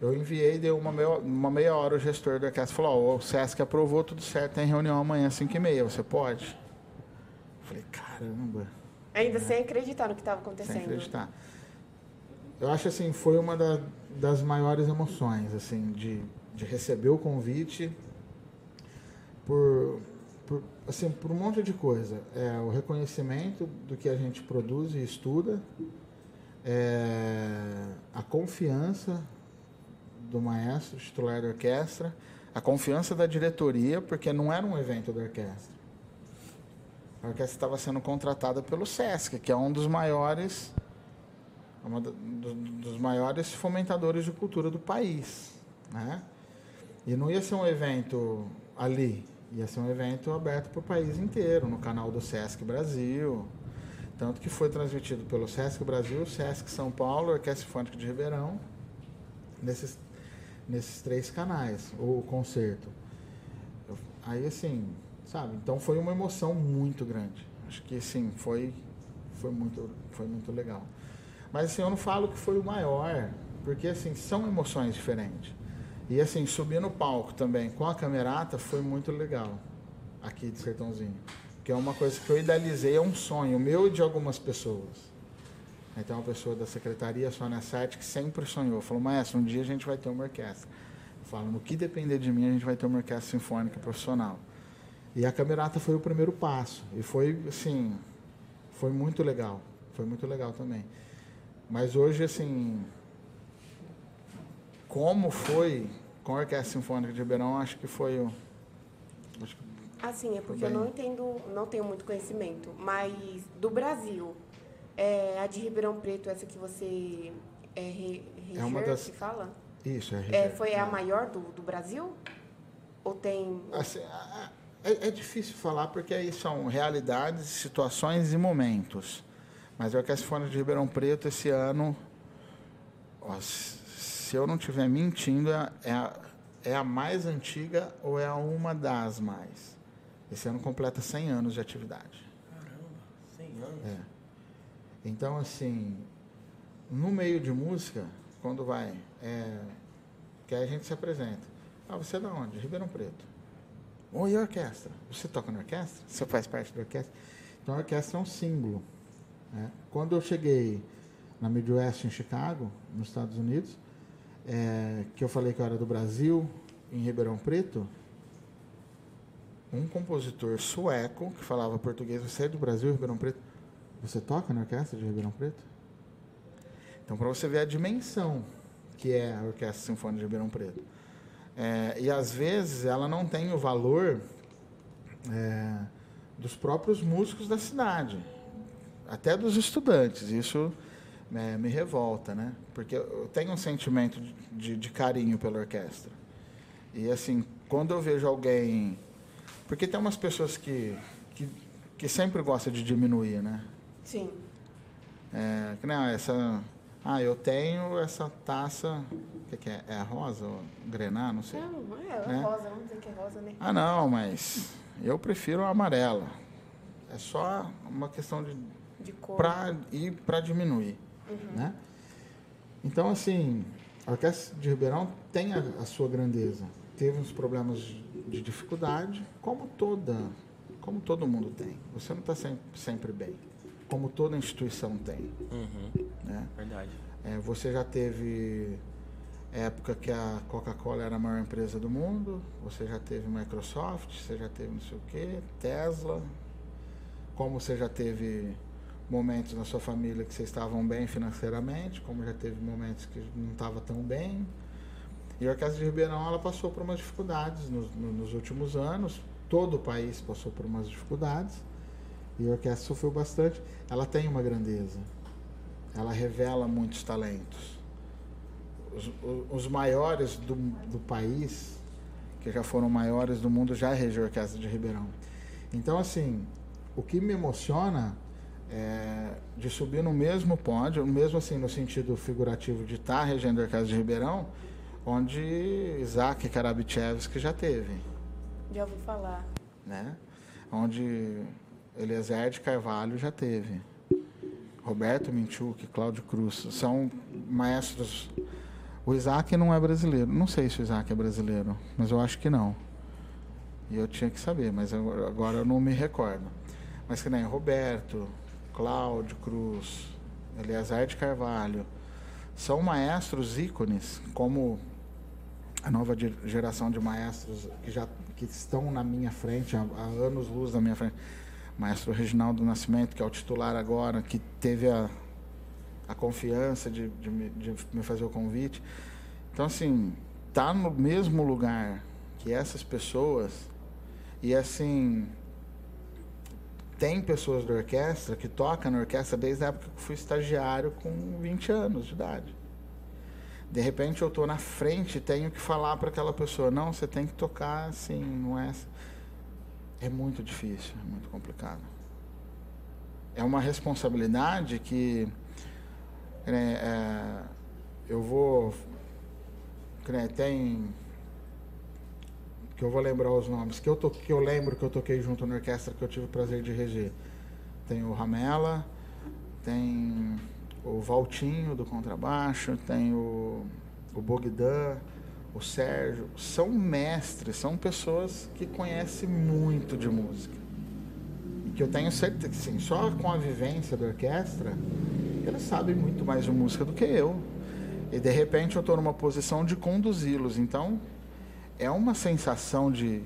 eu enviei, deu uma meia, uma meia hora o gestor da orquestra falou, ó, o Sesc aprovou tudo certo, tem reunião amanhã às 5 e meia, você pode? Falei, caramba, Ainda sem acreditar no que estava sem acontecendo. acreditar. Eu acho assim, foi uma da- das maiores emoções, assim, de, de receber o convite por, por, assim, por um monte de coisa. É o reconhecimento do que a gente produz e estuda, é, a confiança do maestro, titular da orquestra, a confiança da diretoria, porque não era um evento da orquestra. A orquestra estava sendo contratada pelo SESC, que é um dos maiores é do- dos maiores fomentadores de cultura do país, né? E não ia ser um evento ali, Ia ser um evento aberto para o país inteiro, no canal do Sesc Brasil. Tanto que foi transmitido pelo Sesc Brasil, Sesc São Paulo, Orquestra Sinfônica de Ribeirão, nesses, nesses três canais, o concerto. Aí, assim, sabe? Então foi uma emoção muito grande. Acho que, assim, foi, foi, muito, foi muito legal. Mas, assim, eu não falo que foi o maior, porque, assim, são emoções diferentes. E, assim, subir no palco também com a camerata foi muito legal, aqui de Sertãozinho. Que é uma coisa que eu idealizei, é um sonho meu e de algumas pessoas. Tem uma pessoa da secretaria, Sônia Sete, que sempre sonhou. Falou, maestro, um dia a gente vai ter uma orquestra. Eu falo, no que depender de mim, a gente vai ter uma orquestra sinfônica profissional. E a camerata foi o primeiro passo. E foi, assim, foi muito legal. Foi muito legal também. Mas hoje, assim, como foi com a Orquestra Sinfônica de Ribeirão, acho que foi o. Acho que Assim, é porque Tudo eu bem. não entendo, não tenho muito conhecimento, mas do Brasil, é, a de Ribeirão Preto, essa que você é, re, É uma das- que fala? Isso, é, É, Ribeirão. foi a maior do, do Brasil? Ou tem. Assim, a- é, é difícil falar porque aí são realidades, situações e momentos. Mas a Orquestra Sinfônica de Ribeirão Preto esse ano, ó, se eu não estiver mentindo, é, é a, é a mais antiga ou é a uma das mais. Esse ano completa 100 anos de atividade. Caramba, 100 anos. É. Então, assim, no meio de música, quando vai, é, que aí a gente se apresenta. Ah, você é da onde? Ribeirão Preto. Oi, orquestra. Você toca na orquestra? Você faz parte da orquestra? Então, a orquestra é um símbolo. né? Quando eu cheguei na Midwest, em Chicago, nos Estados Unidos, é, que eu falei que eu era do Brasil, em Ribeirão Preto, um compositor sueco que falava português, você é do Brasil, Ribeirão Preto? Você toca na orquestra de Ribeirão Preto? Então, para você ver a dimensão que é a Orquestra Sinfônica de Ribeirão Preto. É, e às vezes ela não tem o valor é, dos próprios músicos da cidade, até dos estudantes. Isso é, me revolta, né? Porque eu tenho um sentimento de, de, carinho pela orquestra. E assim, quando eu vejo alguém. Porque tem umas pessoas que, que, que sempre gostam de diminuir, né? Sim. É, que nem ah, essa. Ah, eu tenho essa taça. O que, que é? É a rosa? Ou grená? Não sei. Não, é, Né? é rosa, vamos dizer que é rosa, né? Ah, não, mas eu prefiro a amarela. É só uma questão de De cor. para ir para diminuir, né? Então assim, a orquestra de Ribeirão tem a, a sua grandeza. Teve uns problemas de dificuldade, como toda, como todo mundo tem. Você não está sempre, sempre bem, como toda instituição tem, Uhum, né? verdade. É, você já teve época que a Coca-Cola era a maior empresa do mundo, você já teve Microsoft, você já teve não sei o quê, Tesla, como você já teve momentos na sua família que vocês estavam bem financeiramente, como já teve momentos que não estava tão bem. E a Orquestra de Ribeirão ela passou por umas dificuldades nos, no- nos últimos anos, todo o país passou por umas dificuldades, e a orquestra sofreu bastante. Ela tem uma grandeza, ela revela muitos talentos. Os, os maiores do, do país, que já foram maiores do mundo, já regeu a Orquestra de Ribeirão. Então, assim, o que me emociona é de subir no mesmo pódio, mesmo assim no sentido figurativo de estar regendo a Orquestra de Ribeirão, onde Isaac Karabichevski já teve Já ouvi falar. né? Onde Eliezer de Carvalho já teve. Roberto Minchuk, Cláudio Cruz, são maestros. O Isaac não é brasileiro. Não sei se o Isaac é brasileiro, mas eu acho que não. E eu tinha que saber, mas eu- agora eu não me recordo. Mas que nem Roberto, Cláudio Cruz, Eliezer de Carvalho, são maestros ícones, como a nova ge- geração de maestros que já que estão na minha frente, há, há anos luz na minha frente. Maestro Reginaldo Nascimento, que é o titular agora, que teve a, a confiança de, de, me, de me fazer o convite. Então, assim, tá no mesmo lugar que essas pessoas e, assim, tem pessoas da orquestra que tocam na orquestra desde a época que eu fui estagiário com 20 anos de idade. De repente eu estou na frente e tenho que falar para aquela pessoa, não, você tem que tocar assim, não é. é muito difícil, é muito complicado. É uma responsabilidade que é, eu vou tem que eu vou lembrar os nomes que eu to, que eu lembro que eu toquei junto na orquestra que eu tive o prazer de reger. Tem o Ramela, tem o Valtinho do contrabaixo, tem o, o Bogdan, o Sérgio. São mestres, são pessoas que conhecem muito de música. Que eu tenho certeza que, sim, só com a vivência da orquestra, eles sabem muito mais de música do que eu. E de repente eu estou numa posição de conduzi-los. Então, é uma sensação de.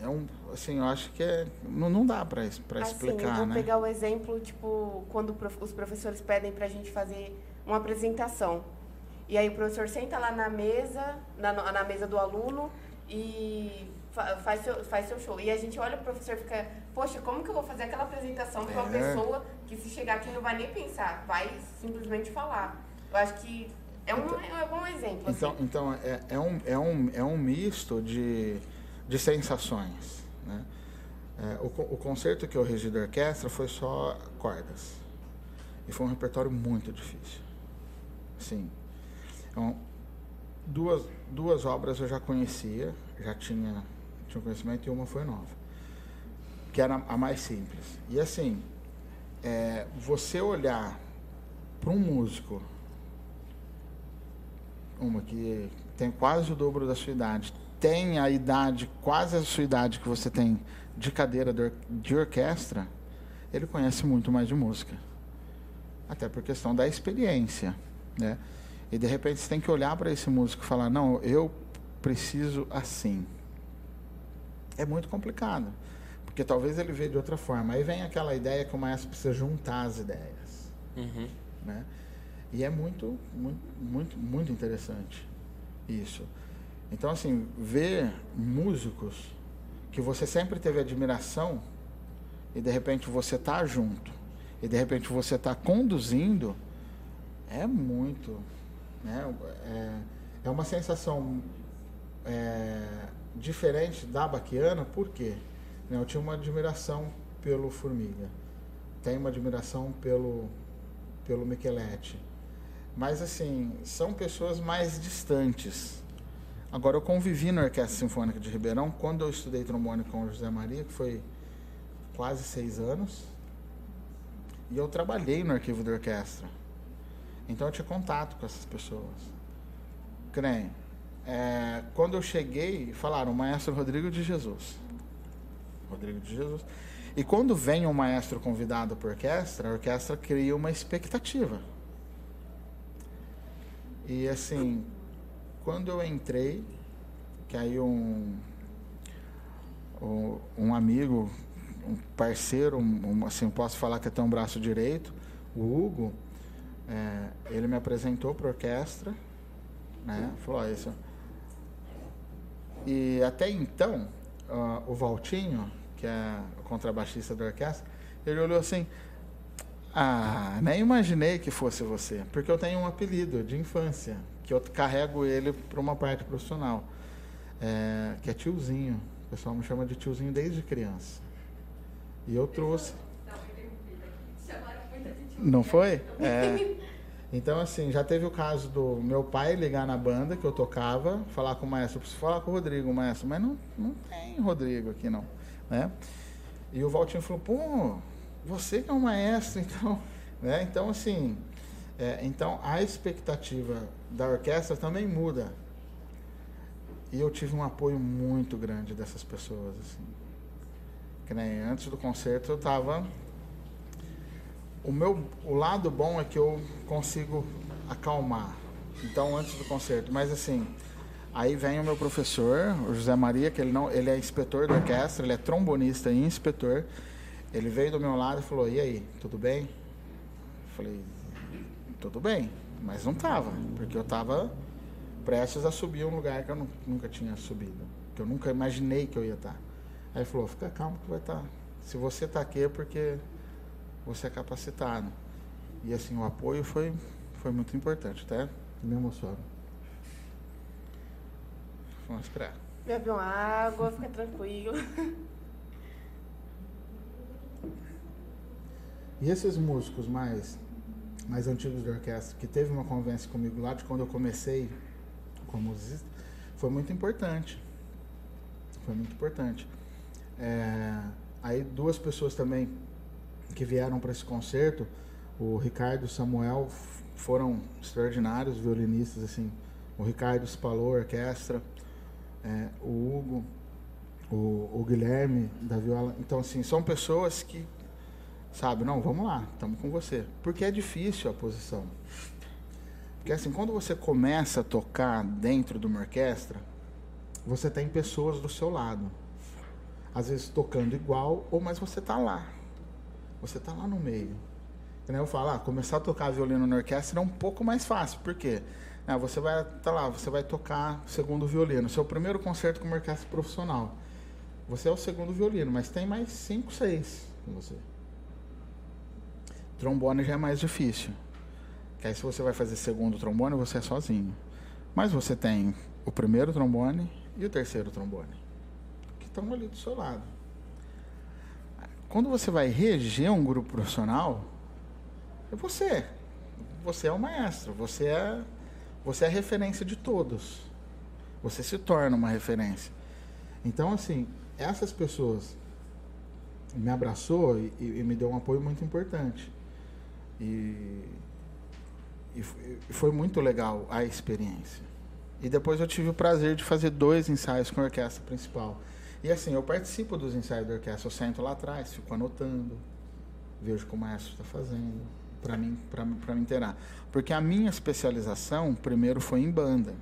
É um, assim, eu acho que é, não, não dá para explicar, assim, eu vou né? pegar o exemplo, tipo, quando os professores pedem para a gente fazer uma apresentação. E aí o professor senta lá na mesa, na, na mesa do aluno e faz seu, faz seu show. E a gente olha o professor e fica, poxa, como que eu vou fazer aquela apresentação para uma é. pessoa que se chegar aqui não vai nem pensar, vai simplesmente falar. Eu acho que é um, então, é um bom exemplo. Então, assim. então é, é, um, é, um, é um misto de, de sensações. Né? É, o, o concerto que eu regi da orquestra foi só cordas. E foi um repertório muito difícil. Sim. Então, duas, duas obras eu já conhecia, já tinha, tinha conhecimento, e uma foi nova. Que era a mais simples. E assim, é, você olhar para um músico, uma que tem quase o dobro da sua idade, tem a idade, quase a sua idade que você tem de cadeira de orquestra, ele conhece muito mais de música. Até por questão da experiência, né? E de repente você tem que olhar para esse músico e falar: "Não, eu preciso assim". É muito complicado, porque talvez ele veja de outra forma. Aí vem aquela ideia que o maestro precisa juntar as ideias, uhum. né? E é muito, muito, muito, muito interessante isso. Então, assim, ver músicos que você sempre teve admiração e de repente você tá junto e de repente você tá conduzindo é muito, né? É, é uma sensação é, diferente da Baquiana, por quê? Né, eu tinha uma admiração pelo Formiga, tenho uma admiração pelo, pelo Micheletti, mas assim, são pessoas mais distantes Agora, eu convivi na Orquestra Sinfônica de Ribeirão quando eu estudei trombone com o José Maria, que foi quase seis anos. E eu trabalhei no arquivo da orquestra. Então eu tinha contato com essas pessoas. Creem. É, quando eu cheguei, falaram, maestro Rodrigo de Jesus. Rodrigo de Jesus. E quando vem um maestro convidado para a orquestra, a orquestra cria uma expectativa. E assim, quando eu entrei, que aí um, um, amigo, um parceiro, um, assim, posso falar que até um braço direito, o Hugo, é, ele me apresentou para a orquestra, né? Falou, isso. E até então, uh, o Valtinho, que é o contrabaixista da orquestra, ele olhou assim, ah, nem imaginei que fosse você, porque eu tenho um apelido de infância, que eu carrego ele para uma parte profissional, é, que é tiozinho. O pessoal me chama de tiozinho desde criança. E eu trouxe. Não foi? É. Então, assim, já teve o caso do meu pai ligar na banda que eu tocava, falar com o maestro, preciso falar com o Rodrigo, maestro, mas não, não tem Rodrigo aqui não, né? E o Valtinho falou, pô, você que é um maestro, então, né? Então, assim, é, então a expectativa da orquestra também muda. E eu tive um apoio muito grande dessas pessoas. Assim. Que nem antes do concerto eu estava. O meu o lado bom é que eu consigo acalmar. Então antes do concerto, mas assim, aí vem o meu professor, o José Maria, que ele não, ele é inspetor da orquestra, ele é trombonista e inspetor. Ele veio do meu lado e falou: "E aí, tudo bem?" Eu falei: "Tudo bem." Mas não estava, porque eu estava prestes a subir um lugar que eu nunca tinha subido, que eu nunca imaginei que eu ia estar. Tá. Aí ele falou, fica calmo que vai estar. Tá. Se você está aqui é porque você é capacitado. E assim, o apoio foi, foi muito importante, tá? Me emociono. Vamos esperar. Bebe uma água, fica tranquilo. E esses músicos mais, mais antigos da orquestra, que teve uma convivência comigo lá de quando eu comecei como musicista, foi muito importante. Foi muito importante. É, aí duas pessoas também que vieram para esse concerto, o Ricardo e o Samuel foram extraordinários violinistas, assim. O Ricardo espalou a orquestra, é, o Hugo, o, o Guilherme da viola. Então, assim, são pessoas que, sabe, não, vamos lá, estamos com você. Porque é difícil a posição. Porque, assim, quando você começa a tocar dentro de uma orquestra, você tem pessoas do seu lado. Às vezes tocando igual, ou mas você tá lá. Você tá lá no meio. Eu falo, ah, começar a tocar violino na orquestra é um pouco mais fácil. Por quê? Ah, você vai tá lá, você vai tocar segundo violino. Seu primeiro concerto com uma orquestra profissional. Você é o segundo violino, mas tem mais cinco, seis com você. Trombone já é mais difícil. Que aí se você vai fazer segundo trombone, você é sozinho. Mas você tem o primeiro trombone e o terceiro trombone. Que estão ali do seu lado. Quando você vai reger um grupo profissional, é você. Você é o maestro. Você é, você é a referência de todos. Você se torna uma referência. Então, assim, essas pessoas me abraçou e, e me deu um apoio muito importante. E, e e foi muito legal a experiência. E depois eu tive o prazer de fazer dois ensaios com a orquestra principal. E assim, eu participo dos ensaios da orquestra, eu sento lá atrás, fico anotando, vejo como o maestro está fazendo, para mim, para me inteirar. Porque a minha especialização, primeiro, foi em banda.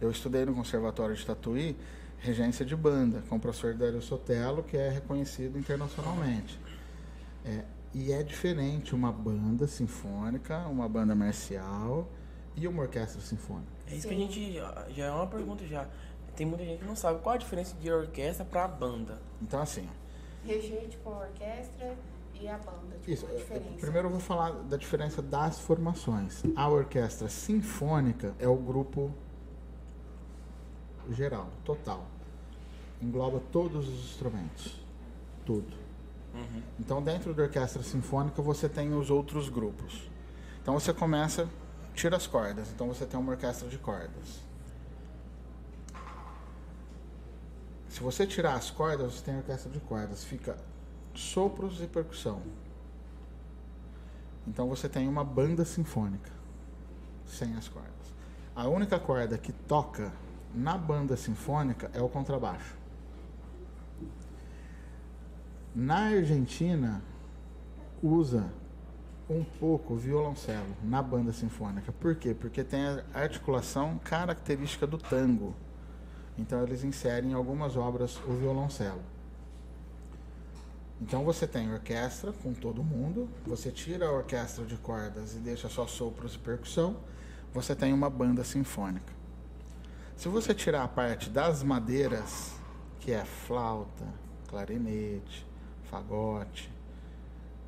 Eu estudei no Conservatório de Tatuí, regência de banda, com o professor Dario Sotelo, que é reconhecido internacionalmente. É, e é diferente uma banda sinfônica, uma banda marcial e uma orquestra sinfônica. É isso que a gente. Já é uma pergunta já. Tem muita gente que não sabe qual a diferença de orquestra pra banda. Então, assim, Regente com a orquestra e a banda. Tipo, Isso. a é, diferença. Primeiro eu vou falar da diferença das formações. A orquestra sinfônica é o grupo geral, total. Engloba todos os instrumentos. Tudo. Então, dentro da orquestra sinfônica, você tem os outros grupos. Então, você começa, tira as cordas. Então, você tem uma orquestra de cordas. Se você tirar as cordas, você tem orquestra de cordas. Fica sopros e percussão. Então você tem uma banda sinfônica sem as cordas. A única corda que toca na banda sinfônica é o contrabaixo. Na Argentina usa um pouco o violoncelo na banda sinfônica. Por quê? Porque tem a articulação característica do tango. Então eles inserem em algumas obras o violoncelo. Então você tem orquestra com todo mundo, você tira a orquestra de cordas e deixa só sopros e percussão, você tem uma banda sinfônica. Se você tirar a parte das madeiras, que é flauta, clarinete, fagote,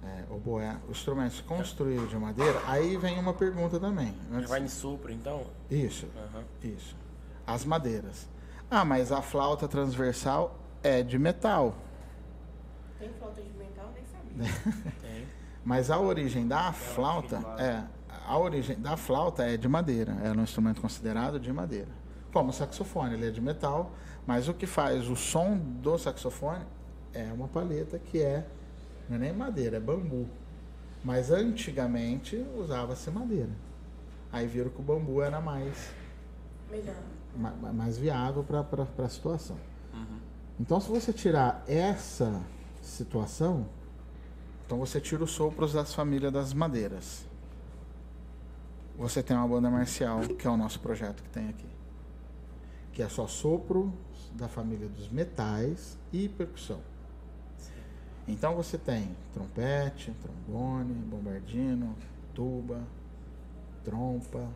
é, oboé, os instrumentos construídos de madeira, aí vem uma pergunta também. Antes- vai em supro, então? Isso, Aham. isso. As madeiras. Ah, mas a flauta transversal é de metal. Tem flauta de metal? Nem sabia. Tem. Mas a origem da flauta é a origem da flauta é de madeira, é um instrumento considerado de madeira. Como o saxofone, ele é de metal, mas o que faz o som do saxofone é uma palheta que é não é nem madeira, é bambu. Mas antigamente usava-se madeira. Aí viram que o bambu era mais Melhor. Ma- ma- mais viável para a situação. Então, se você tirar essa situação, então você tira os sopros das famílias das madeiras. Você tem uma banda marcial, que é o nosso projeto que tem aqui. Que é só sopro da família dos metais e percussão. Então você tem trompete, trombone, bombardino, tuba, trompa,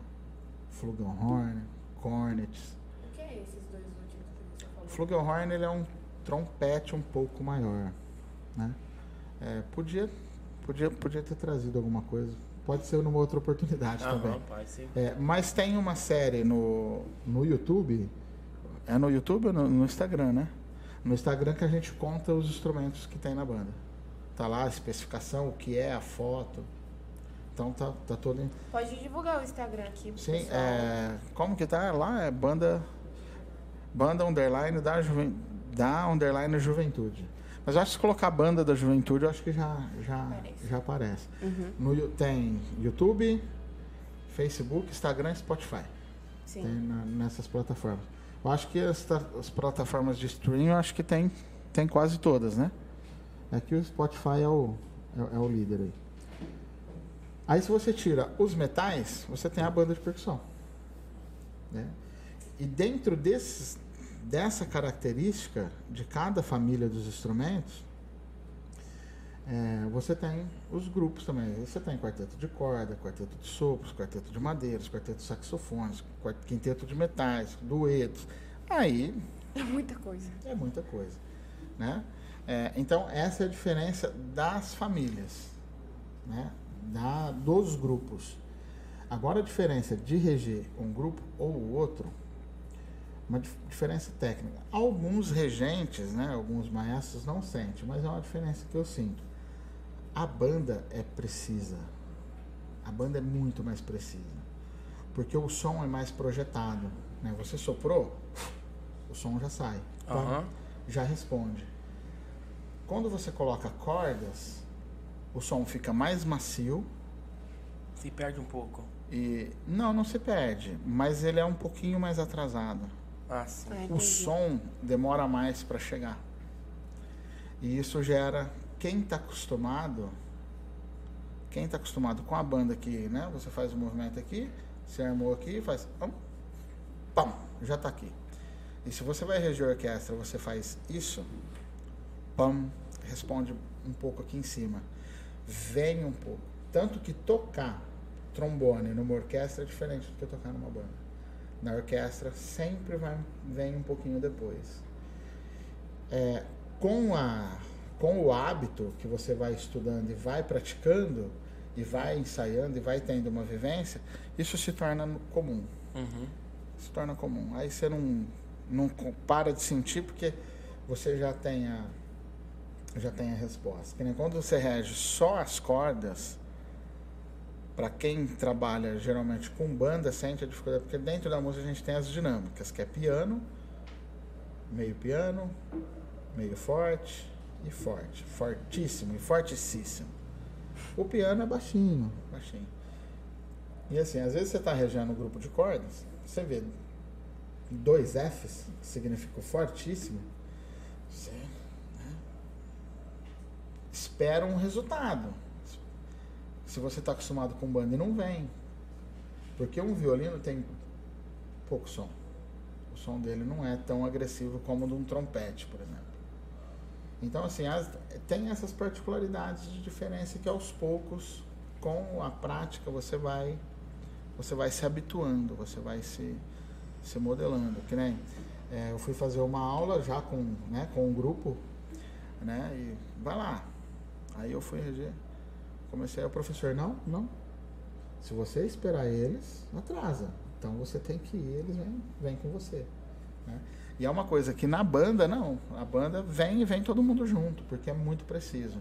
flugelhorn, cornets. O que é esses dois últimos que você falou? O flugelhorn ele é um trompete um pouco maior, né? É, podia, podia, podia ter trazido alguma coisa. Pode ser numa outra oportunidade também. Pode ser. É, mas tem uma série no, no YouTube. É no YouTube ou no, no Instagram, né? No Instagram que a gente conta os instrumentos que tem na banda. Tá lá a especificação, o que é a foto. Então tá, tá todo. Em... Pode divulgar o Instagram aqui Sim, pessoal. é, como que tá lá? É banda. Banda underline da, juven, da underline juventude. Mas eu acho que se colocar banda da juventude, eu acho que já, já, Aparece. já aparece. Uhum, No, tem YouTube, Facebook, Instagram e Spotify. sim. Tem na- nessas plataformas. Eu acho que as, as plataformas de streaming, eu acho que tem, tem quase todas, né? Aqui o Spotify é o, é, é o líder aí. Aí se você tira os metais, você tem a banda de percussão. Né? E dentro desses, dessa característica de cada família dos instrumentos, é, você tem os grupos também. Você tem quarteto de corda, quarteto de sopros, quarteto de madeiras, quarteto de saxofones, quinteto de metais, duetos. Aí É muita coisa. é muita coisa, né? É, então essa é a diferença das famílias, né? Da, dos grupos. Agora a diferença de reger um grupo ou o outro, uma dif- diferença técnica. Alguns regentes, né? Alguns maestros não sentem, mas é uma diferença que eu sinto. A banda é precisa. A banda é muito mais precisa. Porque o som é mais projetado. Né? Você soprou, o som já sai. Aham. Já responde. Quando você coloca cordas, o som fica mais macio Se perde um pouco. e. Não, não se perde, mas ele é um pouquinho mais atrasado. Ah, sim. Ah, O som demora mais para chegar. E isso gera quem está acostumado, quem está acostumado com a banda que, né, você faz o movimento aqui, você armou aqui, faz pam, pam, já está aqui. E se você vai reger a orquestra, você faz isso, pam, responde um pouco aqui em cima. Vem um pouco. Tanto que tocar trombone numa orquestra é diferente do que tocar numa banda. Na orquestra sempre vai, vem um pouquinho depois. É, com, a, com o hábito que você vai estudando e vai praticando, e vai ensaiando e vai tendo uma vivência, isso se torna comum. Uhum. Se torna comum. Aí você não, não para de sentir porque você já tem a, já tem a resposta. Quando você rege só as cordas, para quem trabalha geralmente com banda, sente a dificuldade, porque dentro da música a gente tem as dinâmicas, que é piano, meio piano, meio forte e forte, fortíssimo e fortíssimo. O piano é baixinho, baixinho. E assim, às vezes você está regendo um grupo de cordas, você vê dois Fs, que significa fortíssimo, você né, espera um resultado. Se você está acostumado com banda e não vem. Porque um violino tem pouco som. O som dele não é tão agressivo como o de um trompete, por exemplo. Então, assim, as- tem essas particularidades de diferença que aos poucos, com a prática, você vai, você vai se habituando, você vai se, se modelando. Que nem é, eu fui fazer uma aula já com, né, com um grupo, né? E vai lá. Aí eu fui reger. Comecei o professor, não, não. Se você esperar eles, atrasa. Então você tem que ir, eles vêm, vêm com você. né? E é uma coisa que na banda, não. A banda vem e vem todo mundo junto, porque é muito preciso.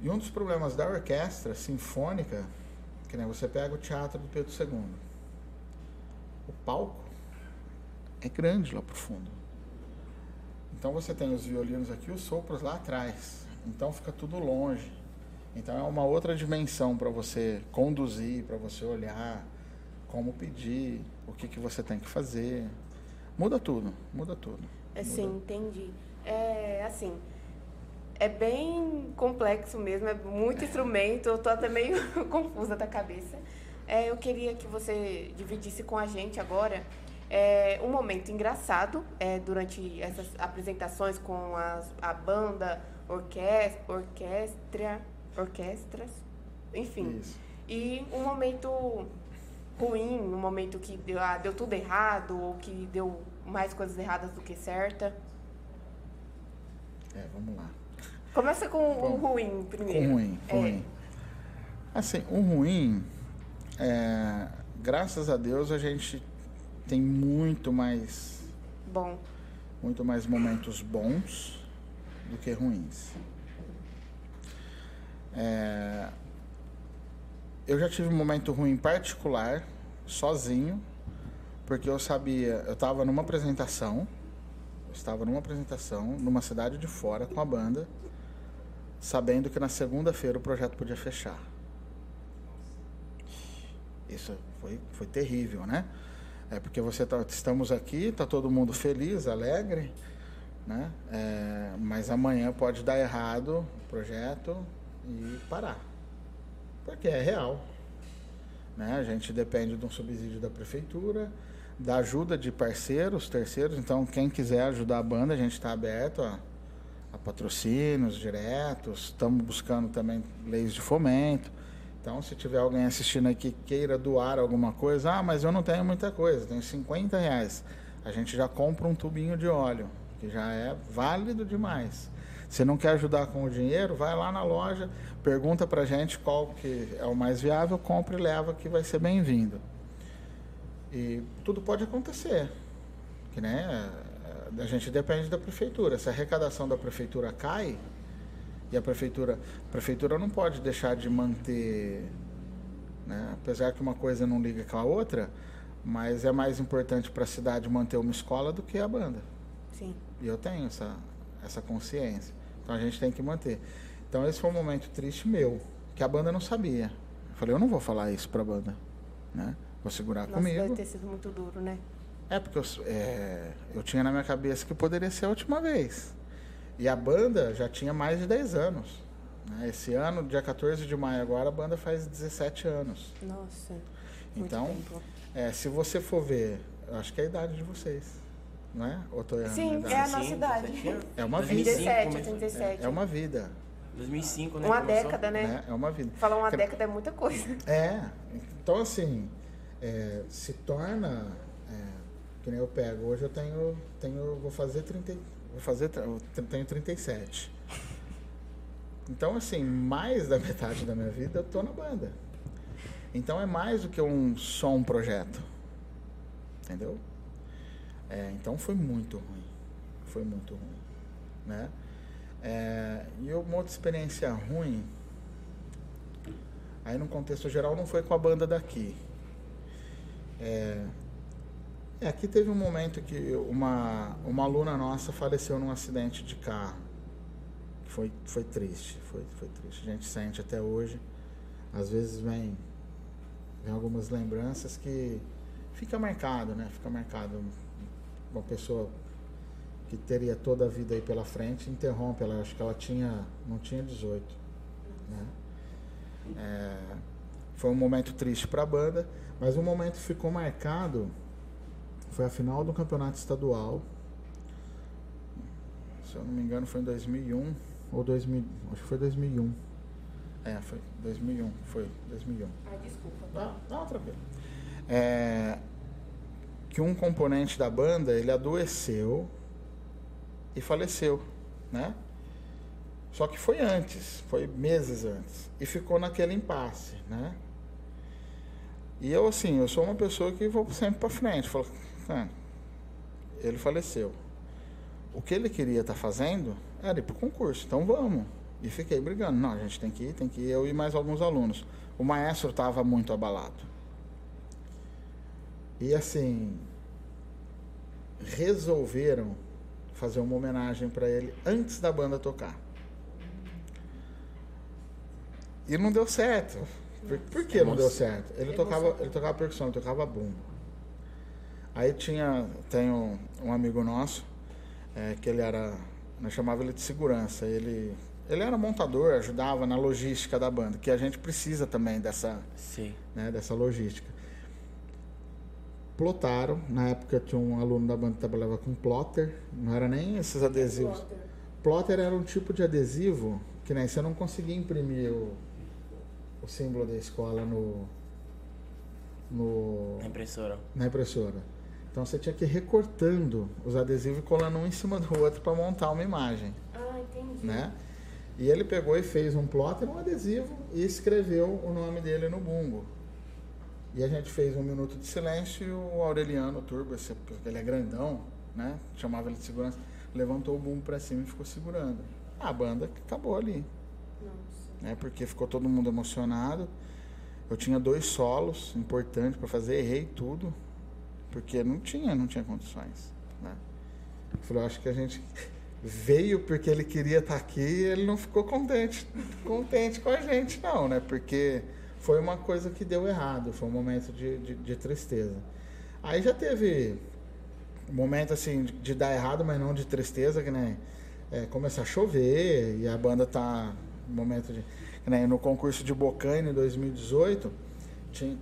E um dos problemas da orquestra sinfônica, que nem você pega o teatro do Pedro II. O palco é grande lá pro fundo. Então você tem os violinos aqui, os sopros lá atrás. Então fica tudo longe. Então é uma outra dimensão para você conduzir, para você olhar, como pedir, o que, que você tem que fazer. Muda tudo, muda tudo. É Muda. sim, entendi. É assim, é bem complexo mesmo, é muito instrumento, eu tô até meio confusa da cabeça. É, eu queria que você dividisse com a gente agora é, um momento engraçado é, durante essas apresentações com as, a banda, orquestra, orquestra, orquestras, enfim. Isso. E um momento ruim, um momento que deu, ah, deu tudo errado, ou que deu mais coisas erradas do que certa. É, vamos lá. Começa com o Bom, ruim primeiro. Com ruim, É. ruim. Assim, o ruim, é, graças a Deus a gente tem muito mais, Bom, muito mais momentos bons do que ruins. É, eu já tive um momento ruim particular, sozinho, porque eu sabia, eu estava numa apresentação, estava numa apresentação numa cidade de fora com a banda, sabendo que na segunda-feira o projeto podia fechar. Isso foi, foi terrível, né? É porque você tá, estamos aqui, tá todo mundo feliz, alegre, né? É, mas amanhã pode dar errado o projeto e parar, porque é real. Né? A gente depende de um subsídio da prefeitura, da ajuda de parceiros, terceiros. Então, quem quiser ajudar a banda, a gente está aberto a, a patrocínios diretos. Estamos buscando também leis de fomento. Então, se tiver alguém assistindo aqui que queira doar alguma coisa, ah, mas eu não tenho muita coisa, tenho 50 reais. A gente já compra um tubinho de óleo, que já é válido demais. Se não quer ajudar com o dinheiro, vai lá na loja, pergunta pra gente qual que é o mais viável, compra e leva que vai ser bem-vindo. E tudo pode acontecer. Que né, a gente depende da prefeitura. Se a arrecadação da prefeitura cai, e a prefeitura, a prefeitura não pode deixar de manter, né? apesar que uma coisa não liga com a outra, mas é mais importante para a cidade manter uma escola do que a banda. Sim. E eu tenho essa, essa consciência. Então a gente tem que manter. Então esse foi um momento triste meu, que a banda não sabia. Eu falei, eu não vou falar isso para a banda, né? Vou segurar Nossa, comigo. deve ter sido muito duro, né? É, porque eu, é, eu tinha na minha cabeça que poderia ser a última vez. E a banda já tinha mais de 10 anos. Né? Esse ano, dia 14 de maio agora, a banda faz 17 anos. Nossa. muito Então, é, se você for ver, eu acho que é a idade de vocês. Não é? Ou tô errando Sim, é a nossa idade. 17 anos. É uma 2005 37, começou. 87. É uma vida. 2005, né? Uma começou. década, né? Né? É uma vida. Falar uma Cre- década é muita coisa. É, então assim, é, se torna, é, que nem eu pego, hoje eu tenho, tenho vou fazer 30, e- vou fazer, tenho 37. Então assim, mais da metade da minha vida eu tô na banda. Então é mais do que um só um projeto, entendeu? É, então foi muito ruim, foi muito ruim, né? É, e uma outra experiência ruim Aí no contexto geral não foi com a banda daqui. É, é, aqui teve um momento que uma, uma aluna nossa faleceu num acidente de carro. Foi, foi triste, foi, foi triste. A gente sente até hoje. Às vezes vem, vem algumas lembranças que fica marcado, né? Fica marcado uma pessoa que teria toda a vida aí pela frente, interrompe ela, acho que ela tinha, não tinha 18, né? É, foi um momento triste para a banda, mas um momento que ficou marcado foi a final do campeonato estadual. Se eu não me engano, foi em 2001 ou 2000, acho que foi 2001. É, foi 2001, foi 2001. Ai, desculpa. Não, não, tranquilo. É, que um componente da banda, ele adoeceu e faleceu, né? Só que foi antes, foi meses antes. E ficou naquele impasse, né? E eu, assim, eu sou uma pessoa que vou sempre para frente. Falo, "Ah, ele faleceu. O que ele queria estar fazendo era ir pro concurso, então vamos. E fiquei brigando. Não, a gente tem que ir, tem que ir. Eu e mais alguns alunos. O maestro estava muito abalado. E assim, resolveram fazer uma homenagem para ele antes da banda tocar. E não deu certo. Por, por que não deu certo? Ele tocava, ele tocava percussão, ele tocava bumbo. Aí tinha, tem um, um amigo nosso, é, que ele era, nós chamava ele de segurança. Ele, ele era montador, ajudava na logística da banda, que a gente precisa também dessa, Sim. né, dessa logística. Plotaram, na época tinha um aluno da banda que trabalhava com plotter, não era nem esses adesivos. Plotter era um tipo de adesivo que nem você não conseguia imprimir o, o símbolo da escola no, no, Na impressora. na impressora. Então você tinha que ir recortando os adesivos e colando um em cima do outro para montar uma imagem Ah, entendi. né? E ele pegou e fez um plotter, um adesivo e escreveu o nome dele no bumbo. E a gente fez um minuto de silêncio e o Aureliano Turbo, esse- porque ele é grandão, né? Chamava ele de segurança, levantou o bumbo para cima e ficou segurando. A banda acabou ali. Nossa. né? Porque ficou todo mundo emocionado. Eu tinha dois solos importantes para fazer, errei tudo, porque não tinha, não tinha condições, né? Eu falei, eu acho que a gente veio porque ele queria estar aqui e ele não ficou contente, contente com a gente, não, né? Porque foi uma coisa que deu errado, foi um momento de, de, de tristeza. Aí já teve um momento assim de, de dar errado, mas não de tristeza, que nem é, começar a chover e a banda tá no momento de nem no concurso de Bocaine em 2018 tinha,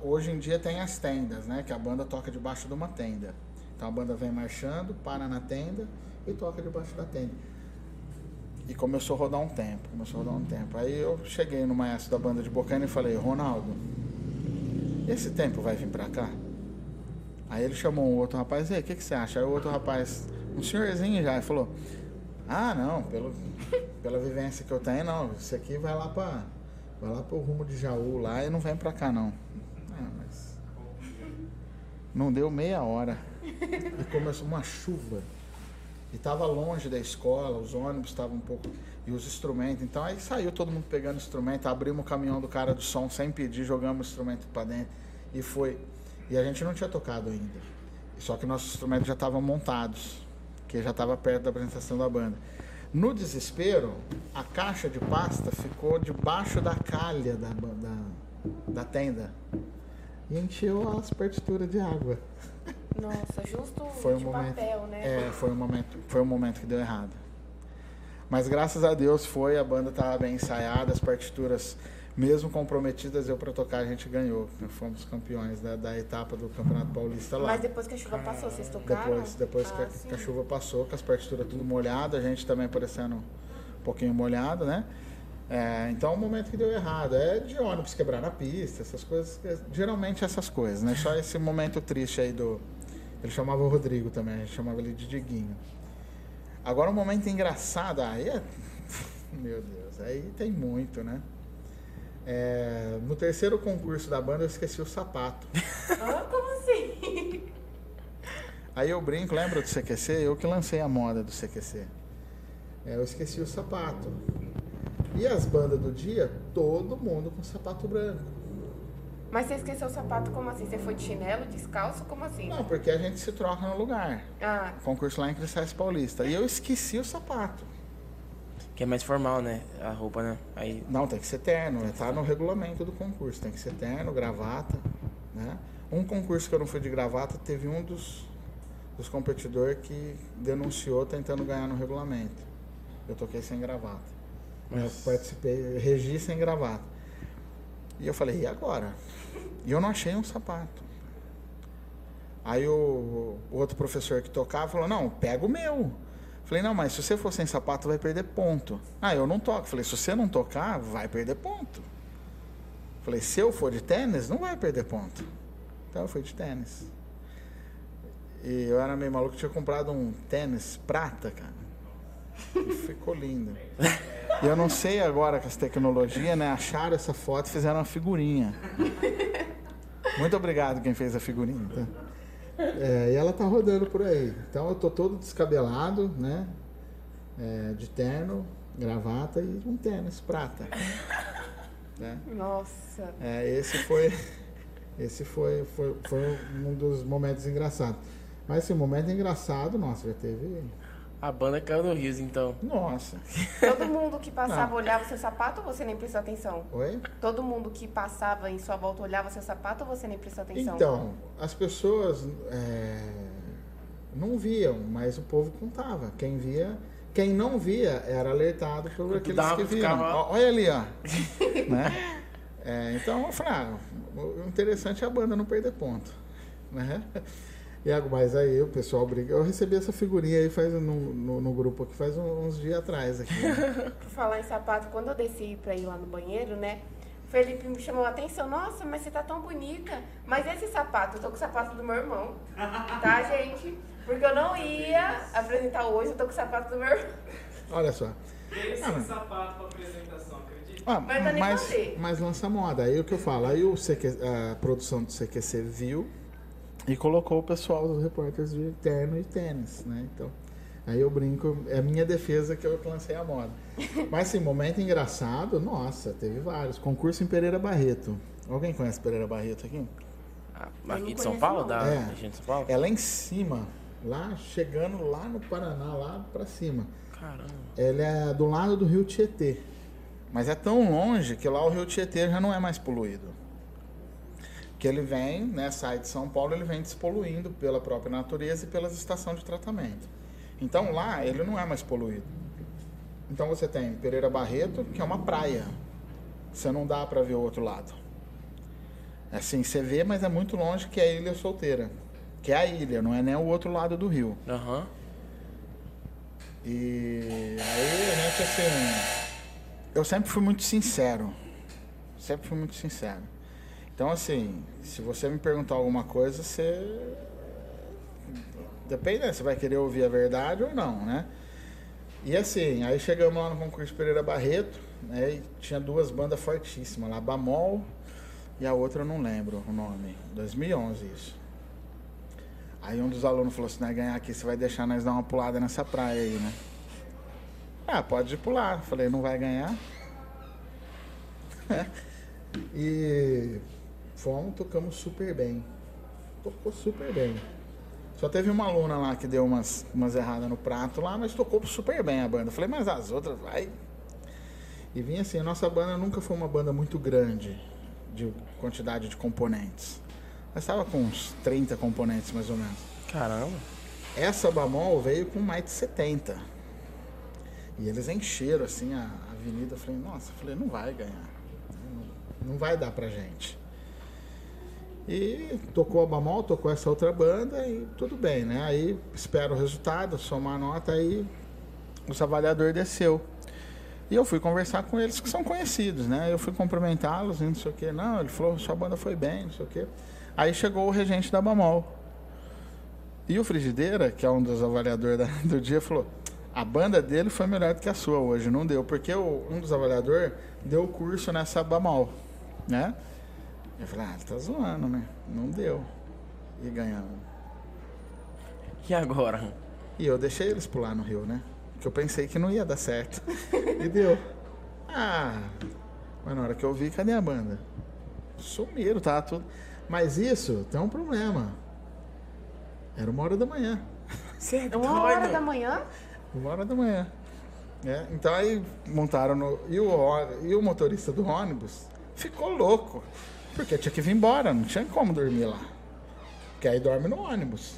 hoje em dia tem as tendas, né? Que a banda toca debaixo de uma tenda. Então a banda vem marchando, para na tenda e toca debaixo da tenda. E começou a rodar um tempo, começou a rodar um tempo. Aí eu cheguei no maestro da banda de Bocaine e falei, Ronaldo, esse tempo vai vir pra cá? Aí ele chamou um outro rapaz, e aí, o que, que você acha? Aí o outro rapaz, um senhorzinho já, falou, ah não, pelo, pela vivência que eu tenho, não, isso aqui vai lá para vai lá pro rumo de Jaú lá e não vem pra cá não. Ah, mas não deu meia hora. E começou uma chuva. E estava longe da escola, os ônibus estavam um pouco. E os instrumentos. Então aí saiu todo mundo pegando instrumento, abrimos o caminhão do cara do som sem pedir, jogamos o instrumento para dentro. E foi. E a gente não tinha tocado ainda. Só que nossos instrumentos já estavam montados, que já estava perto da apresentação da banda. No desespero, a caixa de pasta ficou debaixo da calha da, da, da tenda e encheu as partituras de água. Nossa, justo Foi um de momento. papel, né? É, foi um momento, foi um momento que deu errado. Mas graças a Deus foi, a banda estava bem ensaiada, as partituras, mesmo comprometidas, eu para tocar, a gente ganhou. Fomos campeões da, da etapa do Campeonato Paulista lá. Mas depois que a chuva passou, vocês tocaram? Depois, depois que, Ah, a, sim. que a chuva passou, com as partituras tudo molhado, a gente também parecendo um pouquinho molhado, né? É, então, o momento que deu errado é de ônibus quebrar na pista, essas coisas, é, geralmente essas coisas, né? Só esse momento triste aí do. Ele chamava o Rodrigo também, a gente chamava ele de Diguinho. Agora, um momento engraçado, aí é. Meu Deus, aí tem muito, né? É, no terceiro concurso da banda, eu esqueci o sapato. Ah, como assim? Aí eu brinco, lembra do CQC? Eu que lancei a moda do CQC. É, eu esqueci o sapato. E as bandas do dia, todo mundo com sapato branco. Mas você esqueceu o sapato como assim? Você foi de chinelo, descalço? Como assim? Não, porque a gente se troca no lugar. Ah, Concurso lá em Cristais Paulista. E eu esqueci o sapato. Que é mais formal, né? A roupa, né? Aí. Não, tem que ser terno. Tá no regulamento do concurso. Tem que ser terno, gravata. Né? Um concurso que eu não fui de gravata, teve um dos, dos competidores que denunciou tentando ganhar no regulamento. Eu toquei sem gravata. Eu participei, regi sem gravata. E eu falei, e agora? E eu não achei um sapato. Aí o, o outro professor que tocava falou, não, pega o meu. Falei, não, mas se você for sem sapato, vai perder ponto. Ah, eu não toco. Falei, se você não tocar, vai perder ponto. Falei, se eu for de tênis, não vai perder ponto. Então eu fui de tênis. E eu era meio maluco, tinha comprado um tênis prata, cara. E ficou lindo. E eu não sei agora com as tecnologias, né? Acharam essa foto e fizeram uma figurinha. Muito obrigado quem fez a figurinha. tá? É, e ela tá rodando por aí. Então eu tô todo descabelado, né? É, de terno, gravata e um tênis prata. Né? nossa. É, esse foi, esse foi, foi, foi um dos momentos engraçados. Mas esse momento engraçado, nossa, já teve. A banda caiu no riso, então. Nossa. Todo mundo que passava Não. olhava seu sapato ou você nem prestou atenção? Oi? Todo mundo que passava em sua volta olhava seu sapato ou você nem prestou atenção? Então, as pessoas é, não viam, mas o povo contava. Quem via, quem não via era alertado por aqueles Dava, que viam. ficava- Olha ali, ó. né? É, então eu falei, ah, o interessante é a banda não perder ponto. Né? E, algo- mas aí o pessoal briga. Eu recebi essa figurinha aí faz no, no, no grupo aqui faz uns dias atrás aqui. né? Por falar em sapato, quando eu desci pra ir lá no banheiro, né? o Felipe me chamou a atenção. Nossa, mas você tá tão bonita. Mas esse sapato, eu tô com o sapato do meu irmão. Tá, gente? Porque eu não ia apresentar hoje, eu tô com o sapato do meu irmão. Olha só. Esse Ah, mas- sapato pra apresentação, acredita? Ah, Mas tá nem mas, mas lança moda. Aí o que eu falo, aí o CQ, a produção do CQC viu e colocou o pessoal dos repórteres de terno e tênis, né? Então, Aí eu brinco, é a minha defesa que eu lancei a moda. Mas assim, momento engraçado, nossa, teve vários. Concurso em Pereira Barreto. Alguém conhece Pereira Barreto aqui? Ah, Aqui de São Paulo? não. Da É. região de São Paulo? É lá em cima, lá chegando lá no Paraná, lá pra cima. Caramba. Ele é do lado do rio Tietê. Mas é tão longe que lá o rio Tietê já não é mais poluído. Que ele vem, né, sai de São Paulo, ele vem despoluindo pela própria natureza e pelas estações de tratamento. Então lá ele não é mais poluído. Então você tem Pereira Barreto, que é uma praia. Você não dá para ver o outro lado. Assim, você vê, mas é muito longe que é a Ilha Solteira. Que é a ilha, não é nem o outro lado do rio. Aham. E aí a gente assim. Eu sempre fui muito sincero. Sempre fui muito sincero. Então assim, se você me perguntar alguma coisa, você. Depende, né? Você vai querer ouvir a verdade ou não, né? E assim, aí chegamos lá no concurso Pereira Barreto, né? E tinha duas bandas fortíssimas lá, Bamol e a outra eu não lembro o nome. 2011 isso. Aí um dos alunos falou assim, né, ganhar aqui, você vai deixar nós dar uma pulada nessa praia aí, né? Ah, pode pular. Falei, não vai ganhar. e fomos, tocamos super bem. Tocou super bem. Só teve uma aluna lá que deu umas, umas erradas no prato lá, mas tocou super bem a banda. Falei, mas as outras vai. E vinha assim, a nossa banda nunca foi uma banda muito grande de quantidade de componentes. Nós estava com uns 30 componentes mais ou menos. Caramba. Essa Bamol veio com mais de 70. E eles encheram assim a a avenida. Eu falei, nossa, eu falei, não vai ganhar. Não, não vai dar pra gente. E tocou a Bamol, tocou essa outra banda e tudo bem, né? Aí espera o resultado, somar a nota, aí o avaliador desceu. E eu fui conversar com eles que são conhecidos, né? Eu fui cumprimentá-los e não sei o que. Não, ele falou, sua banda foi bem, não sei o que. Aí chegou o regente da Bamol. E o Frigideira, que é um dos avaliadores da- do dia, falou: a banda dele foi melhor do que a sua hoje, não deu, porque o- um dos avaliadores deu curso nessa Bamol, né? Eu falei: ah, ele tá zoando, né? Não deu. E ganhamos. E agora? E eu deixei eles pular no rio, né? Porque eu pensei que não ia dar certo. e deu. Ah, mas na hora que eu vi, cadê a banda? Sumiram, tá tudo. Mas isso tem um problema. Era uma hora da manhã. Você é Uma hora da manhã? Uma hora da manhã. É, então aí montaram no. E o, e o motorista do ônibus ficou louco. Porque tinha que vir embora, não tinha como dormir lá. Porque aí dorme no ônibus.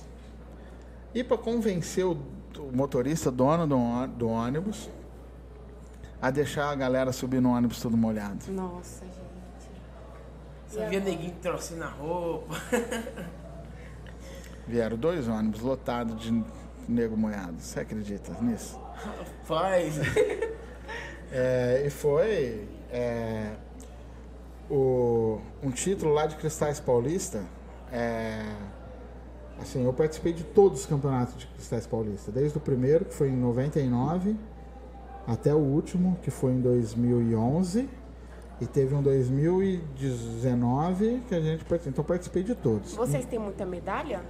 E para convencer o, o motorista, dono do, do ônibus, a deixar a galera subir no ônibus todo molhado. Nossa, gente. Você via neguinho torcendo a roupa. Vieram dois ônibus lotados de nego molhado. Você acredita nisso? Faz. É, e foi é, o, um título lá de Cristais Paulista. é, assim, eu participei de todos os campeonatos de Cristais Paulista, desde o primeiro, que foi em 99, até o último, que foi em 2011, e teve um 2019 que a gente participou. Então, participei de todos. Vocês têm muita medalha?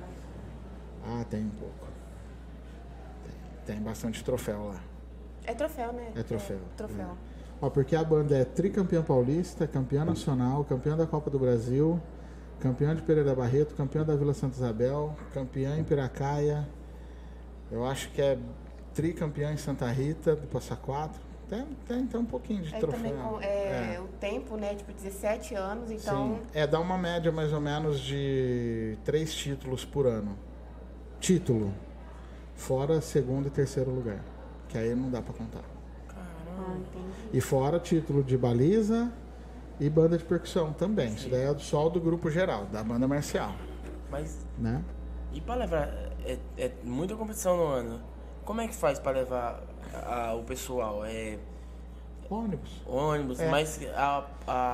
Ah, tem um pouco. Tem, tem bastante troféu lá. É troféu, né? É troféu. troféu. Ó, porque a banda é tricampeã paulista, campeã nacional, campeã da Copa do Brasil, campeã de Pereira Barreto, campeã da Vila Santa Isabel, campeã em Piracaia. Eu acho que é tricampeã em Santa Rita, do Passa Quatro. Tem, tem, tem um pouquinho de Aí troféu. também com, é, o tempo, né? Tipo, 17 anos, então. Sim. É, dá uma média mais ou menos de três títulos por ano. Título. Fora segundo e terceiro lugar. Que aí não dá pra contar. Ah. E fora título de baliza e banda de percussão também. Isso daí é só do grupo geral, da banda marcial, Mas né? e pra levar. É, é muita competição no ano. Como é que faz pra levar a- o pessoal? É Ônibus. ônibus, É. mas a,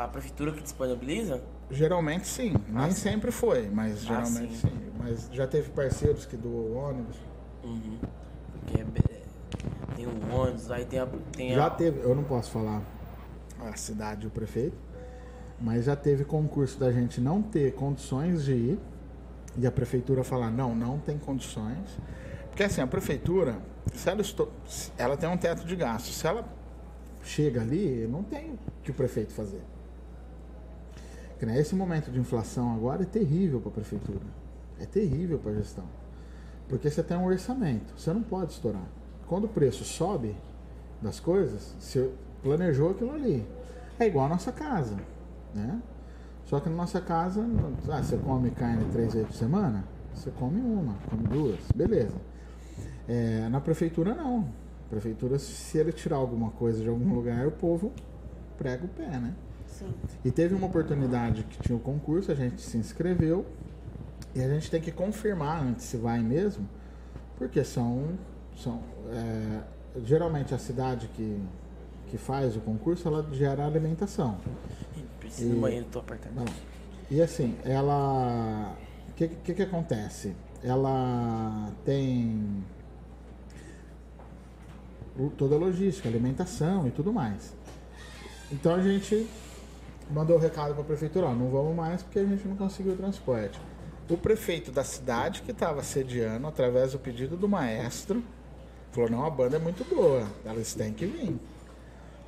a prefeitura que disponibiliza? Geralmente sim, nem Ah, sim. sempre foi, mas Ah, geralmente sim. sim. Mas já teve parceiros que doou ônibus. Uhum. Porque é tem o ônibus, aí tem a. Tem Já a... teve, eu não posso falar a cidade o prefeito, mas já teve concurso da gente não ter condições de ir e a prefeitura falar, não, não tem condições, Porque assim, a prefeitura, se ela, esto- se ela tem um teto de gasto. Se ela chega ali, não tem o que o prefeito fazer. Esse momento de inflação agora é terrível para a prefeitura. É terrível para a gestão. Porque você tem um orçamento, você não pode estourar. Quando o preço sobe das coisas, você planejou aquilo ali. É igual a nossa casa, né? Só que na nossa casa, ah, você come carne três vezes por semana? Você come uma, come duas, beleza. É, na prefeitura não. Prefeitura, se ele tirar alguma coisa de algum lugar, o povo prega o pé, né? Sim. E teve uma oportunidade que tinha o concurso, a gente se inscreveu e a gente tem que confirmar antes se vai mesmo, porque são, são é, geralmente a cidade que, que faz o concurso ela gera alimentação. E- no banheiro, tô apertando. Não. E assim, ela. O que, que, que acontece? Ela tem toda a logística, alimentação e tudo mais. Então a gente mandou o recado para a prefeitura: ó, não vamos mais porque a gente não conseguiu o transporte. O prefeito da cidade que estava sediando, através do pedido do maestro, falou: não, a banda é muito boa, elas têm que vir.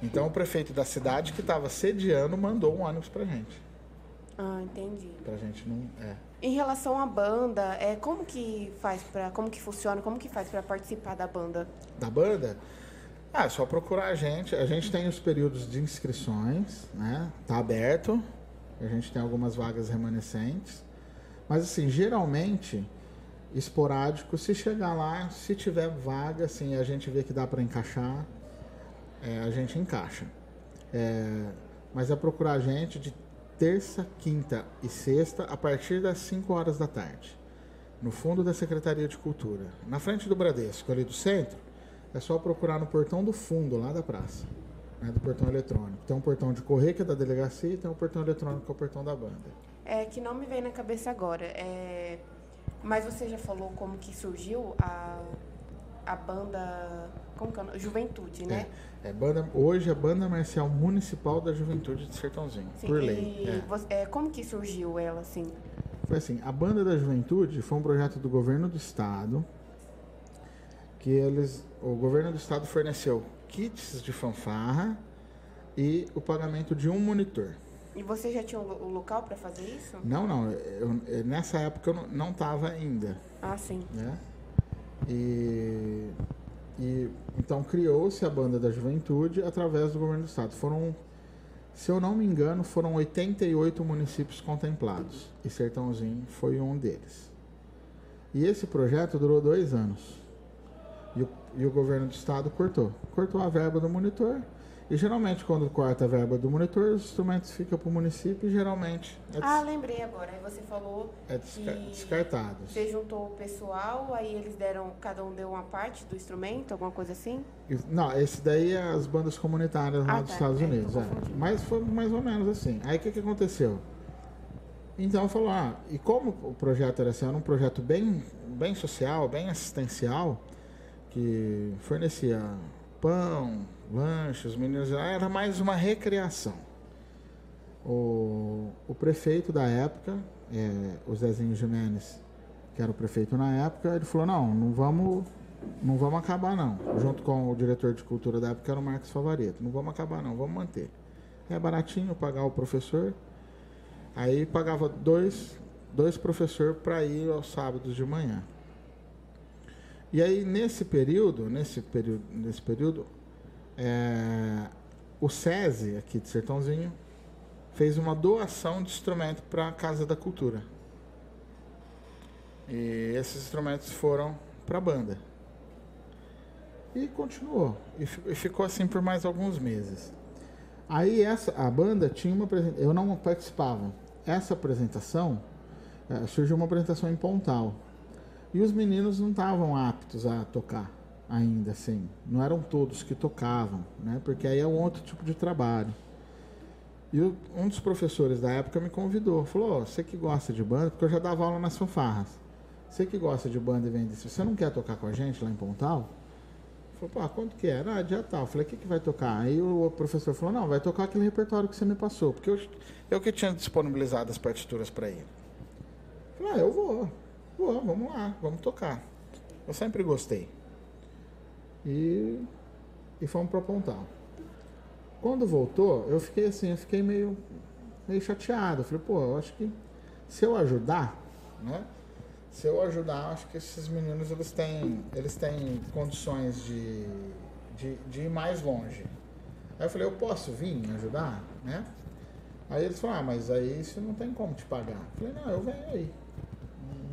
Então o prefeito da cidade que estava sediando mandou um ônibus pra gente. Ah, entendi. Pra gente não. É. Em relação à banda, é, como que faz para, como que funciona, como que faz para participar da banda? Da banda? Ah, é só procurar a gente. A gente tem os períodos de inscrições, né? Tá aberto. A gente tem algumas vagas remanescentes. Mas assim, geralmente, esporádico, se chegar lá, se tiver vaga, assim, a gente vê que dá para encaixar, é, a gente encaixa. É, mas é procurar a gente de terça, quinta e sexta, a partir das 5 horas da tarde. No fundo da Secretaria de Cultura. Na frente do Bradesco, ali do centro, é só procurar no portão do fundo, lá da praça. Né, do portão eletrônico. Tem um portão de correio, que é da delegacia, e tem um portão eletrônico, que é o portão da banda. É que não me vem na cabeça agora. É, mas você já falou como que surgiu a, a banda, como que é? Juventude, né? É, é banda, hoje é a Banda Marcial Municipal da Juventude de Sertãozinho, Sim, por lei. É. você- é, como que surgiu ela, assim? Foi assim, a Banda da Juventude foi um projeto do governo do estado que eles, o governo do estado forneceu kits de fanfarra e o pagamento de um monitor. E você já tinha o lo- o local para fazer isso? Não, não, eu- eu- nessa época eu não- não estava ainda, Ah, sim. né? E, e então criou-se a Banda da Juventude através do governo do estado. Foram, se eu não me engano, foram 88 municípios contemplados e Sertãozinho foi um deles. E esse projeto durou dois anos. E o, e o governo do estado cortou. Cortou a verba do monitor. E geralmente, quando corta a verba do monitor, os instrumentos ficam para o município e geralmente é, des- Ah, lembrei agora. Aí você falou é desca- descartado. você juntou o pessoal, aí eles deram, cada um deu uma parte do instrumento, alguma coisa assim? Não, esse daí é as bandas comunitárias lá Ah, dos tá. Estados É, Unidos. é. Mas foi mais ou menos assim. Aí o que, que aconteceu? Então falou, ah, e como o projeto era assim, era um projeto bem, bem social, bem assistencial, que fornecia pão, lanche, os meninos, era mais uma recreação. O, o prefeito da época, é, o Zezinho que era o prefeito na época, ele falou, não, não vamos, não vamos acabar não. Junto com o diretor de cultura da época, que era o Marcos Favareto. Não vamos acabar não, vamos manter. É baratinho pagar o professor. Aí pagava dois, dois professores para ir aos sábados de manhã. E aí nesse período, nesse período, nesse período, é, o SESI aqui de Sertãozinho fez uma doação de instrumento para a Casa da Cultura. E esses instrumentos foram para a banda. E continuou. E, e ficou assim por mais alguns meses. Aí essa, a banda tinha uma. Eu não participava. Essa apresentação eh, surgiu uma apresentação em Pontal. E os meninos não estavam aptos a tocar ainda, assim. Não eram todos que tocavam, né? Porque aí é um outro tipo de trabalho. E um dos professores da época me convidou. Falou, "Ó, você que gosta de banda, porque eu já dava aula nas fanfarras. Você que gosta de banda e vem desse, você não quer tocar com a gente lá em Pontal? Falei, pô, quanto que era? Ah, dia tal. Falei, o que, que vai tocar? Aí o professor falou, não, vai tocar aquele repertório que você me passou, porque eu, eu que tinha disponibilizado as partituras para ele. Falei, ah, eu vou, vou, vamos lá, vamos tocar. Eu sempre gostei. E, e fomos para Pontal. Quando voltou, eu fiquei assim, eu fiquei meio, meio chateado. Eu falei, pô, eu acho que se eu ajudar, né? Se eu ajudar, acho que esses meninos eles têm, eles têm condições de, de, de ir mais longe. Aí eu falei, eu posso vir ajudar, né? Aí eles falaram, ah, mas aí isso não tem como te pagar. Eu falei, não, eu venho aí.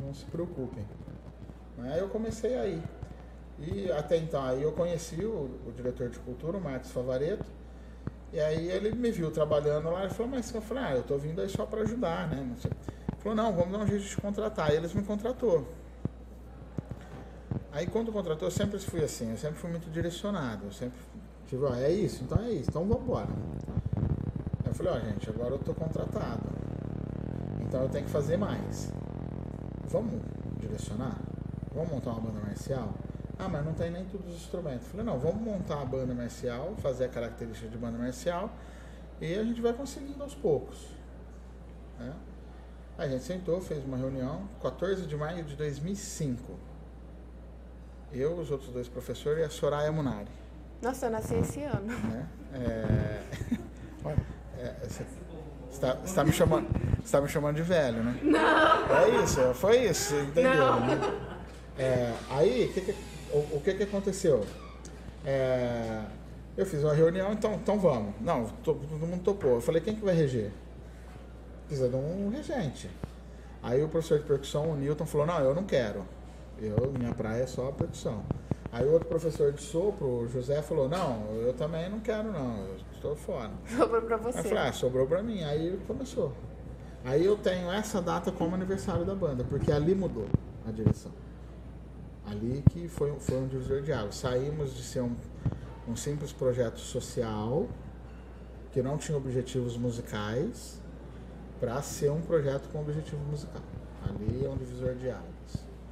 Não, se preocupem. Aí eu comecei aí. E até então, aí eu conheci o, o diretor de cultura, o Marcos Favareto. E aí ele me viu trabalhando lá e falou, mas eu falei, ah, eu tô vindo aí só para ajudar, né? Ele falou, não, vamos dar um jeito de contratar. Aí eles me contratou. Aí quando contratou, eu sempre fui assim, eu sempre fui muito direcionado. Eu sempre Tipo, ó, é isso, então é isso, então vamos embora. Eu falei, ó, gente, agora eu tô contratado. Então eu tenho que fazer mais. Vamos direcionar? Vamos montar uma banda marcial? Ah, mas não tem nem todos os instrumentos. Falei, não, vamos montar a banda marcial, fazer a característica de banda marcial e a gente vai conseguindo aos poucos. Né? A gente sentou, fez uma reunião, 14 de maio de 2005. Eu, os outros dois professores e a Soraya Munari. Nossa, eu nasci esse ano. Né? É... é, você está, está, me chamando, está me chamando de velho, né? Não! É isso, foi isso, entendeu? Né? É, aí, que que, o, o, que, que aconteceu? É, eu fiz uma reunião, então, então vamos. Não, todo mundo topou. Eu falei, quem que vai reger? Precisa de um regente. Aí o professor de percussão, o Newton, falou, não, eu não quero. Eu, minha praia é só a percussão. Aí o outro professor de sopro, o José, falou, não, eu também não quero não, eu estou fora. Sobrou para você. Aí eu falei, ah, sobrou para mim. Aí começou. Aí eu tenho essa data como aniversário da banda, porque ali mudou a direção. Ali que foi, foi um divisor de águas. Saímos de ser um, um simples projeto social, que não tinha objetivos musicais, para ser um projeto com objetivo musical. Ali é um divisor de águas.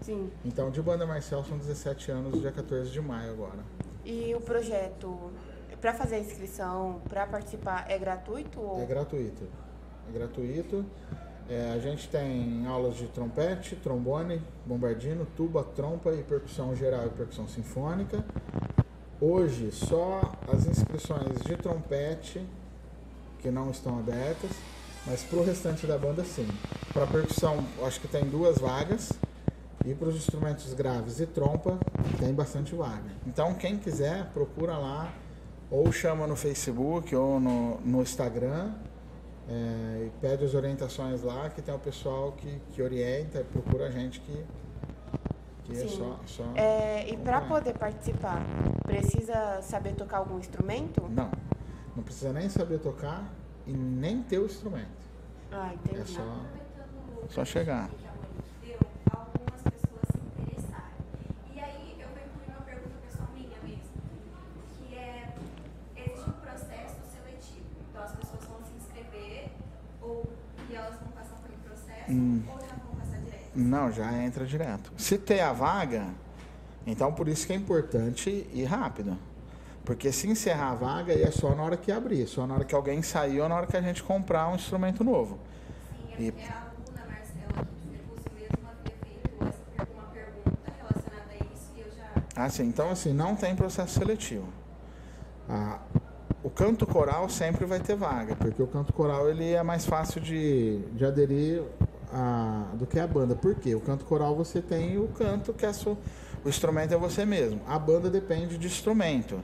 Sim. Então, de banda marcial são 17 anos, dia 14 de maio agora. E o projeto, para fazer a inscrição, para participar, é gratuito? Ou... É gratuito. É gratuito. É, a gente tem aulas de trompete, trombone, bombardino, tuba, trompa e percussão geral e percussão sinfônica. Hoje, só as inscrições de trompete que não estão abertas, mas para o restante da banda, sim. Para percussão, acho que tem duas vagas e para os instrumentos graves e trompa, tem bastante vaga. Então, quem quiser, procura lá, ou chama no Facebook ou no, no Instagram, é, e pede as orientações lá, que tem o pessoal que, que orienta, procura a gente que, que é só. só é, e para poder participar, precisa saber tocar algum instrumento? Não, não precisa nem saber tocar e nem ter o instrumento. Ah, entendi. É só, só chegar. Hum. Não, já entra direto. Se ter a vaga, então por isso que é importante ir rápido. Porque se encerrar a vaga, é só na hora que abrir, só na hora que alguém sair ou na hora que a gente comprar um instrumento novo. Sim, e... a aluna Marcela do mesmo havia feito uma pergunta relacionada a isso e eu já. Ah, sim. Então, assim, não tem processo seletivo. Ah, o canto coral sempre vai ter vaga, porque o canto coral ele é mais fácil de, de aderir a, do que a banda. Por quê? O canto coral você tem o canto que é sua, o instrumento é você mesmo. A banda depende de instrumento.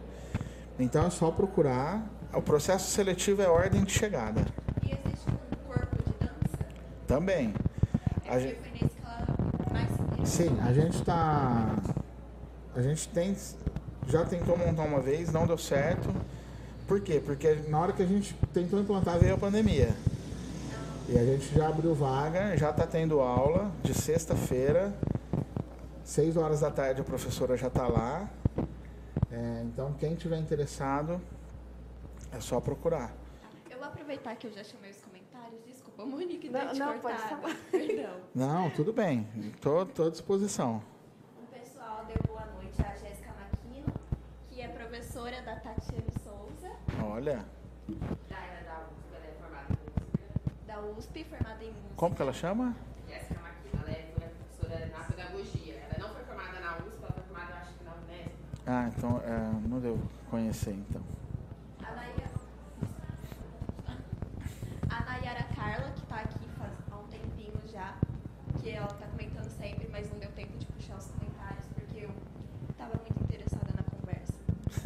Então é só procurar. O processo seletivo é ordem de chegada. E existe um corpo de dança? Também. É a gente... mais Sim, a gente está. A gente tem. Já tentou montar uma vez, não deu certo. Por quê? Porque na hora que a gente tentou implantar veio a pandemia. E a gente já abriu vaga, já está tendo aula de sexta-feira, seis horas da tarde a professora já está lá. É, então quem tiver interessado é só procurar. Eu vou aproveitar que eu já chamei os comentários. Desculpa, Monique, não, não, não pode falar. Perdão. Não, tudo bem. Estou à disposição. O pessoal deu boa noite à Jéssica Maquino, que é professora da Tatiana Souza. Olha. USP, formada em música. Como que ela chama? Jéssica Maquina, ela é professora na pedagogia. Ela não foi formada na USP, ela foi Ah, então é, não devo conhecer então. A Nayara, a Nayara Carla, que tá aqui faz há um tempinho já, que ela tá comentando sempre, mas não deu tempo de puxar os comentários, porque eu tava muito interessada na conversa.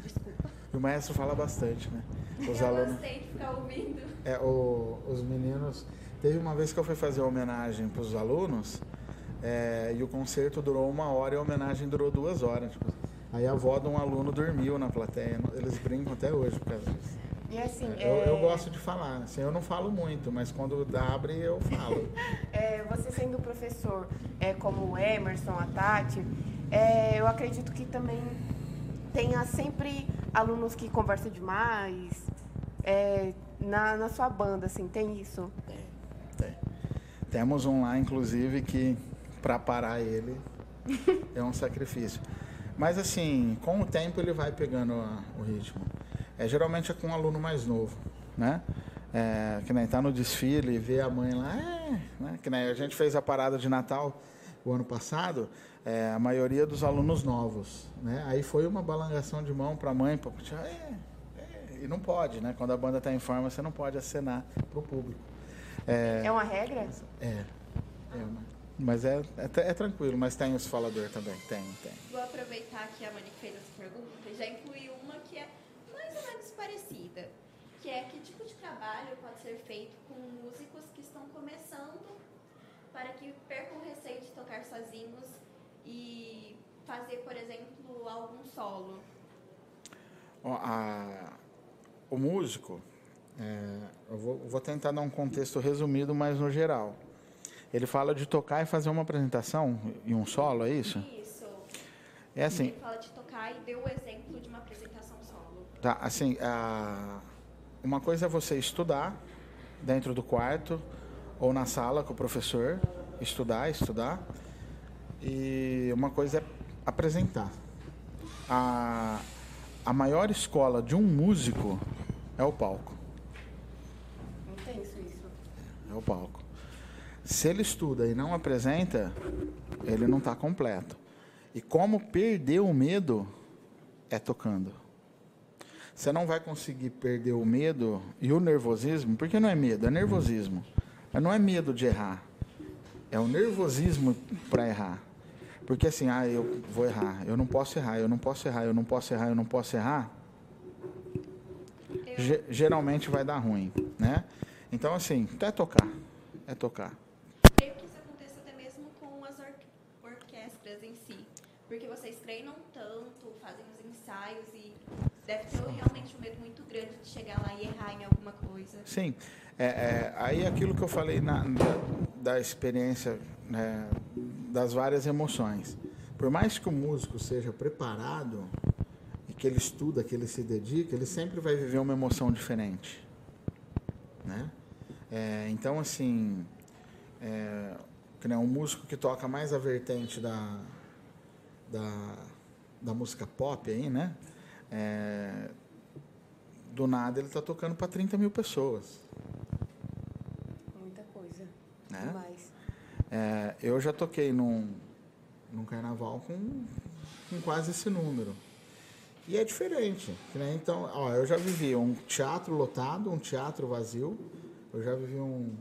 Desculpa. E o maestro fala bastante, né? Os eu alunos. gostei de ficar ouvindo. É, o- os meninos. Teve uma vez que eu fui fazer uma homenagem para os alunos é, e o concerto durou uma hora e a homenagem durou duas horas. tipo, aí a avó de um aluno dormiu na plateia. Eles brincam até hoje por causa disso. E assim, Eu, é, eu gosto de falar. Assim, eu não falo muito, mas quando abre eu falo. é, você sendo professor é, como o Emerson, a Tati, é, eu acredito que também tenha sempre alunos que conversam demais é, na, na sua banda, assim, tem isso? Tem. Temos um lá, inclusive, que para parar ele é um sacrifício. Mas assim, com o tempo ele vai pegando a- o ritmo. É, geralmente é com um aluno mais novo, né? É, que nem tá no desfile e vê a mãe lá, é, né? Que nem a gente fez a parada de Natal o ano passado, é, a maioria dos alunos novos, né? Aí foi uma balangação de mão para a mãe, para é, é, e não pode, né? Quando a banda está em forma, você não pode acenar para o público. É, É uma regra? é. é uma- mas é, é, é tranquilo, mas tem os falador também. Tem, tem. Vou aproveitar que a Monique fez essa pergunta e já incluir uma que é mais ou menos parecida, que é que tipo de trabalho pode ser feito com músicos que estão começando para que percam o receio de tocar sozinhos e fazer, por exemplo, algum solo. Ó, a- o músico, é, eu vou, vou tentar dar um contexto resumido, mas no geral. Ele fala de tocar e fazer uma apresentação e um solo, é isso? Isso. É assim, Ele fala de tocar e deu o exemplo de uma apresentação solo. Tá, assim, a- uma coisa é você estudar dentro do quarto ou na sala com o professor, estudar, estudar, e uma coisa é apresentar. A, a maior escola de um músico é o palco. Intenso isso. É o palco. Se ele estuda e não apresenta, ele não está completo. E como perder o medo é tocando. Você não vai conseguir perder o medo e o nervosismo, porque não é medo, é nervosismo. Mas não é medo de errar. É o nervosismo para errar. Porque assim, ah, eu vou errar, eu não posso errar, eu não posso errar, eu não posso errar, eu não posso errar. Ge- geralmente vai dar ruim, né? Então assim, é tocar, é tocar. creio que isso aconteça até mesmo com as or- orquestras em si. Porque vocês treinam tanto, fazem os ensaios e deve ter realmente um medo muito grande de chegar lá e errar em alguma coisa. Sim, é, é, aí aquilo que eu falei na- da, da experiência, né, das várias emoções. Por mais que o músico seja preparado e que ele estuda, que ele se dedica, ele sempre vai viver uma emoção diferente, né? É, então, assim, é, um músico que toca mais a vertente da, da, da música pop aí, né? É, do nada ele está tocando para 30 mil pessoas. Né? Demais. É, eu já toquei num, num carnaval com, com quase esse número. E é diferente. Né? Então, ó, eu já vivi um teatro lotado, um teatro vazio. Eu já vivi um.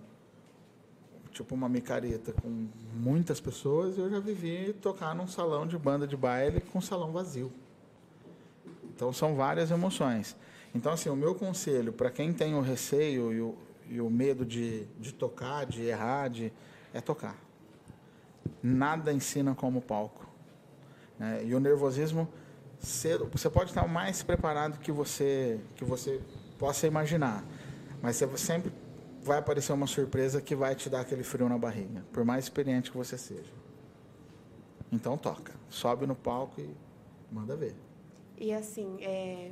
Tipo uma micareta com muitas pessoas. E eu já vivi tocar num salão de banda de baile com salão vazio. Então são várias emoções. Então, assim, o meu conselho para quem tem o receio e o, e o medo de, de tocar, de errar, de, é tocar. Nada ensina como palco. né? E o nervosismo, cedo, você pode estar mais preparado que você, que você possa imaginar, mas você sempre vai aparecer uma surpresa que vai te dar aquele frio na barriga, por mais experiente que você seja. Então toca, sobe no palco e manda ver. E assim, é,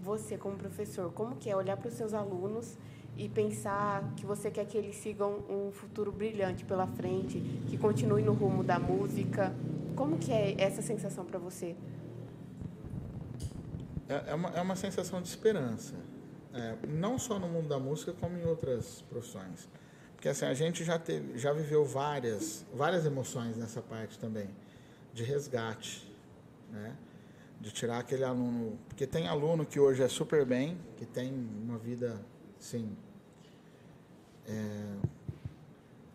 você como professor, como que é olhar para os seus alunos e pensar que você quer que eles sigam um futuro brilhante pela frente, que continue no rumo da música? Como que é essa sensação para você? É, é uma, é uma sensação de esperança. É, não só no mundo da música, como em outras profissões. Porque assim, a gente já, teve, já viveu várias, várias emoções nessa parte também, de resgate. Né? De tirar aquele aluno. Porque tem aluno que hoje é super bem, que tem uma vida, assim. É,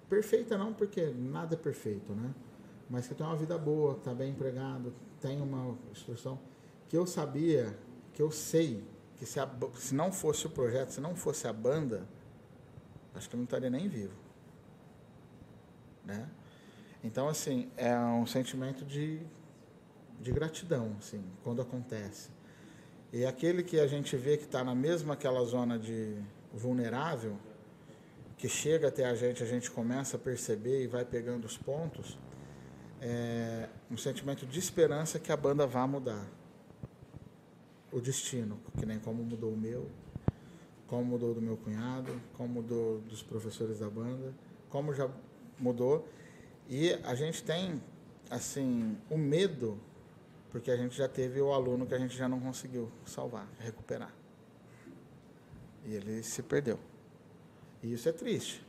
perfeita não, porque nada é perfeito, né? Mas que tem uma vida boa, está bem empregado, tem uma instrução. Que eu sabia, que eu sei, que se, a se não fosse o projeto, se não fosse a banda, acho que eu não estaria nem vivo. Né? Então, assim, é um sentimento de, de gratidão, assim, quando acontece. E aquele que a gente vê que está na mesma aquela zona de vulnerável, que chega até a gente, a gente começa a perceber e vai pegando os pontos, é um sentimento de esperança que a banda vá mudar o destino, que nem como mudou o meu, como mudou do meu cunhado, como mudou dos professores da banda, como já mudou. E a gente tem, assim, o medo, porque a gente já teve o aluno que a gente já não conseguiu salvar, recuperar. E ele se perdeu. E isso é triste.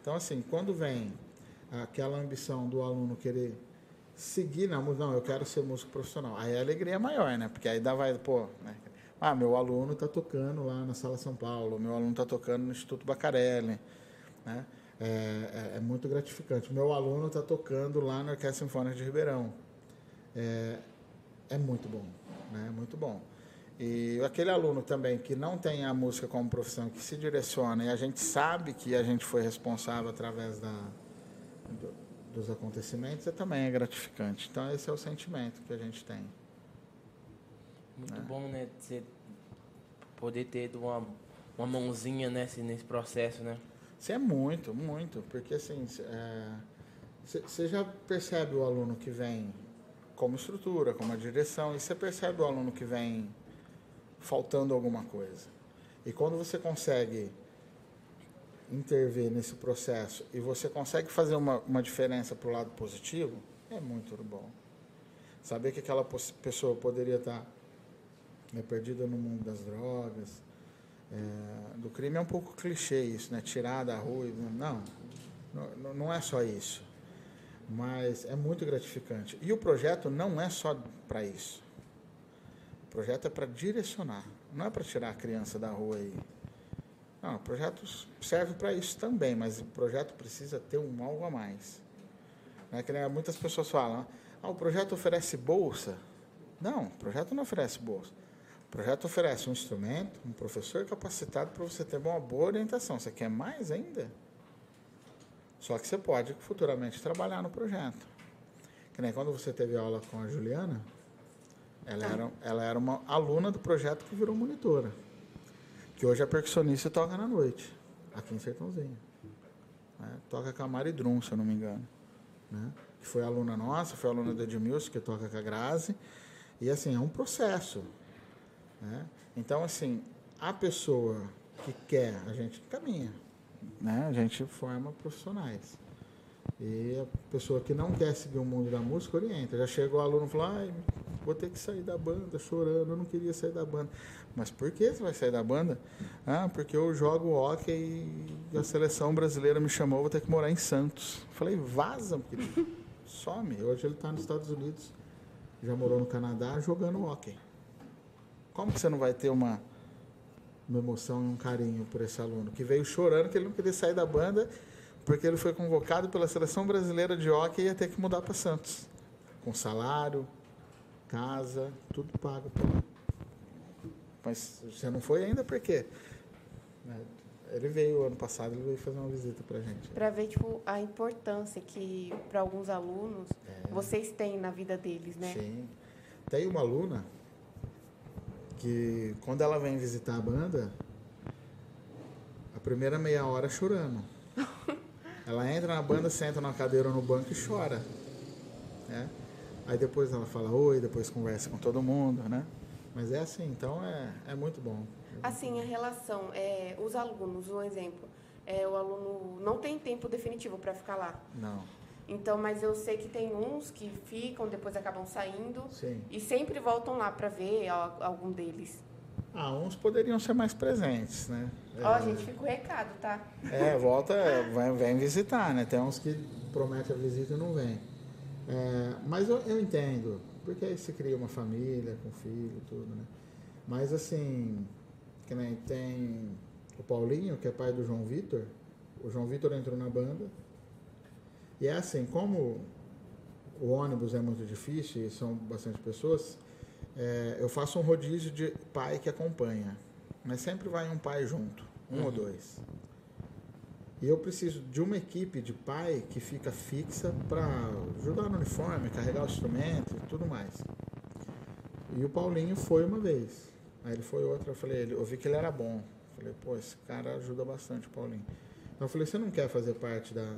Então, assim, quando vem aquela ambição do aluno querer seguir na música, não, eu quero ser músico profissional, aí a alegria é maior, né? Porque aí dá, vai, pô, né? ah, meu aluno está tocando lá na Sala São Paulo, meu aluno está tocando no Instituto Bacarelli, né? É, é, é muito gratificante. Meu aluno está tocando lá na Orquestra Sinfônica de Ribeirão. É, é muito bom, né? Muito bom. E aquele aluno também que não tem a música como profissão, que se direciona, e a gente sabe que a gente foi responsável através da, do- dos acontecimentos, é também é gratificante. Então, esse é o sentimento que a gente tem. Muito É. bom, né? Você poder ter uma, uma mãozinha nesse, nesse processo, né? Isso é muito, muito, porque assim, você já percebe o aluno que vem como estrutura, como a direção, e você percebe o aluno que vem faltando alguma coisa. E quando você consegue intervir nesse processo e você consegue fazer uma, uma diferença para o lado positivo, é muito bom. Saber que aquela pessoa poderia estar né, perdida no mundo das drogas, é, do crime é um pouco clichê isso, né? Tirar da rua. Não, não, não é só isso. Mas é muito gratificante. E o projeto não é só para isso. Projeto é para direcionar, não é para tirar a criança da rua aí. Não, o projeto serve para isso também, mas o projeto precisa ter um algo a mais. Né? Que nem muitas pessoas falam, ah, o projeto oferece bolsa. Não, o projeto não oferece bolsa. O projeto oferece um instrumento, um professor capacitado para você ter uma boa orientação. Você quer mais ainda? Só que você pode futuramente trabalhar no projeto. Que nem quando você teve aula com a Juliana, ela era, ela era uma aluna do projeto que virou monitora. Que hoje é percussionista e toca na noite, aqui em Sertãozinho. né? Toca com a Mari Drum, se eu não me engano. Né? Que foi aluna nossa, foi aluna do Edmilson, que toca com a Grazi. E assim, é um processo. né? Então, assim, a pessoa que quer, a gente caminha. Né? A gente forma profissionais. E a pessoa que não quer seguir o mundo da música orienta. Já chegou o aluno e falou, vou ter que sair da banda, chorando, eu não queria sair da banda. Mas por que você vai sair da banda? Ah, porque eu jogo hockey e a seleção brasileira me chamou, vou ter que morar em Santos. Falei, vaza, querido. Some. Hoje ele está nos Estados Unidos, já morou no Canadá jogando hockey. Como que você não vai ter uma, uma emoção e um carinho por esse aluno que veio chorando que ele não queria sair da banda porque ele foi convocado pela seleção brasileira de hockey e ia ter que mudar para Santos, com salário, casa, tudo pago. Mas você não foi ainda por quê? Né? Ele veio ano passado, ele veio fazer uma visita pra gente. Pra ver, tipo, a importância que, para alguns alunos, vocês têm na vida deles, né? Sim. Tem uma aluna que, quando ela vem visitar a banda, a primeira meia hora é chorando. Ela entra na banda, senta na cadeira ou no banco e chora. né? Aí depois ela fala oi, depois conversa com todo mundo, né? Mas é assim, então é, é muito bom. Assim, a relação, é, os alunos, um exemplo, é, o aluno não tem tempo definitivo para ficar lá. Não, Então, mas eu sei que tem uns que ficam, depois acabam saindo sim. e sempre voltam lá para ver algum deles. Ah, uns poderiam ser mais presentes, né? Ó, gente, fica o recado, tá? É, volta, vem, vem visitar, né? Tem uns que prometem a visita e não vem. Mas eu, eu entendo Porque aí você cria uma família com filho e tudo, né? Mas assim, que nem tem o Paulinho, que é pai do João Vitor. O João Vitor entrou na banda. E é assim, como o ônibus é muito difícil e são bastante pessoas, é, eu faço um rodízio de pai que acompanha. Mas sempre vai um pai junto, um ou dois. E eu preciso de uma equipe de pai que fica fixa para ajudar no uniforme, carregar o instrumento e tudo mais. E o Paulinho foi uma vez. Aí ele foi outra, eu falei, eu vi que ele era bom. Falei, pô, esse cara ajuda bastante o Paulinho. Eu falei, você não quer fazer parte da,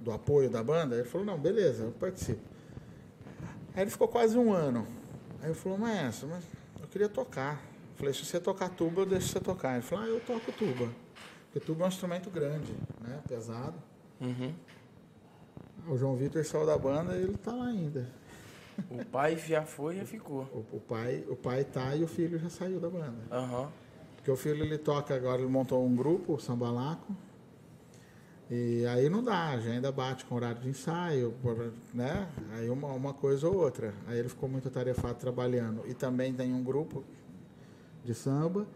do apoio da banda? Ele falou, não, beleza, eu participo. Aí ele ficou quase um ano. Aí eu falei, maestro, mas eu queria tocar. Eu falei, se você tocar tuba, eu deixo você tocar. Ele falou, ah, eu toco tuba. Porque tuba é um instrumento grande, né? Pesado. Uhum. O João Vitor saiu da banda e ele tá lá ainda. O pai já foi e já ficou. O, o pai, o pai tá e o filho já saiu da banda. Aham. Porque o filho ele toca agora, ele montou um grupo, o Sambalaco. E aí não dá, a agenda bate com horário de ensaio, né? Aí uma, uma coisa ou outra. Aí ele ficou muito atarefado trabalhando. E também tem um grupo de samba.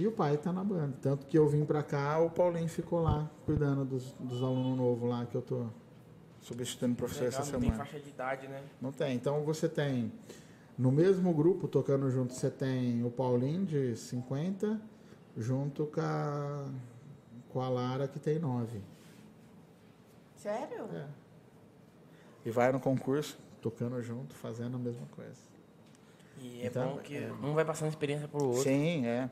E o pai tá na banda. Tanto que eu vim pra cá, o Paulinho ficou lá, cuidando dos, dos alunos novos lá que eu tô substituindo o professor Legal, essa não tem semana. faixa de idade, né? Não tem. Então você tem, no mesmo grupo, tocando junto, você tem o Paulinho de 50, junto com a, com a Lara, que tem 9. Sério? É. E vai no concurso, tocando junto, fazendo a mesma coisa. E é Então, bom que é. um vai passando experiência pro outro. Sim, é.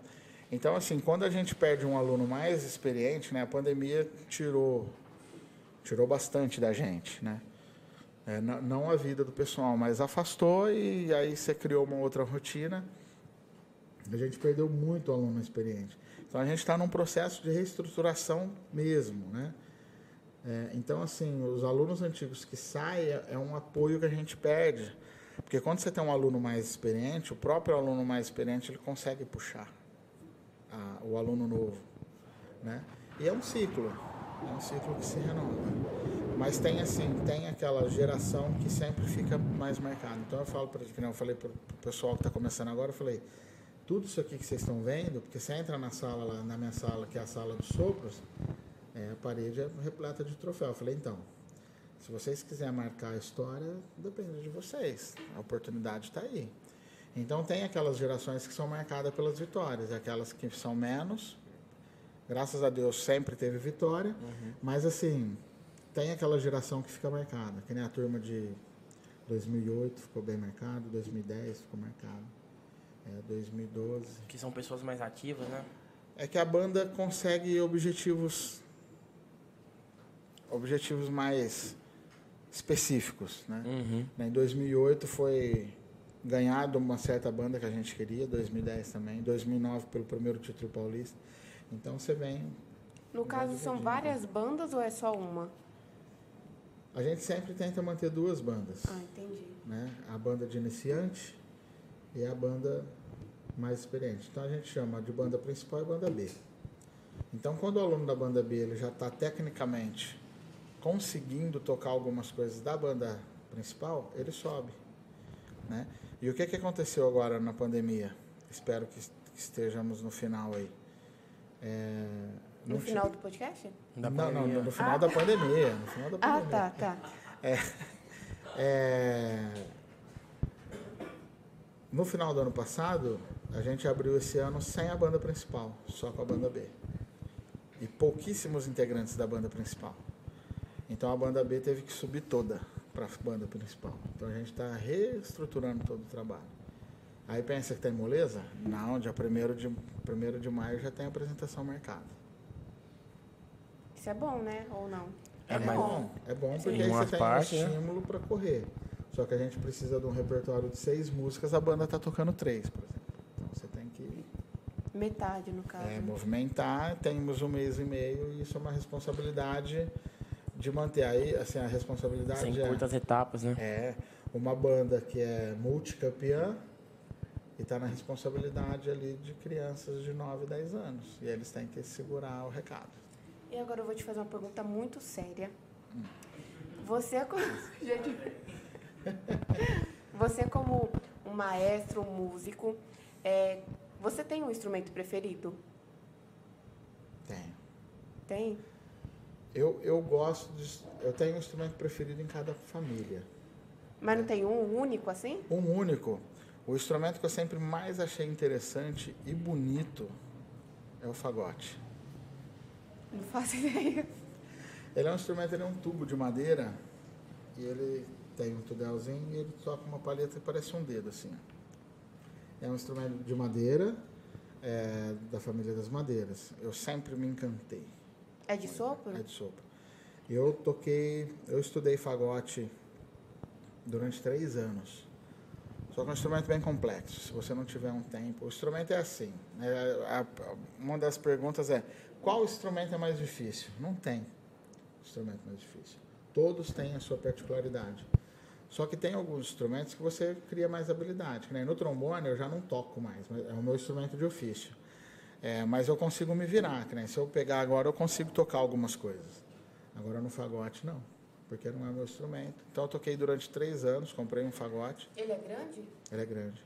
Então, assim, quando a gente perde um aluno mais experiente, né, a pandemia tirou, tirou bastante da gente, né? É, não a vida do pessoal, mas afastou e aí você criou uma outra rotina. A gente perdeu muito aluno experiente. Então, a gente está num processo de reestruturação mesmo, né? É, então, assim, os alunos antigos que saem é- é um apoio que a gente perde. Porque quando você tem um aluno mais experiente, o próprio aluno mais experiente ele consegue puxar a- o aluno novo, né? E é um ciclo, é um ciclo que se renova. Mas tem assim, tem aquela geração que sempre fica mais marcada. Então eu falo para eu falei para o pessoal que está começando agora, eu falei, tudo isso aqui que vocês estão vendo, porque você entra na sala lá, na minha sala, que é a sala dos sopros, é, a parede é repleta de troféu. Eu falei, então, se vocês quiserem marcar a história, depende de vocês. A oportunidade está aí. Então tem aquelas gerações que são marcadas pelas vitórias, aquelas que são menos. Graças a Deus sempre teve vitória, mas assim, tem aquela geração que fica marcada, que nem a turma de 2008 ficou bem marcado, 2010 ficou marcado, é, 2012. Que são pessoas mais ativas, né? É que a banda consegue objetivos objetivos mais específicos, né? Uhum. Em 2008 foi ganhar de uma certa banda que a gente queria, 2010 também, 2009 pelo primeiro título paulista. Então você vem, No caso, são dividindo. várias bandas ou é só uma? a gente sempre tenta manter duas bandas, Ah, entendi. né? A banda de iniciante e a banda mais experiente. Então a gente chama de banda principal e banda B. Então quando o aluno da banda B ele já está tecnicamente conseguindo tocar algumas coisas da banda principal, ele sobe, né? E o que que aconteceu agora na pandemia? Espero que est- que estejamos no final aí. É, No final do podcast? Da não, não, pandemia. no, no final da pandemia, no final da Ah, pandemia. tá, tá. É, No final do ano passado, a gente abriu esse ano sem a banda principal, só com a banda B. E pouquíssimos integrantes da banda principal. Então a banda B teve que subir toda para a banda principal. Então a gente está reestruturando todo o trabalho. Aí pensa que tem moleza? Não, dia 1 de, 1 de maio já tem apresentação marcada. Isso é bom, né? Ou não? É, É bom, é bom porque aí você tem um né? estímulo para correr. Só que a gente precisa de um repertório de seis músicas, a banda tá tocando três, por exemplo. Então você tem que Metade, no caso. é, movimentar, temos um mês e meio e isso é uma responsabilidade de manter. Aí, assim, a responsabilidade Sem é, curtas etapas, né? é uma banda que é multicampeã e está na responsabilidade ali de crianças de 9, 10 anos. E eles têm que segurar o recado. E agora eu vou te fazer uma pergunta muito séria. Você é. co- Gente. Você como um maestro, um músico, é, você tem um instrumento preferido? Tenho. Tem? Eu, eu gosto de. Eu tenho um instrumento preferido em cada família. Mas não tem um único assim? Um único. O instrumento que eu sempre mais achei interessante e bonito é o fagote. Não faço ideia. Ele é um instrumento, ele é um tubo de madeira e ele tem um tudelzinho e ele toca uma palheta que parece um dedo assim. É um instrumento de madeira, é, da família das madeiras. Eu sempre me encantei. É de sopro? É de sopro. Eu toquei, eu estudei fagote durante três anos. Só que é um instrumento bem complexo. Se você não tiver um tempo, o instrumento é assim. né? A- uma das perguntas é: qual instrumento é mais difícil? Não tem instrumento mais difícil. Todos têm a sua particularidade. Só que tem alguns instrumentos que você cria mais habilidade. nem No trombone eu já não toco mais, mas é o meu instrumento de ofício. É, mas eu consigo me virar, que nem se eu pegar agora eu consigo tocar algumas coisas. Agora no fagote não, porque não é meu instrumento. Então eu toquei durante três anos, comprei um fagote, Ele é grande? ele é grande.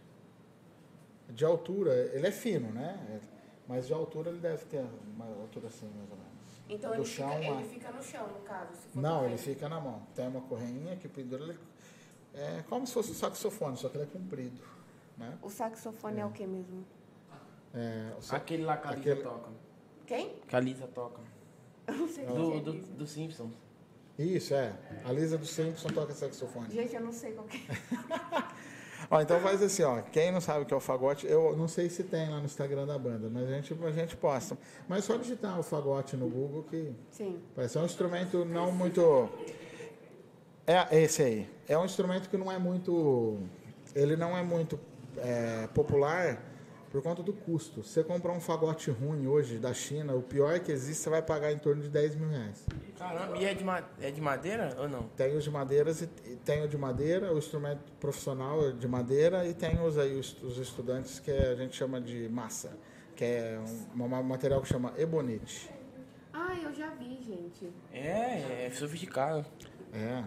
De altura, ele é fino, né? É, Mas de altura ele deve ter uma altura assim, mais ou menos. Então Do ele, chão, fica, a- ele fica no chão, no caso. se for Não, ele fica na mão. Tem uma correinha que pendura ele. É como se fosse um saxofone, só que ele é comprido. Né? O saxofone é. o que mesmo? É, Aquele lá que a Lisa Aquele- toca. Quem? Que a Lisa toca. Eu não sei Do, é do, isso. do Simpsons. Isso, é. A Lisa do Simpson toca saxofone. Gente, eu não sei qual que é. Ó, então faz assim, ó. Quem não sabe o que é o fagote, eu não sei se tem lá no Instagram da banda, mas a gente, a gente posta. Mas só digitar o fagote no Google que Sim. parece um instrumento não muito. É esse aí. É um instrumento que não é muito. Ele não é muito é, popular por conta do custo. Você comprar um fagote ruim hoje da China, o pior que existe, você vai pagar em torno de 10 mil reais. Caramba, e é de, ma- é de madeira ou não? Tem os de madeiras e e tem o de madeira, o instrumento profissional é de madeira e tem os aí os, os estudantes que a gente chama de massa, que é um, um material que chama ebonite. Ah, eu já vi, gente. É, é sofisticado. É.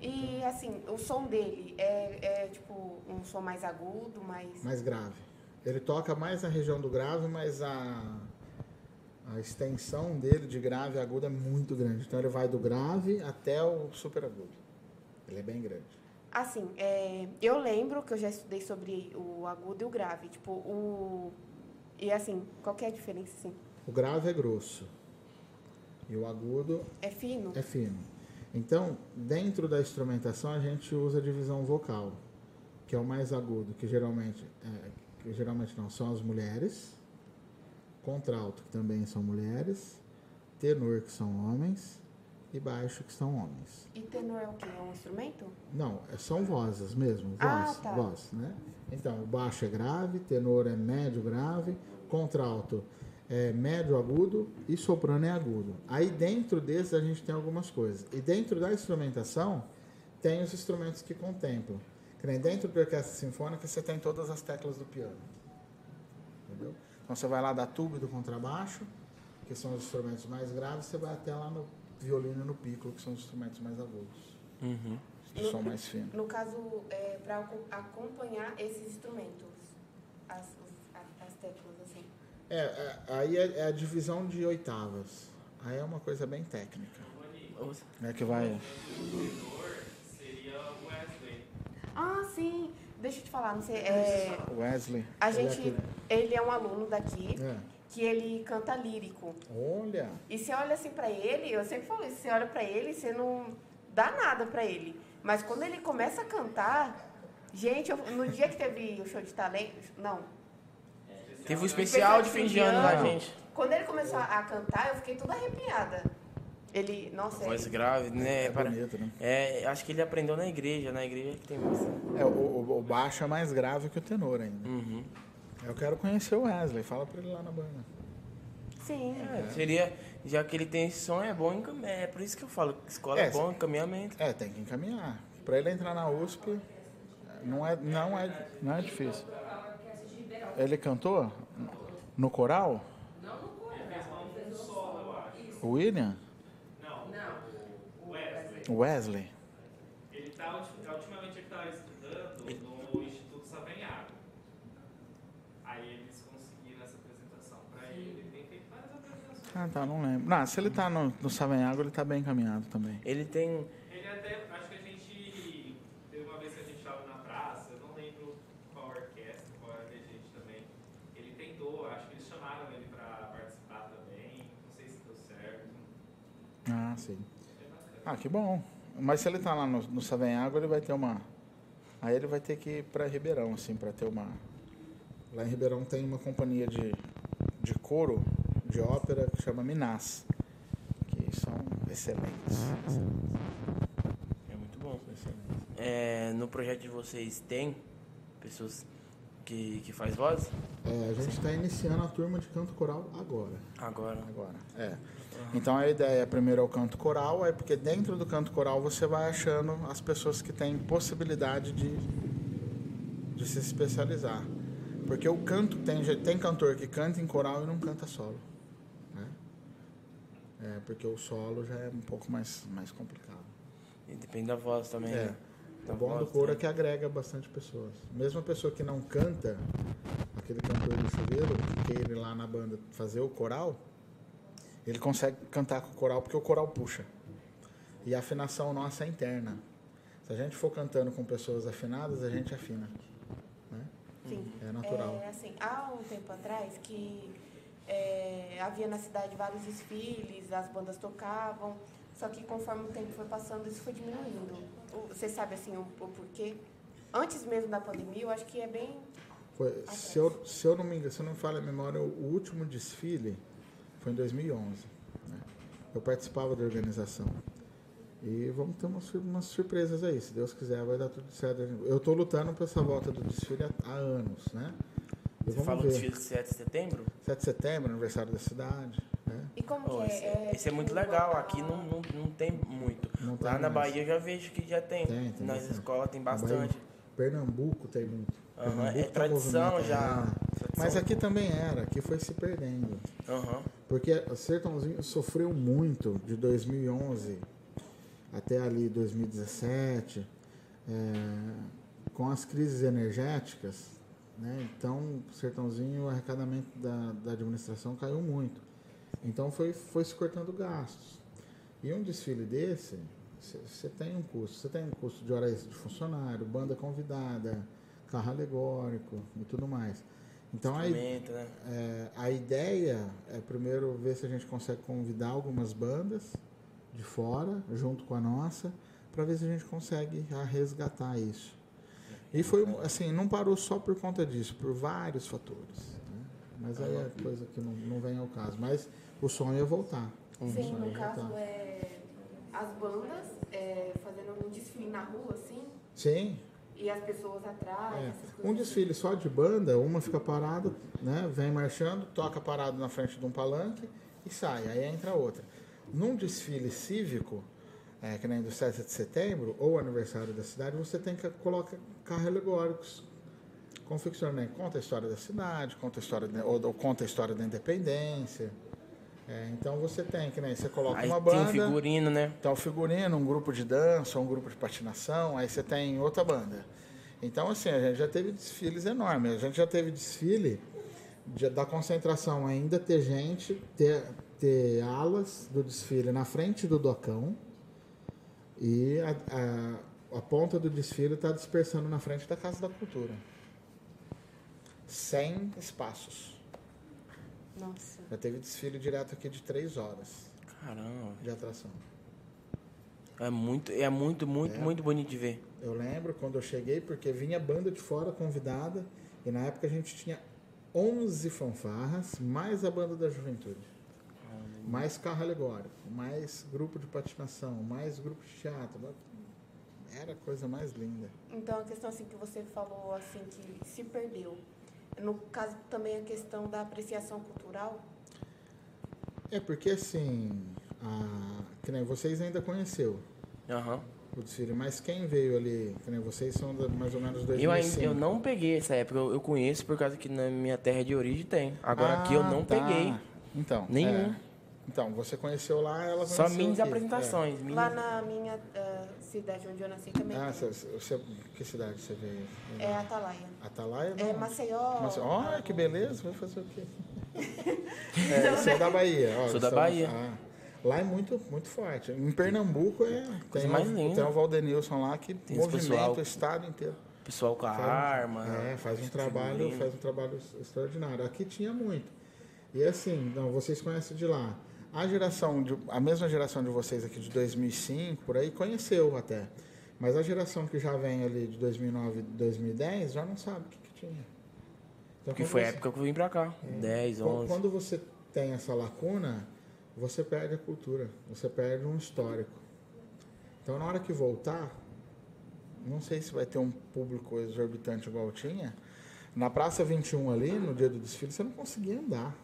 E assim, o som dele é, é tipo um som mais agudo, mais. mais grave. Ele toca mais na região do grave, mas a, a extensão dele de grave a agudo é muito grande. Então ele vai do grave até o super agudo. Ele é bem grande. Assim, é, eu lembro que eu já estudei sobre o agudo e o grave. Tipo, o. E assim, qual que é a diferença, assim? O grave é grosso e o agudo É fino? é fino. Então, dentro da instrumentação, a gente usa a divisão vocal, que é o mais agudo, que geralmente, é, geralmente não, são as mulheres, contralto, que também são mulheres, tenor, que são homens, e baixo, que são homens. E tenor é o quê? É um instrumento? Não, é- são vozes mesmo, voz, Ah, tá. voz, né? Então, o baixo é grave, tenor é médio grave, contralto é médio agudo e soprano é agudo. Aí dentro desses a gente tem algumas coisas. E dentro da instrumentação tem os instrumentos que contemplam. Que nem dentro da orquestra sinfônica você tem todas as teclas do piano. Entendeu? Então você vai lá da tuba e do contrabaixo, que são os instrumentos mais graves, você vai até lá no violino e no piccolo, que são os instrumentos mais agudos. Uhum. Que são mais finos. No caso, é, para acompanhar esses instrumentos, as, os- a- as teclas, assim. É, é, aí é, é a divisão de oitavas. Aí é uma coisa bem técnica. É que vai. Ah, sim. Deixa eu te falar, não sei. É, Wesley. a ele é gente. Ele é um aluno daqui É. que ele canta lírico. Olha. E você olha assim pra ele, eu sempre falo isso, você olha pra ele, você não dá nada pra ele. Mas quando ele começa a cantar, gente, eu- no dia que teve o show de talento, não. Teve um especial de fim de ano lá, Não. gente. Quando ele começou a cantar, eu fiquei toda arrepiada. Ele, nossa, Voz ele- grave, né? É para- bonito, né? É, acho que ele aprendeu na igreja, na igreja que tem mais. É, o, o- o baixo é mais grave que o tenor ainda. Uhum. Eu quero conhecer o Wesley. Fala pra ele lá na banda. sim. É, seria, já que ele tem esse som, é bom encaminhar. É por isso que eu falo, que escola é, É, bom, encaminhamento. É, tem que encaminhar. Pra ele entrar na USP, não é, não é, não é difícil. Ele cantou no coral? O William? Não, o Wesley. Wesley. Ele tá, tá ultimamente ele estava estudando no Instituto Savanhago. Aí eles conseguiram essa apresentação para ele. Ele tem feito várias apresentações. Ah, tá, não lembro. Ah, se ele está no, no Savanhago, ele está bem encaminhado também. Ele tem... Ele até, acho que a gente, teve uma vez que a gente estava na praça, eu não lembro qual orquestra, qual era a gente também. Ele tentou, acho que eles chamaram ele para participar também, não sei se deu certo. Ah, sim. Ah, que bom. Mas se ele tá lá no, no Savanhago, ele vai ter uma. Aí ele vai ter que ir pra Ribeirão, assim, pra ter uma. Lá em Ribeirão tem uma companhia de, de coro, de ópera, que chama Minas. Que são excelentes. É muito bom. excelentes. É, no projeto de vocês tem pessoas que, que faz voz? É, a gente está iniciando a turma de canto coral agora. Agora. Agora. É. Então a ideia é primeiro é o canto coral, é porque dentro do canto coral você vai achando as pessoas que têm possibilidade de, de se especializar. Porque o canto tem, tem cantor que canta em coral e não canta solo. Né? É, porque o solo já é um pouco mais, mais complicado. E depende da voz também. É. né? Da O bom do coro é que agrega bastante pessoas. Mesmo a pessoa que não canta, aquele cantor do chuveiro, que ir lá na banda fazer o coral, ele consegue cantar com o coral porque o coral puxa. E a afinação nossa é interna. Se a gente for cantando com pessoas afinadas, a gente afina. Né? Sim. É natural. É, assim, há um tempo atrás que é, havia na cidade vários desfiles, as bandas tocavam, só que conforme o tempo foi passando, isso foi diminuindo. O- Você sabe assim o, o porquê? Antes mesmo da pandemia, eu acho que é bem. Foi- se, eu, se eu não me engano, se eu não me falha a memória, o, último desfile foi em 2011. né? Eu participava da organização. E vamos ter umas, umas surpresas aí. Se Deus quiser, vai dar tudo certo. Eu estou lutando por essa volta do desfile há, há anos, né? E Você vamos fala do ver. desfile de 7 de setembro? 7 de setembro, aniversário da cidade. Né? E como Pô, que esse, é? esse é muito tipo, legal. a- Aqui não, não, não tem muito. Não Lá tem na mais. Bahia eu já vejo que já tem. Tem, tem Nas bastante. escolas tem Na Bahia, bastante. Pernambuco tem muito. Aham, Pernambuco é tá tradição já. é. Tradição. Mas aqui também era, aqui foi se perdendo. Aham. Porque o Sertãozinho sofreu muito de 2011 até ali 2017, é, com as crises energéticas. Né? Então, o Sertãozinho, o arrecadamento da, da administração caiu muito. Então, foi, foi se cortando gastos. E um desfile desse, você tem um custo. Você tem um custo de hora extra de funcionário, banda convidada, carro alegórico e tudo mais. Então, aí, Instrumento, né? é, a ideia é primeiro ver se a gente consegue convidar algumas bandas de fora, junto com a nossa, para ver se a gente consegue resgatar isso. E foi assim, não parou só por conta disso, por vários fatores. né? Mas aí é coisa que não, não vem ao caso. Mas o sonho é voltar. Sim, no caso voltar. é as bandas é, fazendo um desfile na rua, assim, Sim, e as pessoas atrás, É. Um desfile só de banda, uma fica parada, né? Vem marchando, toca parado na frente de um palanque e sai. Aí entra outra. Num desfile cívico, é, que nem do 7 de setembro, ou aniversário da cidade, você tem que colocar carros alegóricos. Confecciona, né? Conta a história da cidade, conta a história da- ou, ou conta a história da independência. É, então você tem que nem você coloca Aí uma tem banda. um figurino, né? Então, figurino, um grupo de dança, um grupo de patinação, aí você tem outra banda. Então, assim, a gente já teve desfiles enormes. A gente já teve desfile de- da concentração ainda ter gente, ter, ter alas do desfile na frente do docão e a, a, a ponta do desfile está dispersando na frente da Casa da Cultura. Sem espaços. Nossa. Já teve desfile direto aqui de três horas Caramba. de atração. É muito, é muito, muito, É. muito bonito de ver. Eu lembro quando eu cheguei, porque vinha banda de fora convidada, e na época a gente tinha 11 fanfarras, mais a banda da juventude. Mais carro alegórico, mais grupo de patinação, mais grupo de teatro. Era a coisa mais linda. Então, a questão assim que você falou assim que se perdeu. No caso também a questão da apreciação cultural. É porque assim, a, que nem vocês ainda conheceu Aham. o desfile, mas quem veio ali, que nem vocês são da, mais ou menos Eu, 2005. ainda, eu não peguei essa época, eu, eu conheço por causa que na minha terra de origem tem. Agora aqui eu Ah, não tá. peguei Então, nenhum. é. Então, você conheceu lá, ela conheceu Só minis aqui. apresentações. minis- Lá na minha ah, cidade onde eu nasci É. também. Ah, tem. você, você- que cidade você veio? É Atalaia. Atalaia? É Não. Maceió. Maceió. Olha, que beleza, vai fazer o quê? É, sou né? da Bahia. ó, Sou da estamos- Bahia. ah, lá é muito, muito forte. Em Pernambuco é. Coisa Tem, mais o, linda. tem o Valdenilson lá que Tem movimenta pessoal. o estado inteiro. Pessoal com a Faz- arma. É, faz um trabalho, faz um trabalho extraordinário. Aqui tinha muito. E assim, não, vocês conhecem de lá. A geração, de, a mesma geração de vocês aqui de 2005, por aí, conheceu até. Mas a geração que já vem ali de 2009, 2010, já não sabe o que, que tinha. Então, Que foi a época que eu vim pra cá. 10, Qu- 11. Quando você tem essa lacuna, você perde a cultura, você perde um histórico. Então, na hora que voltar, não sei se vai ter um público exorbitante igual tinha. Na Praça 21 ali, no dia do desfile, você não conseguia andar.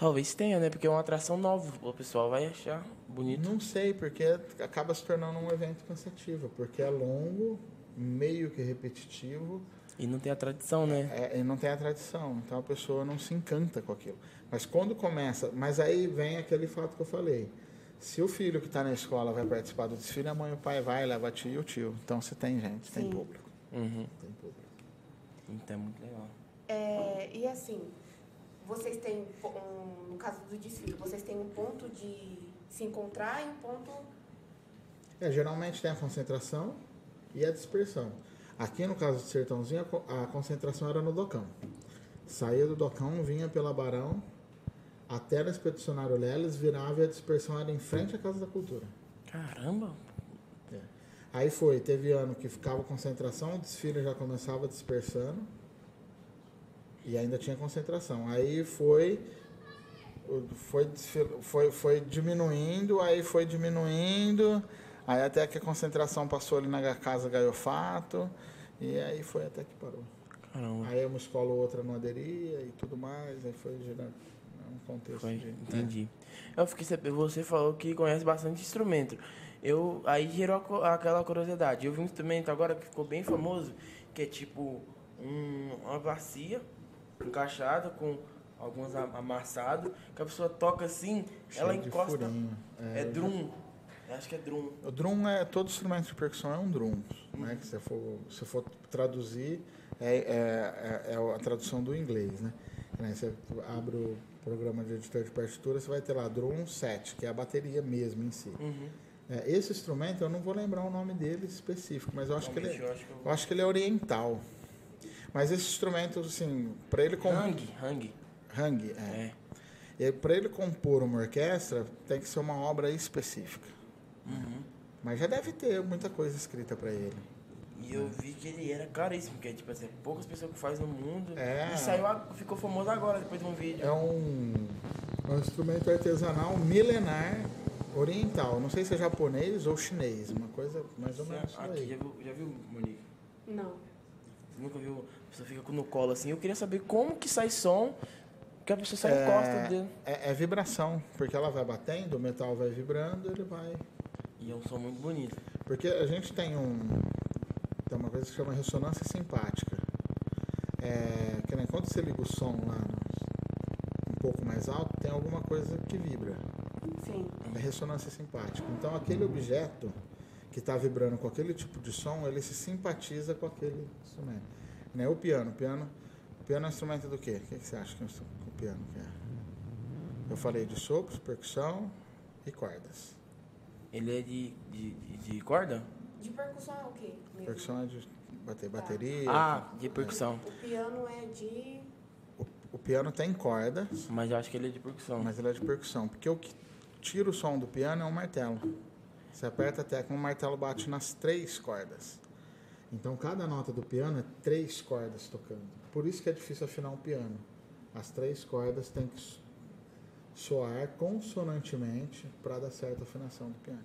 Talvez tenha, né? Porque é uma atração nova. O pessoal vai achar bonito. Não sei, porque acaba se tornando um evento cansativo, porque é longo, meio que repetitivo, E não tem a tradição, né? É, e não tem a tradição, então a pessoa não se encanta com aquilo. Mas quando começa, mas aí vem aquele fato que eu falei. Se o filho que está na escola vai participar do desfile, a mãe e o pai vai, leva a tia e o tio. Então você tem gente, tem Sim. público. Uhum. Tem público. Então é muito legal. É, e assim, vocês têm, um, no caso do desfile, vocês têm um ponto de se encontrar e um ponto. É, geralmente tem a concentração e a dispersão. Aqui no caso do Sertãozinho, a co- a concentração era no Docão. Saía do Docão, vinha pela Barão, até na Expedicionário Leles, virava e a dispersão era em frente à Casa da Cultura. Caramba! Aí foi, teve ano que ficava concentração, o desfile já começava dispersando. E ainda tinha concentração. Aí foi foi, foi, foi diminuindo, aí foi diminuindo, aí até que a concentração passou ali na casa Gaiofato, e aí foi até que parou. Caramba. Aí uma escola ou outra não aderia e tudo mais, aí foi gerando um contexto Foi, de... entendi. Eu fiquei sabendo, você falou que conhece bastante instrumento. Eu, aí gerou a aquela curiosidade. Eu vi um instrumento agora que ficou bem famoso, que é tipo um- uma bacia encaixada com alguns am- amassado, que a pessoa toca assim, Cheio ela encosta. furinho. É drum. Eu acho que é drum. O drum é todo instrumento de percussão é um drum, né? Que se for se for traduzir é, é, é, é a tradução do inglês, né? Você abre o programa de editor de partitura, você vai ter lá drum set, que é a bateria mesmo em si. Uhum. É, esse instrumento eu não vou lembrar o nome dele específico, mas eu acho que ele, Realmente, é- eu acho que eu- eu acho que ele é oriental. Mas esse instrumento, assim, para ele compor, Hang, hang. hang, é. É. E para ele compor uma orquestra, tem que ser uma obra específica. Uhum. Mas já deve ter muita coisa escrita para ele. E eu vi que ele era caríssimo, porque tipo assim, poucas pessoas que fazem no mundo. É. E saiu, a- ficou famoso agora, depois de um vídeo. É um, um instrumento artesanal milenar oriental. Não sei se é japonês ou chinês, uma coisa mais ou menos Aqui, aí. já viu, já viu, Monique? Não. Você nunca viu? A pessoa fica no colo assim. Eu queria saber como que sai som que a pessoa só É, encosta dele. É, é vibração, porque ela vai batendo, o metal vai vibrando, ele vai. E é um som muito bonito. Porque a gente tem um. Tem uma coisa que chama ressonância simpática. É, que nem quando você liga o som lá no- um pouco mais alto, tem alguma coisa que vibra. Sim. É ressonância simpática. Então, aquele objeto que está vibrando com aquele tipo de som, ele se simpatiza com aquele instrumento. Né? O piano. O piano, o piano é um instrumento do quê? O que, que você acha que é um o piano que é? Eu falei de sopros, percussão e cordas. Ele é de, de, de, corda? De percussão é o quê? mesmo? Percussão é de bater bateria. Ah, de percussão. O piano é de. O, o piano tem cordas, Mas eu acho que ele é de percussão. mas ele é de percussão. Porque o que tira o som do piano é um martelo. Você aperta a tecla, o martelo bate nas três cordas. Então, cada nota do piano é três cordas tocando. Por isso que é difícil afinar um piano. As três cordas têm que so- soar consonantemente para dar certa afinação do piano.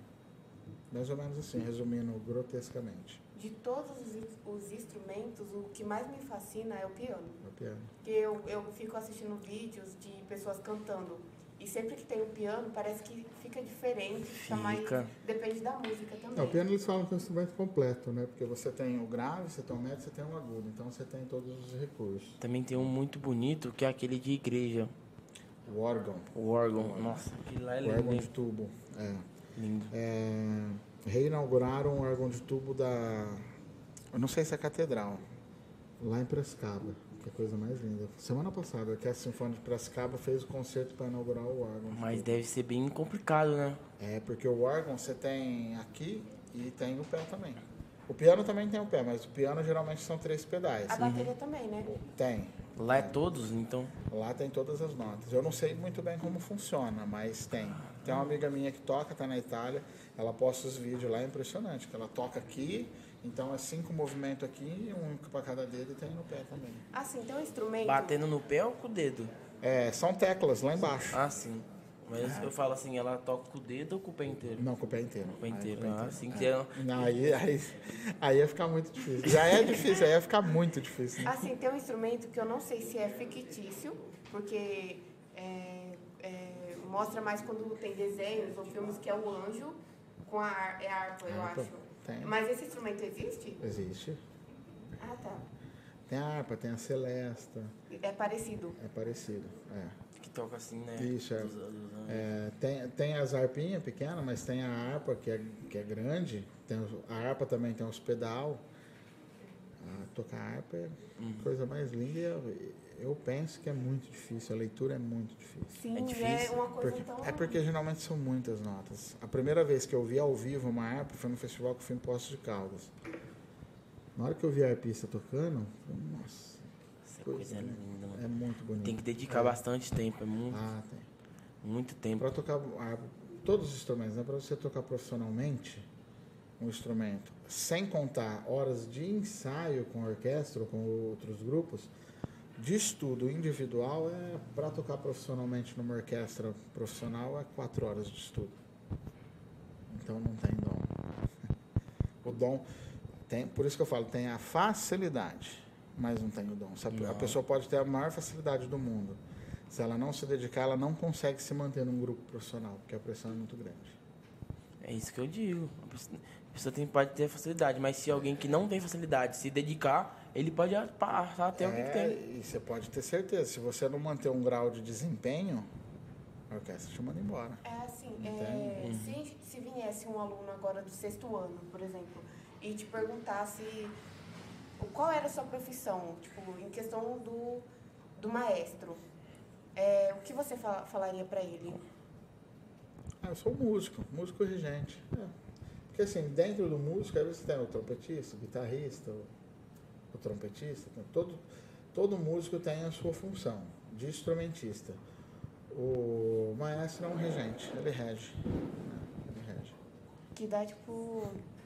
Mais ou menos assim, resumindo grotescamente. De todos os, ins- os instrumentos, o que mais me fascina é o piano. O piano. Porque eu, eu fico assistindo vídeos de pessoas cantando. E sempre que tem o piano, parece que fica diferente. Fica, mais. Depende da música também. É, o piano eles falam que é um instrumento completo, né? Porque você tem o grave, você tem o médio, você tem o agudo. Então você tem todos os recursos. Também tem um muito bonito que é aquele de igreja. O órgão. O órgão. Nossa, aquele lá é O lindo. órgão hein? de tubo. É. Lindo. É, reinauguraram o órgão de tubo da. Eu não sei se é catedral. Lá em Prescaba. Que é a coisa mais linda. Semana passada, que a Sinfônica de Prescaba fez o concerto para inaugurar o órgão. Mas deve ser bem complicado, né? É, porque o órgão você tem aqui e tem o pé também. O piano também tem o pé, mas o piano geralmente são três pedais. A bateria também, né? Tem. Lá é todos, então. Lá tem todas as notas. Eu não sei muito bem como funciona, mas tem. Tem uma amiga minha que toca, tá na Itália. Ela posta os vídeos lá, é impressionante. Que ela toca aqui, então é cinco movimentos aqui, um para cada dedo e tem no pé também. Assim, tem um instrumento. Batendo no pé ou com o dedo? É, são teclas lá embaixo. Ah, sim. Mas eu falo assim, ela toca com o dedo ou com o pé inteiro? Não, com o pé inteiro. Com o pé inteiro. Ah, inteiro. assim que é. Não, aí, aí, aí ia ficar muito difícil. Já é difícil, aí ia ficar muito difícil. né? Assim, tem um instrumento que eu não sei se é fictício, porque é, é, mostra mais quando tem desenhos ou filmes que é o anjo com a é a harpa, eu acho. Tem. Mas esse instrumento existe? Existe. Ah, tá. Tem a harpa, tem a celesta. É parecido. É parecido. É. Que toca assim, né? Isso, é. É, tem, tem as harpinhas pequenas, mas tem a harpa que é, que é grande. Tem a harpa também tem os pedal. Ah, tocar harpa é a coisa mais linda. e Eu, penso que é muito difícil. A leitura é muito difícil. Sim, É é, difícil? uma coisa Porque- tão. é porque geralmente são muitas notas. A primeira vez que eu vi ao vivo uma harpa foi no festival que eu fui em Poços de Caldas. Na hora que eu vi a arpista tocando, eu falei, nossa, Essa coisa coisa é linda. mano. é muito bonito. Tem que dedicar bastante tempo, é muito, Ah, tem. muito tempo. Para tocar harpa, todos os instrumentos, né? Para você tocar profissionalmente um instrumento, sem contar horas de ensaio com a orquestra ou com outros grupos, de estudo individual é para tocar profissionalmente numa orquestra profissional é quatro horas de estudo. Então não tem dom. O dom tem, por isso que eu falo, tem a facilidade, mas não tem o dom. Sabe? A pessoa pode ter a maior facilidade do mundo. Se ela não se dedicar, ela não consegue se manter num grupo profissional, porque a pressão é muito grande. É isso que eu digo. A pessoa, a pessoa tem, pode ter facilidade, mas se alguém que não tem facilidade se dedicar, ele pode passar até o que que tem. É, e você pode ter certeza, se você não manter um grau de desempenho, a orquestra te manda embora. É assim, é, se, se viesse um aluno agora do sexto ano, por exemplo, e te perguntasse o- qual era a sua profissão, tipo, em questão do, do maestro, é, o que você fa- falaria para ele? Ah, eu sou músico, músico regente. É. Porque assim, dentro do músico, aí você tem o trompetista, o guitarrista, o, o trompetista, todo, todo músico tem a sua função de instrumentista. O maestro é um regente, ele rege. né? Ele rege. Que dá, tipo,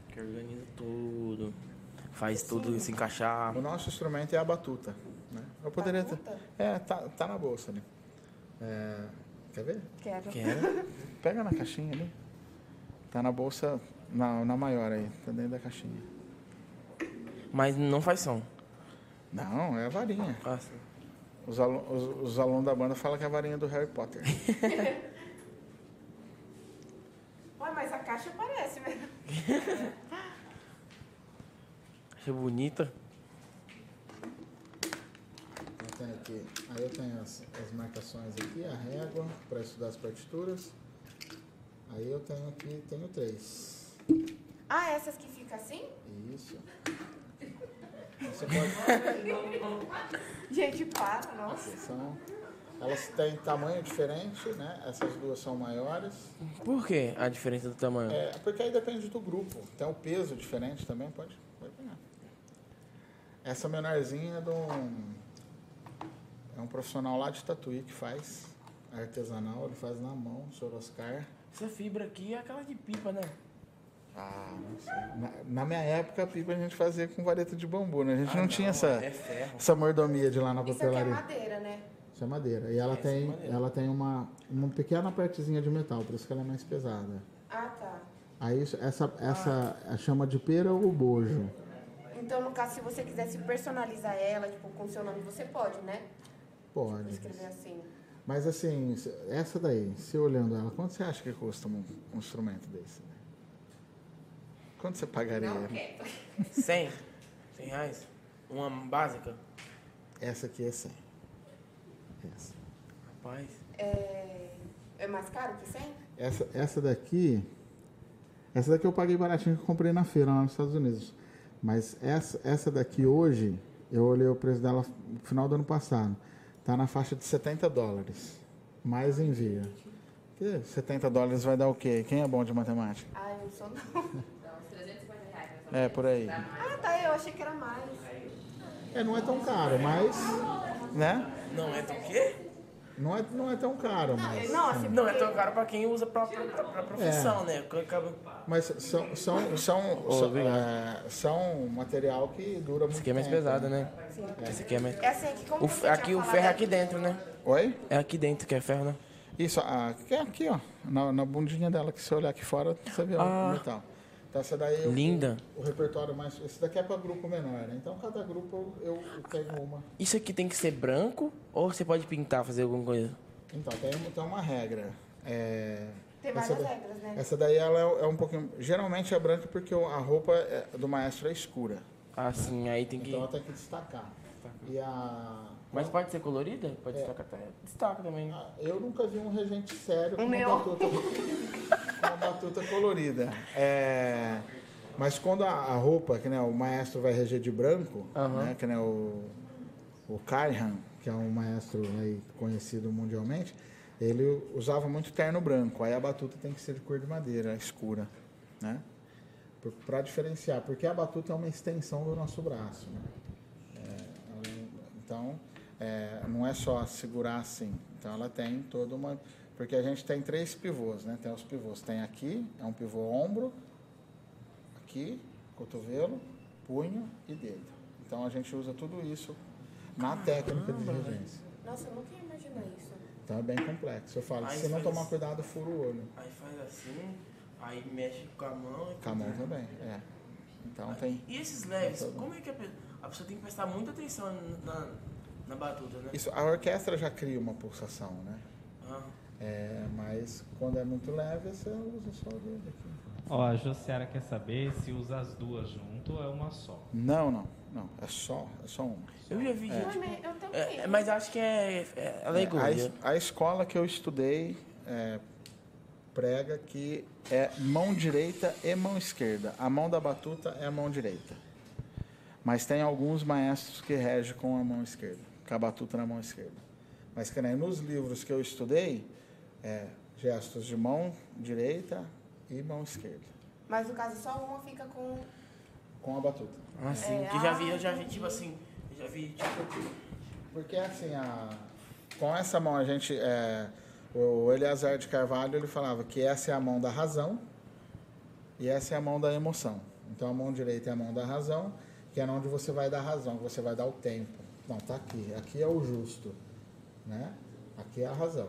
Que organiza tudo, faz tudo se encaixar. O nosso instrumento é a batuta. Né? Eu poderia ter. Batuta? É, tá, tá na bolsa ali. É, quer ver? quero. Quero. Pega na caixinha ali. Tá na bolsa, na, na maior aí, tá dentro da caixinha. Mas não faz som. Não, é a varinha. Ah. Os, alu- os- os alunos da banda falam que é a varinha do Harry Potter. Ué, mas a caixa parece mesmo. Achei bonita. Eu tenho aqui, aí eu tenho as, as marcações aqui, a régua para estudar as partituras. Aí eu tenho aqui, tenho três. Ah, essas que ficam assim? Isso. Você pode. Gente, para, nossa. São, elas têm tamanho diferente, né? Essas duas são maiores. Por que a diferença do tamanho? É, porque aí depende do grupo. Tem o peso diferente também, pode, pode pegar. Essa menorzinha é de um, é um profissional lá de Tatuí que faz artesanal, ele faz na mão, o senhor Oscar. Essa fibra aqui é aquela de pipa, né? Ah, não sei. Na, na minha época, a pipa a gente fazia com vareta de bambu, né? A gente Ah, não, tinha essa, É ferro. essa mordomia de lá na Isso aqui é papelaria. madeira, né? Isso é madeira. E ela é tem, madeira. ela tem uma, uma pequena partezinha de metal, por isso que ela é mais pesada. Ah, tá. Aí isso- essa, essa a chama de pera ou bojo. Então, no caso, se você quisesse personalizar ela, tipo, com seu nome, você pode, né? Pode. Escrever assim. Mas assim, essa daí, se olhando ela, quanto você acha que custa um, um instrumento desse? Quanto você pagaria? Não quero. 100? 100 reais? Uma básica? Essa aqui é 100. Essa. Rapaz. é, é mais caro que 100? Essa, essa daqui. Essa daqui eu paguei baratinho que eu comprei na feira lá nos Estados Unidos. Mas essa, essa daqui hoje, eu olhei o preço dela no final do ano passado. Tá na faixa de 70 dólares. Mais envio. Que 70 dólares vai dar o quê? Quem é bom de matemática? Ah, eu não sou não. Dá uns 350 reais. mais ou É, por aí. Ah, tá, eu achei que era mais. É, não é tão caro, mas. Né? Não é tão quê? Não é, não é tão caro, mas. Não, assim, Não é tão caro pra quem usa pra, pra profissão, né? Que Acaba... Mas são, são, são, Ô, são, é, são material que dura muito Esse aqui é mais tempo, pesado, né? Esse aqui é mais... É assim, aqui como O, aqui o ferro é aqui- aqui dentro, né? Oi? É aqui dentro que é ferro, né? Isso, ah, que é aqui, ó. Na, na bundinha dela, que se olhar aqui fora, você vê Ah. o metal. Então essa daí eu- Linda. O, repertório mais. Esse daqui é para grupo menor, né? Então cada grupo eu, eu tenho uma. Isso aqui tem que ser branco ou você pode pintar, fazer alguma coisa? Então, tem, tem uma regra. É, Tem essa várias da- regras, né? Essa daí ela é, é um pouquinho. Geralmente é branca porque o- a roupa é- do maestro é escura. Assim, aí tem que... Então ela tem que destacar. E a. Mas pode ser colorida? Pode É. destacar até. Destaca também. Ah, Eu nunca vi um regente sério com Um uma batuta, uma batuta colorida. É, mas quando a, a roupa, que né, o maestro vai reger de branco, né, que né, o, o Kaihan, que é um maestro aí conhecido mundialmente, ele usava muito terno branco. Aí a batuta tem que ser de cor de madeira, escura, né? Para diferenciar, porque a batuta é uma extensão do nosso braço. Né? É, então, é, não é só segurar assim. Então, ela tem toda uma. Porque a gente tem três pivôs, né? Tem os pivôs. Tem aqui, é um pivô ombro, aqui, cotovelo, punho e dedo. Então, a gente usa tudo isso na técnica de regência. Nossa, eu nunca ia imaginar isso. Então, é bem complexo. Eu falo, Aí se não tomar cuidado, fura o olho. Aí faz assim, aí mexe com a mão. e Com a mão também, é. Então, tem. E esses leves, como é que a pessoa, a pessoa tem que prestar muita atenção na, na batuta, né? Isso, a orquestra já cria uma pulsação, né? Ah, É, mas quando é muito leve, você usa só o dedo aqui. Ó, a Josiara quer saber se usa as duas junto ou é uma só. Não, não, não. É só, é só uma. eu já vi Eu gente. também. Eu também. É, é, mas acho que é, é alegoria. A, es- a escola que eu estudei é, prega que é mão direita e mão esquerda. A mão da batuta é a mão direita. Mas tem alguns maestros que regem com a mão esquerda, com a batuta na mão esquerda. Mas que nem nos livros que eu estudei, é gestos de mão direita e mão esquerda, Mas no caso, só uma fica com. com a batuta. Ah, sim. É, que já vi, ah, eu já vi, tipo assim, eu já vi, tipo, Porque assim, a, com essa mão a gente. É, o Eleazar de Carvalho ele falava que essa é a mão da razão e essa é a mão da emoção. Então a mão direita é a mão da razão, que é onde você vai dar razão, que você vai dar o tempo. Não, tá aqui. Aqui é o justo. Né? Aqui é a razão.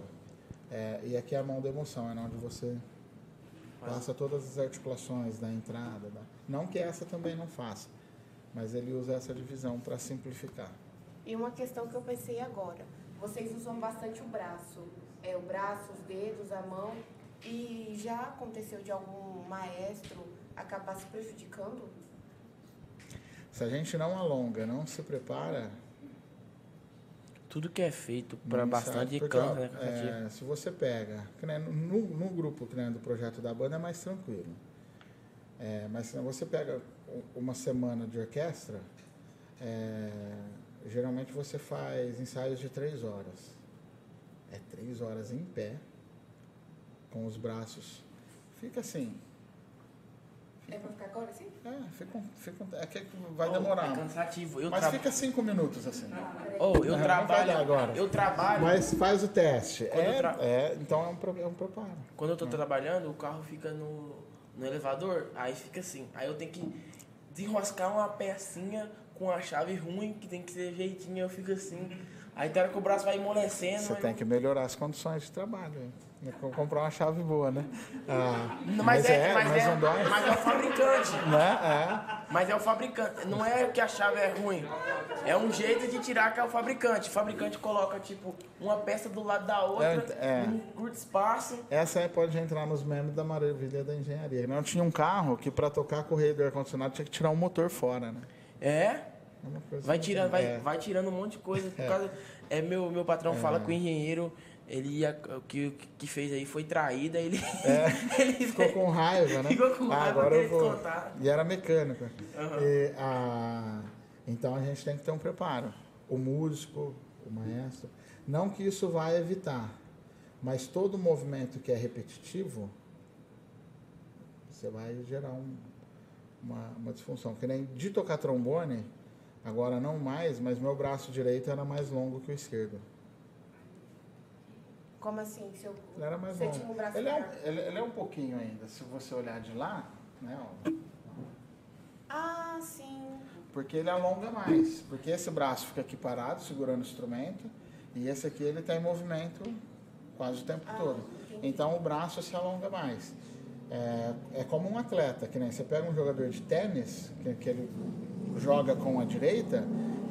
É, e aqui é a mão da emoção, é onde você passa todas as articulações da entrada. da- Não que essa também não faça, mas ele usa essa divisão para simplificar. E uma questão que eu pensei agora. Vocês usam bastante o braço. É, o braço, os dedos, a mão. E já aconteceu de algum maestro acabar se prejudicando? Se a gente não alonga, não se prepara, tudo que é feito pra não bastante. Porque, ó, né? é, se você pega, nem no, no grupo que nem do projeto da banda é mais tranquilo. É, mas se você pega uma semana de orquestra, é, geralmente você faz ensaios de três horas. É três horas em pé, com os braços. Fica assim. É pra ficar agora assim? É, fica, um- fica, é que vai Oh, demorar. É cansativo. Eu, Mas tra... fica cinco minutos assim. oh, eu não trabalho. agora. Eu trabalho. Mas faz o teste. É, tra- é, então é um, pro- é um preparo. Quando eu tô trabalhando, o carro fica no, no elevador, aí fica assim. Aí eu tenho que desenroscar uma pecinha com a chave ruim, que tem que ser jeitinho, eu fico assim. Aí tem hora que o braço vai amolecendo. Você tem que melhorar as condições de trabalho. hein? Com- Comprar uma chave boa, né? Ah, não- Mas, é, mas, é, não dói. mas é o fabricante. Né? É. Mas é o fabricante. Não é que a chave é ruim. É um jeito de tirar que é o fabricante. O fabricante coloca, tipo, uma peça do lado da outra, É, é. num curto espaço. Essa aí pode entrar nos memes da maravilha da engenharia. Não tinha um carro que para tocar a correia do ar-condicionado tinha que tirar um motor fora, né? É, É vai assim. tirando, vai, É. vai tirando um monte de coisa. Por É. causa, é, meu, meu patrão fala que o engenheiro ele ia, o que, que fez aí foi traída, ele, ele Ficou com raiva, né? Ficou com Ah, raiva agora eu vou. E era mecânico. Aham. E, a- Então a gente tem que ter um preparo. O músico, o maestro. Não que isso vai evitar, mas todo movimento que é repetitivo, você vai gerar um- uma, uma disfunção. Que nem de tocar trombone, agora não mais, mas meu braço direito era mais longo que o esquerdo. Como assim? Se eu... Ele era mais Você longo. tinha um braço ele, é um, ele, ele é um pouquinho ainda. Se você olhar de lá, né? ó, Ah, sim. Porque ele alonga mais. Porque esse braço fica aqui parado, segurando o instrumento, e esse aqui ele está em movimento quase o tempo Ah, todo. entendi. Então o braço se alonga mais. É, é como um atleta, que nem você pega um jogador de tênis, que, que ele joga com a direita,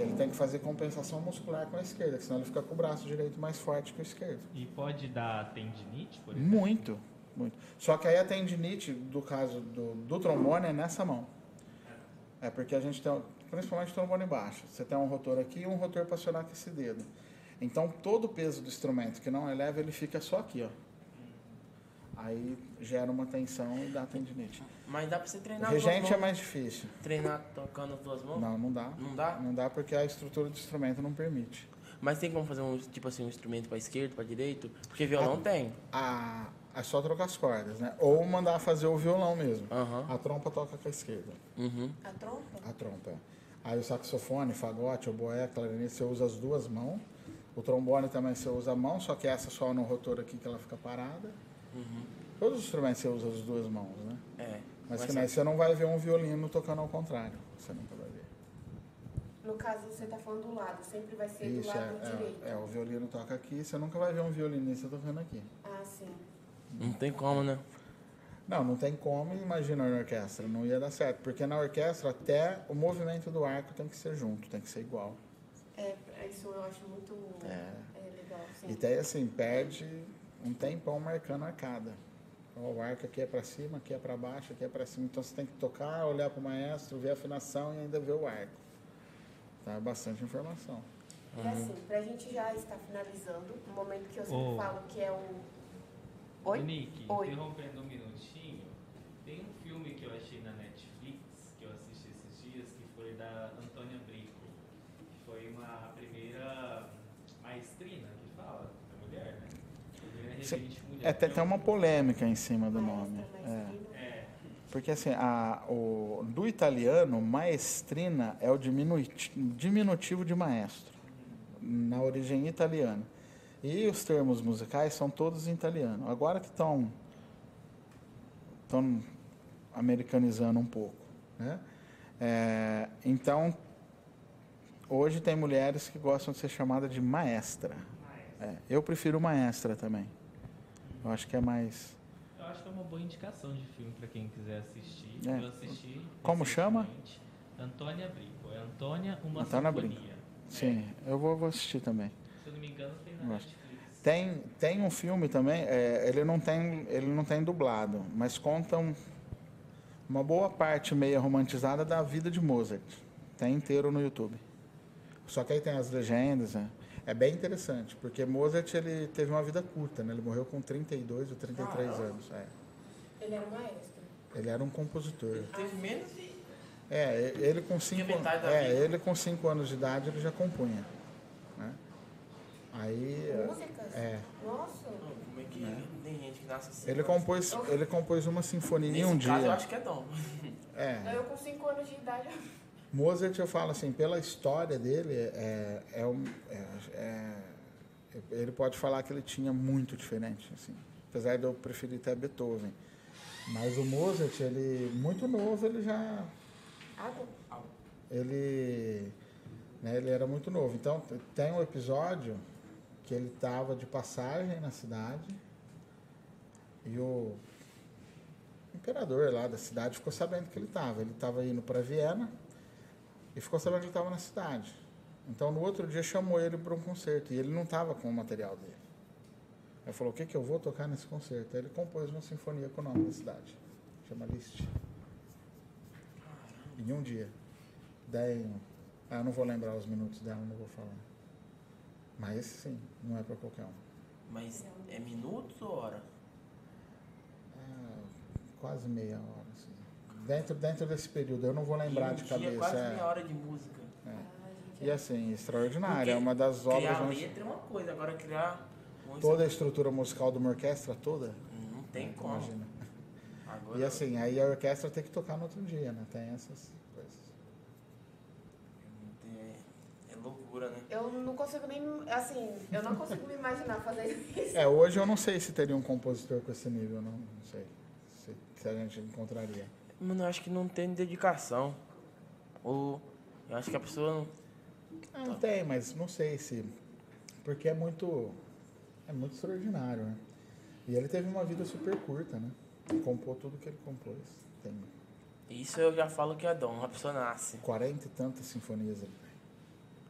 ele tem que fazer compensação muscular com a esquerda, senão ele fica com o braço direito mais forte que o esquerdo. E pode dar tendinite, por exemplo? Muito, muito. Só que aí a tendinite, do caso do, do trombone, é nessa mão. É porque a gente tem, principalmente trombone baixo, você tem um rotor aqui e um rotor para acionar com esse dedo. Então todo o peso do instrumento que não eleva, ele fica só aqui, ó. Aí gera uma tensão e dá tendinite. Mas dá pra você O treinar as duas regente é mais difícil. Treinar tocando as duas mãos? Não, não dá. Não dá? Não dá porque a estrutura do instrumento não permite. Mas tem como fazer um, tipo assim, um instrumento pra esquerda, pra direito? Porque violão Ah. tem. A, é só trocar as cordas, né? Ou mandar fazer o violão mesmo. Aham. A trompa toca com a esquerda. Uhum. A trompa? A trompa. é. Aí o saxofone, fagote, oboé, clarinete, você usa as duas mãos. O trombone também você usa a mão, só que essa só no rotor aqui que ela fica parada. Todos os instrumentos você usa as duas mãos, né? É. Mas Mas que nem você não vai ver um violino tocando ao contrário. Você nunca vai ver. No caso, você tá falando do lado. Sempre vai ser do Isso, lado é, direito. é, é, o violino toca aqui, você nunca vai ver um violinista tocando aqui. Ah, sim. Não tem como, né? Não, não tem como, imagina na orquestra, não ia dar certo. Porque na orquestra até o movimento do arco tem que ser junto, tem que ser igual. É, isso eu acho muito É. é legal, sim. E daí assim, perde um tempão marcando a arcada. O arco aqui é para cima, aqui é para baixo, aqui é para cima. Então você tem que tocar, olhar para o maestro, ver a afinação e ainda ver o arco. Tá? É bastante informação. E assim, pra gente já estar finalizando, no momento que eu sempre Ô. falo que é o. Oi? Nick, Oi. interrompendo um minutinho, tem um filme que eu achei na Netflix, que eu assisti esses dias, que foi da Antônia Brito, que foi uma a primeira maestrina que fala, da mulher, né? Primeira Sim. regente. É, tem até uma polêmica em cima do Maestra, nome. É. Porque assim, a, o, do italiano, maestrina é o diminuti- diminutivo de maestro, na origem italiana. E os termos musicais são todos em italiano. Agora que estão estão americanizando um pouco. Né? É, então, hoje tem mulheres que gostam de ser chamadas de maestra. É, eu prefiro maestra também. Eu acho que é mais. eu acho que é uma boa indicação de filme para quem quiser assistir. É. Eu assisti. Como chama? Antônia Brico. É Antônia, uma Antônia sinfonia. Brito. Sim, eu vou, vou assistir também. Se eu não me engano, tem na. Netflix. Tem, tem um filme também, é, ele, não tem, ele não tem dublado, mas conta um- uma boa parte meia romantizada da vida de Mozart. Tem inteiro no YouTube. Só que aí tem as legendas, né? É bem interessante, porque Mozart ele teve uma vida curta, né? Ele morreu com 32 ou 33 anos. é. Ele era maestro. Ele era um compositor. Teve menos e. É, ele com cinco, metade da é, vida. ele com cinco anos de idade ele já compunha. Né? Aí, Músicas? é, Nossa. Não, como é que tem gente que nasce assim? ele compôs, ele compôs uma sinfonia em Nesse um caso, eu dia. acho que é dom. É, Eu com 5 anos de idade. Mozart, eu falo assim, pela história dele, é, é um, é- é- ele pode falar que ele tinha muito diferente, assim, apesar de eu preferir até Beethoven. Mas o Mozart, ele muito novo, ele já ele, né, ele era muito novo. Então tem um episódio que ele estava de passagem na cidade e o imperador lá da cidade ficou sabendo que ele estava. Ele estava indo para Viena e ficou sabendo que ele estava na cidade. Então no outro dia chamou ele para um concerto e ele não estava com o material dele. Aí falou: O que, que eu vou tocar nesse concerto? Aí ele compôs uma sinfonia com o nome da cidade, chama Liszt. Em um dia. Daí, ah, eu não vou lembrar os minutos dela, não vou falar. Mas sim, não é para qualquer um. Mas é minutos ou hora? Ah, quase meia hora. Dentro, dentro desse período, eu não vou lembrar de dia, cabeça. quase é. meia hora de música. É. Ah, E assim, extraordinária. É uma das obras Criar onde letra é uma coisa, agora criar música toda a estrutura musical de uma orquestra toda. não tem como. Imagina. Agora, E assim, aí a orquestra tem que tocar no outro dia, né? Tem essas coisas. é, é loucura, né? Eu não consigo nem, assim, eu não consigo me imaginar fazendo isso. É, hoje eu não sei se teria um compositor com esse nível, não, não sei. Se, se a gente encontraria. Mano, eu acho que não tem dedicação. Ou eu acho que a pessoa não. Não tem, mas não sei se. Porque é muito. É muito extraordinário, né? E ele teve uma vida super curta, né? Compôs tudo que ele compôs. Tem Isso eu já falo que é dom, a pessoa nasce. 40 e tantas sinfonias ele tem.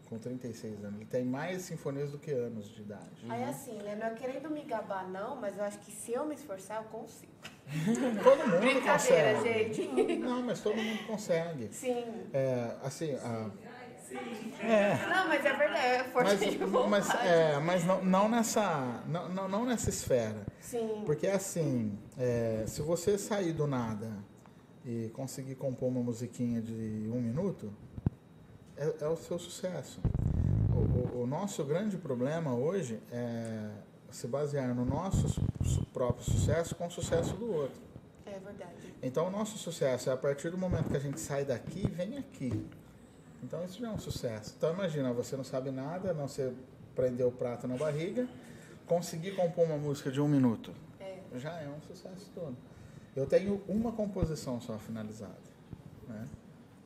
Com 36 anos. Ele tem mais sinfonias do que anos de idade. Aí assim, né? Não é querendo me gabar, não, mas eu acho que se eu me esforçar, eu consigo. Todo mundo Brincadeira, consegue. gente. Não, mas todo mundo consegue. Sim. É, assim, a, é, Não, mas é verdade, é força mas, de vontade. mas, é, mas não, não nessa, não, não, não nessa esfera. Sim. Porque assim, é, se você sair do nada e conseguir compor uma musiquinha de um minuto, é, é o seu sucesso. O, o- o nosso grande problema hoje é se basear no nosso su- próprio sucesso com o sucesso do outro. É verdade. Então, o nosso sucesso é a partir do momento que a gente sai daqui e vem aqui. Então, isso já é um sucesso. Então, imagina, você não sabe nada, não você prender o prato na barriga, conseguir compor uma música de um minuto. É. Já é um sucesso todo. Eu tenho uma composição só finalizada. Né?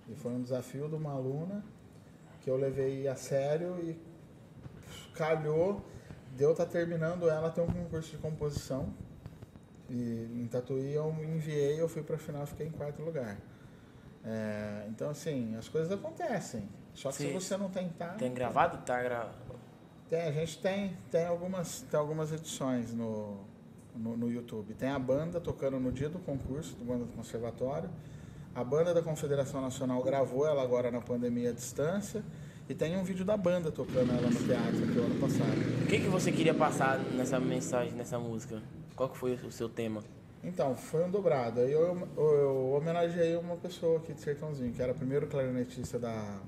E foi um desafio de uma aluna que eu levei a sério e calhou de eu estar terminando ela ter um concurso de composição. E em Tatuí eu me enviei, eu fui para final fiquei em quarto lugar. É, então, assim, as coisas acontecem. Só que se você não tentar. Tem gravado? Tá. Tem, a gente tem, tem, algumas, tem algumas edições no, no, no YouTube. Tem a banda tocando no dia do concurso, do banda do conservatório. A banda da Confederação Nacional gravou ela agora na pandemia à distância. E tem um vídeo da banda tocando ela no teatro aqui o ano passado. O que, que você queria passar nessa mensagem, nessa música? Qual que foi o seu tema? Então, foi um dobrado. Aí eu, eu, eu homenageei uma pessoa aqui de Sertãozinho, que era o primeiro clarinetista da,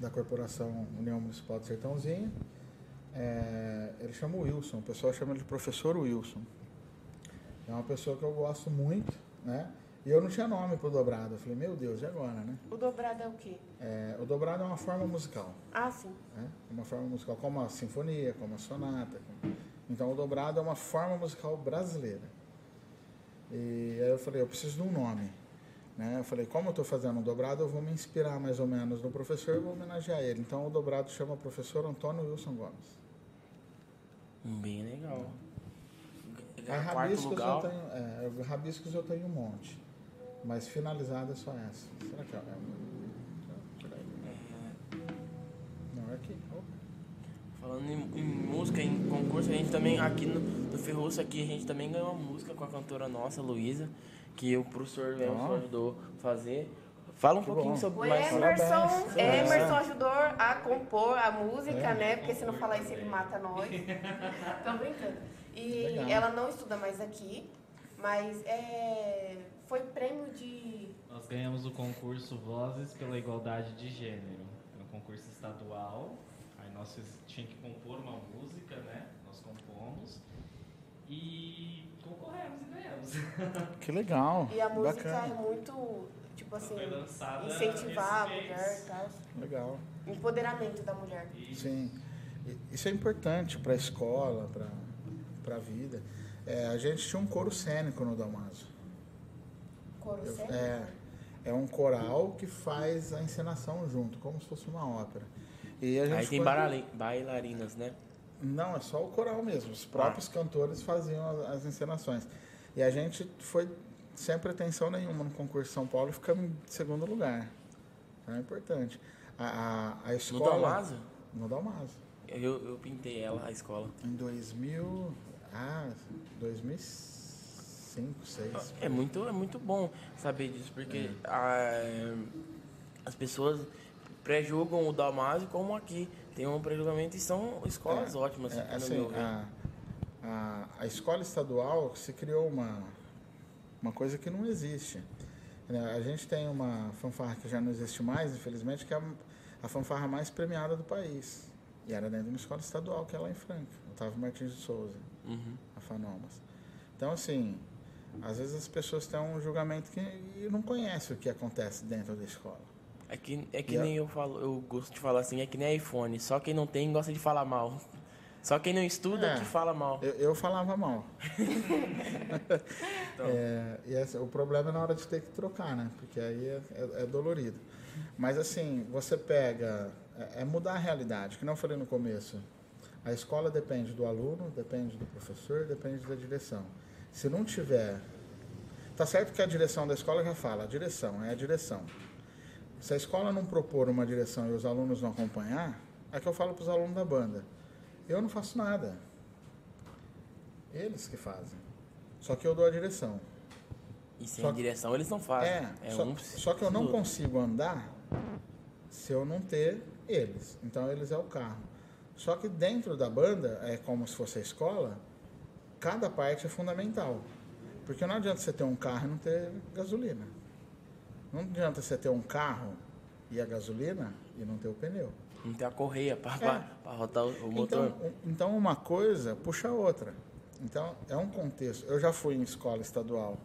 da Corporação União Municipal de Sertãozinho. É, ele chama Wilson, o pessoal chama ele de professor Wilson. É uma pessoa que eu gosto muito, né? E eu não tinha nome pro dobrado. Eu falei, meu Deus, e agora, né? O dobrado é o quê? É, o dobrado é uma forma musical, Ah, sim. né? Uma forma musical como a sinfonia, como a sonata. como- Então, o dobrado é uma forma musical brasileira. E aí eu falei, eu preciso de um nome. Né? Eu falei, como eu estou fazendo um dobrado, eu vou me inspirar mais ou menos no professor e vou homenagear ele. Então, o dobrado chama professor Antônio Wilson Gomes. Bem legal. Aí, Quarto rabiscos eu, lugar. tenho, é, rabiscos eu tenho um monte. Mas finalizada é só essa. Será que é? é- Não, é aqui. Opa. Falando em, em música, em concurso, a gente também, aqui no, no Ferroço, aqui, a gente também ganhou uma música com a cantora nossa, Luísa, que o professor Emerson ajudou a fazer. Fala um Que pouquinho bom. sobre O mais Emerson. Emerson ajudou a compor a música, É. né? Porque se não falar isso, ele mata nós. Tô brincando. E Legal. ela não estuda mais aqui, mas é, foi prêmio de. Nós ganhamos o concurso Vozes pela Igualdade de Gênero. É um concurso estadual. Aí nós tinha que compor uma música, né? Nós compomos. E concorremos e ganhamos. Que legal. E a música é Bacana. muito, tipo assim, incentivar a mulher e tal. Legal. Empoderamento da mulher. E Sim. Isso é importante para a escola, para a vida. É, a gente tinha um coro cênico no Damaso. Coro Eu- é, é um coral que faz a encenação junto, como se fosse uma ópera. E a gente Aí tem bailarinas, né? Não, é só o coral mesmo. Os próprios cantores faziam as, as encenações. E a gente foi sem pretensão nenhuma no concurso de São Paulo e ficamos em segundo lugar. Então é importante. A, a, a No escola... Dalmaso, No Dalmaso. eu, eu pintei ela, a escola. Em 2000... Ah, 2005, 2006. É muito, é muito bom saber disso, porque É. ah, as pessoas pré-julgam o Dalmaso como aqui. Tem um pré-julgamento e são escolas ótimas, É, assim, a, a, a escola estadual se criou uma, uma coisa que não existe. Né? A gente tem uma fanfarra que já não existe mais, infelizmente, que é a, a fanfarra mais premiada do país. E era dentro de uma escola estadual, que é lá em Franca, Otávio Martins de Souza, Uhum. a Fanomas. Então, assim, às vezes as pessoas têm um julgamento que e não conhecem o que acontece dentro da escola. É que, é que E nem eu falo, eu gosto de falar assim, é que nem iPhone. Só quem não tem gosta de falar mal. Só quem não estuda É. que fala mal. Eu, eu falava mal. É, e essa- o problema é na hora de ter que trocar, né? Porque aí é, é- é dolorido. Mas assim, você pega. É, é mudar a realidade, que não eu falei no começo. A escola depende do aluno, depende do professor, depende da direção. Se não tiver. Tá certo que a direção da escola já fala, a direção, é a direção. Se a escola não propor uma direção e os alunos não acompanhar, é que eu falo para os alunos da banda. Eu não faço nada. Eles que fazem. Só que eu dou a direção. E sem Só a que- direção eles não fazem. É, É, só, um só que eu não outro. consigo andar se eu não ter eles. Então eles é o carro. Só que dentro da banda, é como se fosse a escola, cada parte é fundamental. Porque não adianta você ter um carro e não ter gasolina. Não adianta você ter um carro e a gasolina e não ter o pneu. Não tem a correia pra, É. rotar o, o motor. Então, então uma coisa puxa a outra. Então é um contexto. Eu já fui em escola estadual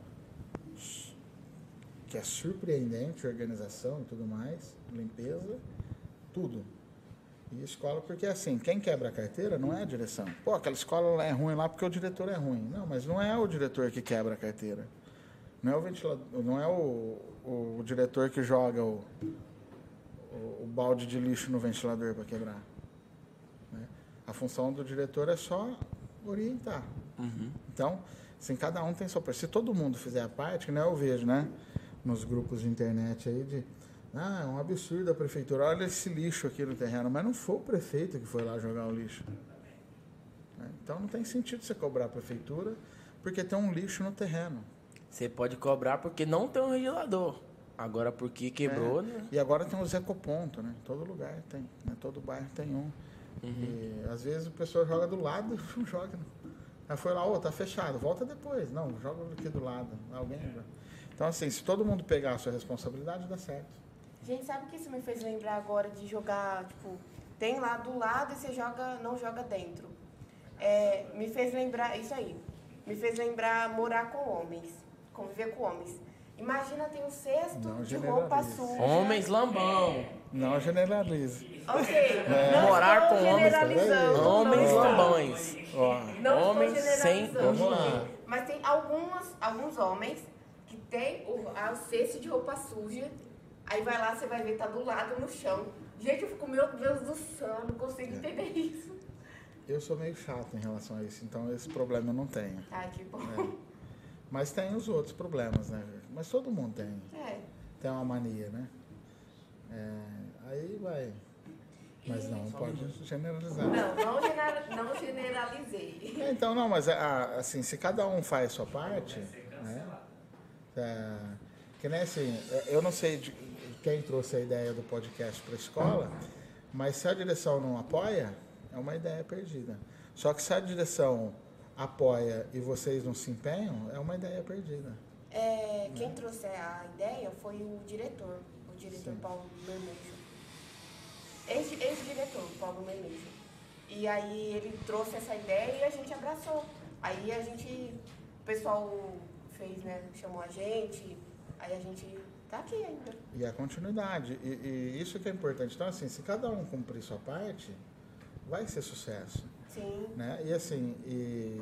que é surpreendente, organização e tudo mais, limpeza, tudo. E escola, porque assim, quem quebra a carteira não é a direção. Pô, aquela escola é ruim lá porque o diretor é ruim. Não, mas não é o diretor que quebra a carteira. Não é o ventilador, não é o, o, o diretor que joga o, o, o balde de lixo no ventilador para quebrar. né? A função do diretor é só orientar. Uhum. Então, assim, cada um tem sua parte. Se todo mundo fizer a parte, que nem eu vejo, né? Nos grupos de internet aí de. Ah, é um absurdo a prefeitura. Olha esse lixo aqui no terreno. Mas não foi o prefeito que foi lá jogar o lixo. Né? Então não tem sentido você cobrar a prefeitura porque tem um lixo no terreno. Você pode cobrar porque não tem um regulador. Agora porque quebrou, É. né? E agora tem os ecopontos, né? Todo lugar tem, né? Todo bairro tem um. E às vezes o pessoal joga do lado, não joga. Aí foi lá, ô, tá fechado, volta depois. Não, joga aqui do lado. Alguém. Então, assim, se todo mundo pegar a sua responsabilidade, dá certo. Gente, sabe o que isso me fez lembrar agora de jogar, tipo, tem lá do lado e você joga, não joga dentro. É, me fez lembrar, isso aí, me fez lembrar morar com homens, conviver com homens. Imagina, tem um cesto Não de roupa suja. Homens lambão. Não generalize. Ok, É. não Morar com homens, não Homens lambões. Não Homens sem- generalizando. Vamos lá. Mas tem algumas, alguns homens que tem o, a- o cesto de roupa suja, aí vai lá, você vai ver, tá do lado no chão. Gente, eu fico, meu Deus do céu, eu não consigo entender isso. eu sou meio chato em relação a isso, então esse problema eu não tenho. Ai, que bom. É. Mas tem os outros problemas, né? Mas todo mundo tem. É. Tem uma mania, né? É, aí vai. Mas não, pode generalizar. Não, não, genera- não generalizei. É, Então, não, mas ah, assim, se cada um faz a sua parte, né? É, que nem assim, eu não sei de quem trouxe a ideia do podcast para a escola, mas se a direção não apoia, é uma ideia perdida. Só que se a direção apoia e vocês não se empenham, é uma ideia perdida. É, quem trouxe a ideia foi o diretor, o diretor Sim. Paulo Mermejo. Ex- Ex-diretor, Paulo Mermejo. E aí ele trouxe essa ideia e a gente abraçou. Aí a gente, o pessoal fez, né, chamou a gente, aí a gente tá aqui ainda. E a continuidade. E, e isso que é importante. Então, assim, se cada um cumprir sua parte, vai ser sucesso. Sim. Né? E assim, e,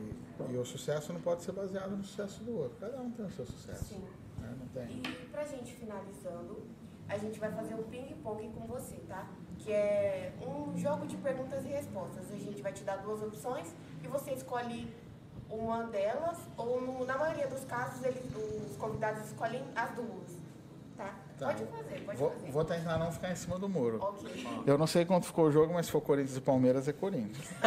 e o sucesso não pode ser baseado no sucesso do outro. Cada um tem o seu sucesso. Sim. Né? Não tem. E pra gente finalizando, a gente vai fazer um ping-pong com você, tá? Que é um jogo de perguntas e respostas. A gente vai te dar duas opções e você escolhe uma delas, ou no- na maioria dos casos, eles, os convidados escolhem as duas. Tá? Tá. Pode fazer, pode Vou, fazer. vou tentar não ficar em cima do muro. Ok. Eu não sei quanto ficou o jogo, mas se for Corinthians e Palmeiras, é Corinthians.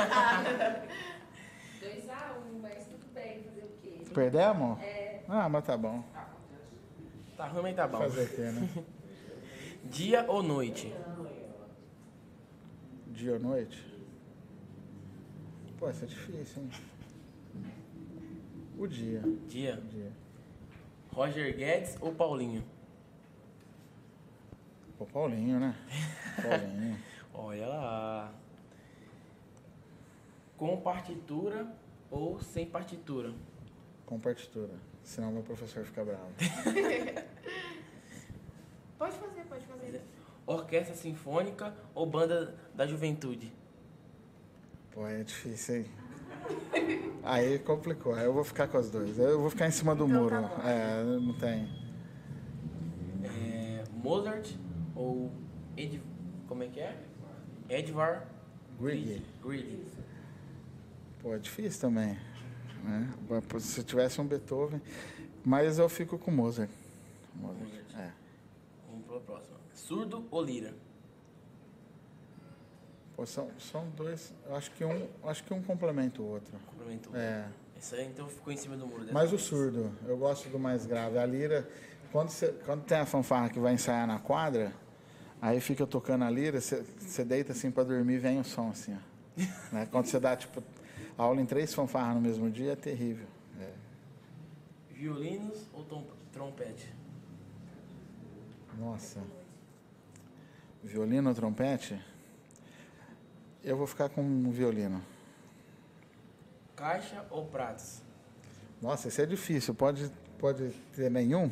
2x1, mas tudo bem, fazer o quê? Perdemos? É, Ah, mas tá bom. Tá ruim, mas tá bom. Fazer o quê, né? Dia ou noite? Dia ou noite? Pô, isso é difícil, hein? O dia. Dia. O dia. Roger Guedes ou Paulinho? Pô, Paulinho, né? Paulinho. Olha lá. Com partitura ou sem partitura? Com partitura. Senão meu professor fica bravo. Pode fazer, pode fazer. Orquestra sinfônica ou banda da juventude? Pô, é difícil, hein? Aí complicou. Aí eu vou ficar com as duas. Eu vou ficar em cima do Então muro. tá. É, não tem. É, Mozart ou Ed, como é que é? Edvard Grieg. Grieg. Pô, é difícil também. Né? Se tivesse um Beethoven. Mas eu fico com Mozart. Mozart. É. Vamos para a próxima. Surdo ou lira? Pô, são, são dois. Eu acho que um, acho que um complementa o outro. Complemento. É. Isso aí então ficou em cima do muro. Mas o surdo, eu gosto do mais grave. A lira, quando, você, quando tem a fanfarra que vai ensaiar na quadra, aí fica tocando a lira, você, deita assim pra dormir vem o som assim, ó. Né? Quando você dá, tipo, aula em três fanfarras no mesmo dia, é terrível. É. Violinos ou trompete? Nossa. Violino ou trompete? Eu vou ficar com um violino. Caixa ou pratos? Nossa, isso é difícil. Pode, pode ter nenhum.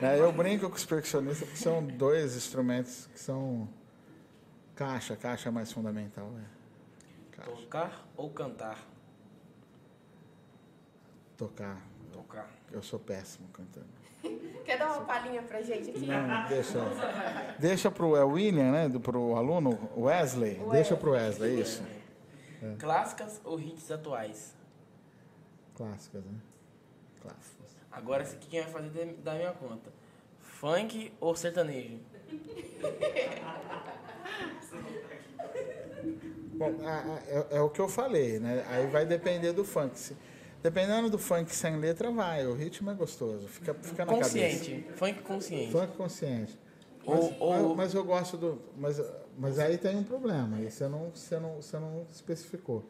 Né? Eu brinco com os percussionistas porque são dois instrumentos que são caixa. Caixa é mais fundamental. É. Caixa. Tocar ou cantar? Tocar. Tocar. Eu sou péssimo cantando. Quer dar uma palhinha pra gente aqui? Não, deixa. Deixa pro é o William, né? do- Pro aluno Wesley. Deixa pro Wesley, isso. É. Clássicas ou hits atuais? Clássicas, né? Clássicas. Agora quem vai fazer da- minha conta. Funk ou sertanejo? Bom, a- a- é, é o que eu falei, né? Aí vai depender do funk. Se- dependendo do funk sem letra, vai. O ritmo é gostoso. Fica, fica na cabeça. Consciente. Funk consciente. Funk consciente. Ou- Mas, ou- mas- mas eu gosto do. Mas, mas aí tem um problema. Aí você não, você, não, você não especificou.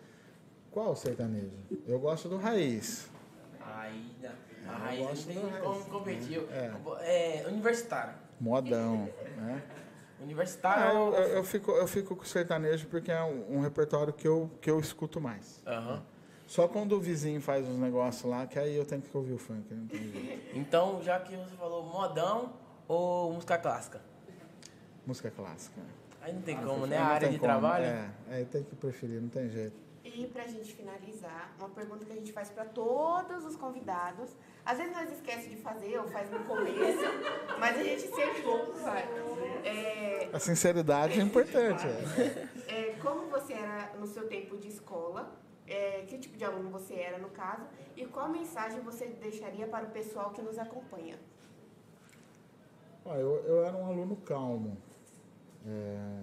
Qual sertanejo? Eu gosto do raiz. Aí, a Eu raiz gosto tem como competir. É. É, universitário. Modão. Né? Ah, Universitário. eu, eu, eu fico, eu fico com o sertanejo porque é um, um repertório que eu, que eu escuto mais. Aham. Só quando o vizinho faz uns negócios lá, que aí eu tenho que ouvir o funk. Não tem jeito. Então, já que você falou modão ou música clássica? Música clássica. Aí não tem Ah, como, não né? A área de como. trabalho. É, aí tem que preferir, não tem jeito. E pra gente finalizar, uma pergunta que a gente faz pra todos os convidados. Às vezes nós esquece de fazer ou faz no começo, mas a gente sempre faz. É, A sinceridade é importante. é. é, como você era no seu tempo de escola, é, que tipo de aluno você era no caso, e qual mensagem você deixaria para o pessoal que nos acompanha? Ó, eu, eu era um aluno calmo. É,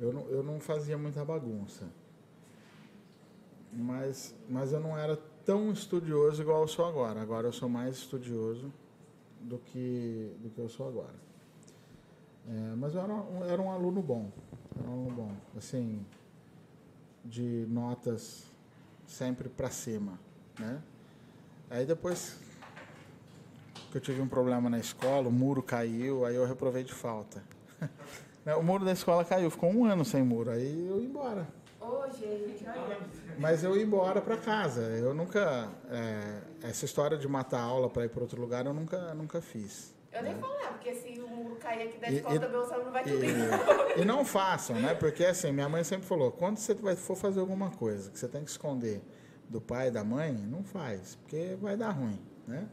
eu, não, eu não fazia muita bagunça. Mas, mas eu não era tão estudioso igual eu sou agora. Agora eu sou mais estudioso do que, do que eu sou agora. É, mas eu era, um- era um aluno bom. Era um aluno bom. Assim, de notas sempre para cima. Né? Aí depois que eu tive um problema na escola, o muro caiu, aí eu reprovei de falta. Né, o muro da escola caiu, ficou um ano sem muro, aí eu ia embora. Ô, gente, olha. Mas eu ia embora para casa. Eu nunca. é, essa história de matar aula para ir para outro lugar, eu nunca, nunca fiz. Eu nem falo nada, porque se o muro cair aqui da escola e- também, o aluno vai tudo E, e não façam, né? Porque assim, minha mãe sempre falou, quando você vai, for fazer alguma coisa que você tem que esconder do pai e da mãe, não faz, porque vai dar ruim, né?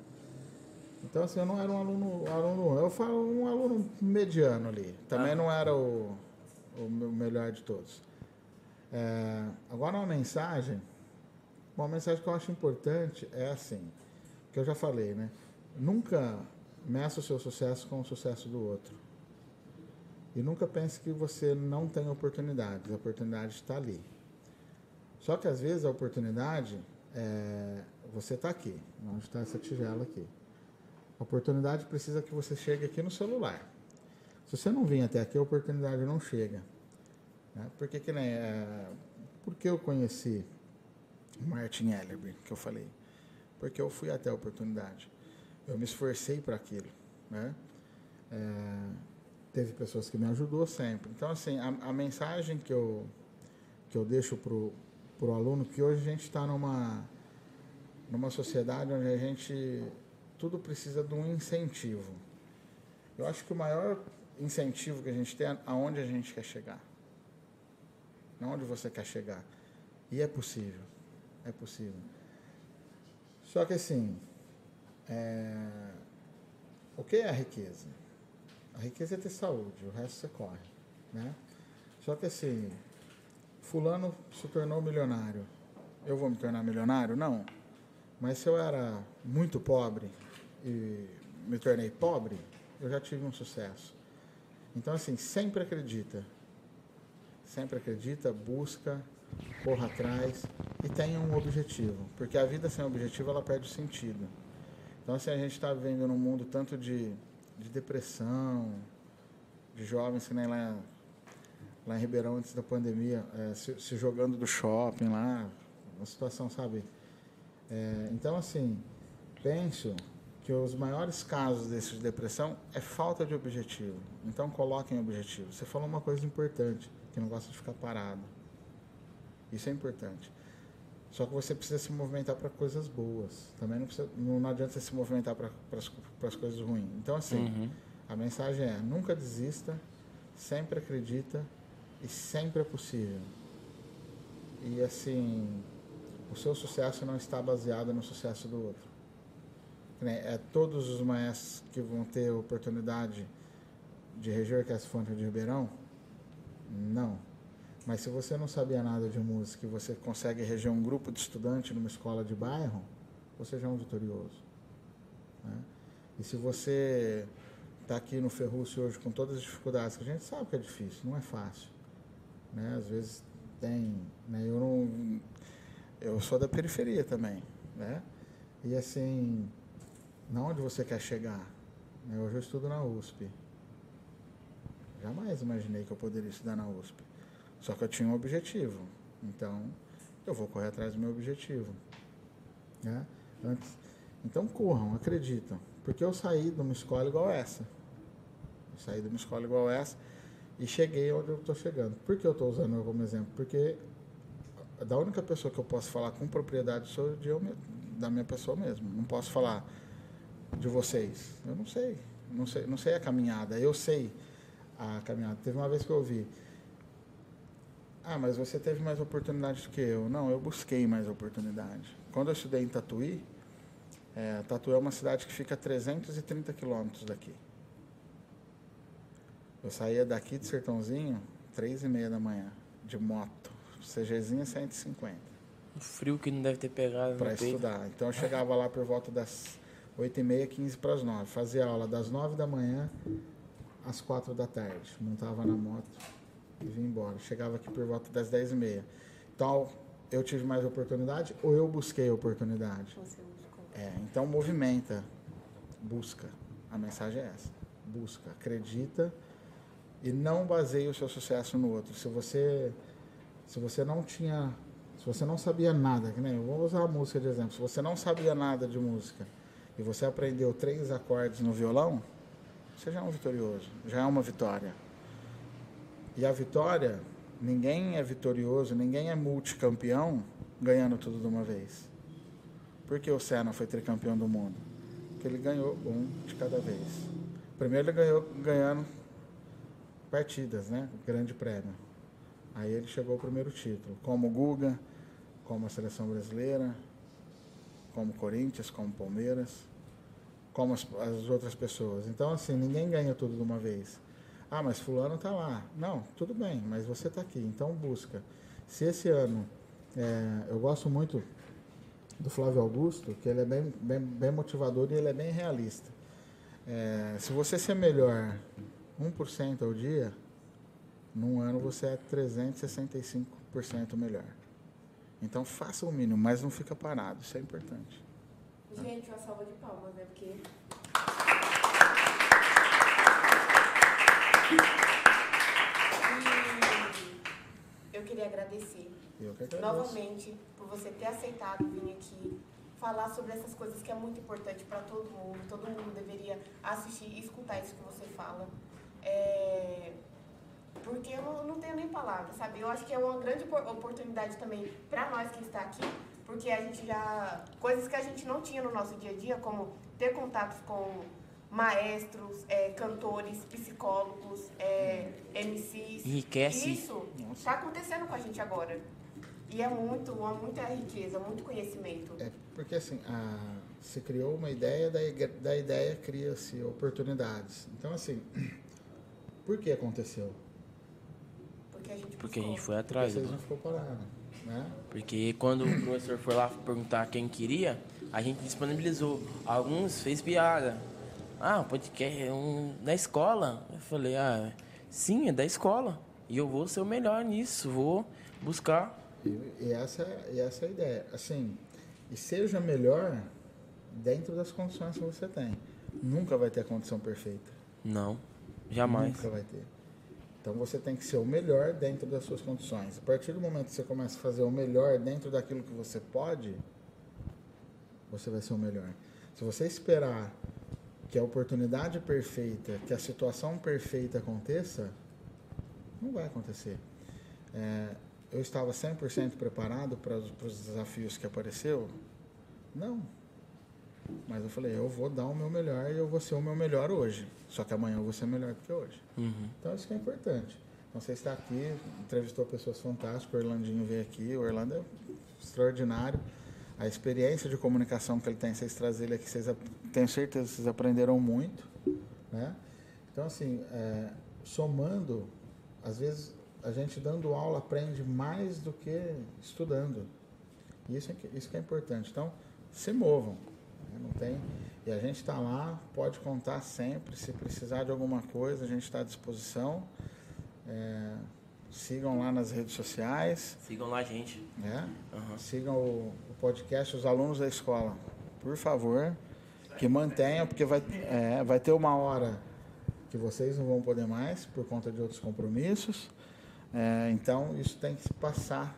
Então assim, eu não era um aluno, aluno eu falo um aluno mediano ali. Também não era o, o me- melhor de todos. É, agora uma mensagem, uma mensagem que eu acho importante é assim, que eu já falei, né? Nunca meça o seu sucesso com o sucesso do outro. E nunca pense que você não tem oportunidades. A oportunidade está ali. Só que às vezes a oportunidade é você está aqui, onde está essa tigela aqui. A oportunidade precisa que você chegue aqui no celular. Se você não vir até aqui, a oportunidade não chega. Né? Porque que nem é, porque eu conheci Martin Ellerby, que eu falei. Porque eu fui até a oportunidade. Eu me esforcei para aquilo, né? É, teve pessoas que me ajudou sempre. Então, assim, a, a mensagem que eu, que eu deixo para o aluno, que hoje a gente está numa, numa sociedade onde a gente, tudo precisa de um incentivo. Eu acho que o maior incentivo que a gente tem é aonde a gente quer chegar. Aonde você quer chegar. E é possível. É possível. Só que assim, é... o que é a riqueza? A riqueza é ter saúde, o resto você corre. Né? Só que assim, fulano se tornou milionário. Eu vou me tornar milionário? Não. Mas se eu era muito pobre e me tornei pobre, eu já tive um sucesso. Então, assim, sempre acredita. Sempre acredita, busca, corra atrás e tenha um objetivo. Porque a vida sem objetivo, ela perde o sentido. Então, assim, a gente está vivendo num mundo tanto de, de depressão, de jovens que nem lá, lá em Ribeirão, antes da pandemia, é, se, se, jogando do shopping lá, uma situação, sabe? É, então, assim, penso que os maiores casos desses de depressão é falta de objetivo. Então coloquem objetivo. Você falou uma coisa importante, que não gosta de ficar parado. Isso é importante. Só que você precisa se movimentar para coisas boas. Também não, precisa, não adianta você se movimentar para as coisas ruins. Então, assim, uhum. a mensagem é: nunca desista, sempre acredita e sempre é possível. E, assim, o seu sucesso não está baseado no sucesso do outro é, todos os maestros que vão ter oportunidade de reger a fonte de Ribeirão? Não. Mas se você não sabia nada de música e você consegue reger um grupo de estudantes numa escola de bairro, você já é um vitorioso. Né? E se você está aqui no Ferrúcio hoje com todas as dificuldades, que a gente sabe que é difícil, não é fácil. Né? Às vezes tem. Né? Eu, não, eu sou da periferia também. Né? E assim, na onde você quer chegar? Hoje eu estudo na USP. Jamais imaginei que eu poderia estudar na USP. Só que eu tinha um objetivo. Então, eu vou correr atrás do meu objetivo. Né? Antes, então corram, acreditam. Porque eu saí de uma escola igual essa. Eu saí de uma escola igual essa e cheguei onde eu estou chegando. Por que eu estou usando eu como exemplo? Porque da única pessoa que eu posso falar com propriedade sou de eu, da minha pessoa mesmo. Não posso falar de vocês? Eu não sei. Não sei, não sei a caminhada. Eu sei a caminhada. Teve uma vez que eu ouvi. Ah, mas você teve mais oportunidade do que eu. Não, eu busquei mais oportunidade. Quando eu estudei em Tatuí, é, Tatuí é uma cidade que fica a 330 quilômetros daqui. Eu saía daqui de Sertãozinho, três e meia da manhã, de moto. CGzinha 150. O frio que não deve ter pegado. Para estudar. Então eu chegava lá por volta das 8 e meia, 15 para as 9. Fazia aula das 9 da manhã às 4 da tarde. Montava na moto e vinha embora. Chegava aqui por volta das 10 e meia. Então, eu tive mais oportunidade ou eu busquei oportunidade? É, então, movimenta. Busca. A mensagem é essa. Busca. Acredita e não baseie o seu sucesso no outro. Se você, se você não tinha... Se você não sabia nada, que nem eu vou usar a música de exemplo. Se você não sabia nada de música e você aprendeu três acordes no violão, você já é um vitorioso, já é uma vitória. E a vitória, ninguém é vitorioso, ninguém é multicampeão ganhando tudo de uma vez. Por que o Senna foi tricampeão do mundo? Porque ele ganhou um de cada vez. Primeiro ele ganhou ganhando partidas, né? Grande prêmio. Aí ele chegou ao primeiro título, como Guga, como a seleção brasileira, como Corinthians, como Palmeiras, como as, as, outras pessoas. Então, assim, ninguém ganha tudo de uma vez. Ah, mas fulano está lá. Não, tudo bem, mas você está aqui, então busca. Se esse ano, é, eu gosto muito do Flávio Augusto, que ele é bem, bem, bem motivador e ele é bem realista. É, se você ser melhor 1% ao dia, num ano você é 365% melhor. Então faça o mínimo, mas não fica parado, isso é importante. Gente, uma salva de palmas, né? Porque. E eu queria agradecer Eu que novamente por você ter aceitado vir aqui falar sobre essas coisas que é muito importante para todo mundo. Todo mundo deveria assistir e escutar isso que você fala. É, Porque eu não, tenho nem palavras, sabe? Eu acho que é uma grande opor- oportunidade também para nós que está aqui, porque a gente já. coisas que a gente não tinha no nosso dia a dia, como ter contatos com maestros, é, cantores, psicólogos, é, MCs. Enriquece. Isso está acontecendo com a gente agora. E é muito, uma, muita riqueza, muito conhecimento. É porque assim, a, se criou uma ideia, da, da ideia cria-se oportunidades. Então assim, por que aconteceu? Porque a gente Porque a gente foi atrás. Vocês né? não ficou parado, né? Porque quando o professor foi lá perguntar quem queria, a gente disponibilizou. Alguns fez piada. Ah, podcast é um, da escola. Eu falei, ah, sim, é da escola. E eu vou ser o melhor nisso, vou buscar. E, e essa, e essa é a ideia. Assim, e seja melhor dentro das condições que você tem. Nunca vai ter a condição perfeita. Não, jamais. Nunca vai ter. Então você tem que ser o melhor dentro das suas condições. A partir do momento que você começa a fazer o melhor dentro daquilo que você pode, você vai ser o melhor. Se você esperar que a oportunidade perfeita, que a situação perfeita aconteça, não vai acontecer. É, eu estava 100% preparado para para os desafios que apareceu? Não. Mas eu falei, eu vou dar o meu melhor e eu vou ser o meu melhor hoje. Só que amanhã eu vou ser melhor do que hoje. Uhum. Então isso que é importante. Então você está aqui, entrevistou pessoas fantásticas, o Orlandinho veio aqui, o Orlando é extraordinário. A experiência de comunicação que ele tem, vocês trazem ele aqui, vocês, tenho certeza que vocês aprenderam muito. Né? Então, assim, é, somando, às vezes a gente dando aula aprende mais do que estudando. E isso é que, isso que é importante. Então, se movam. Não tem, e a gente está lá, pode contar sempre. Se precisar de alguma coisa, a gente está à disposição. É, sigam lá nas redes sociais. Sigam lá, gente. Né? Aham. Sigam o, o podcast Os Alunos da Escola. Por favor, que mantenham, porque vai, é, vai ter uma hora que vocês não vão poder mais por conta de outros compromissos. É, então, isso tem que se passar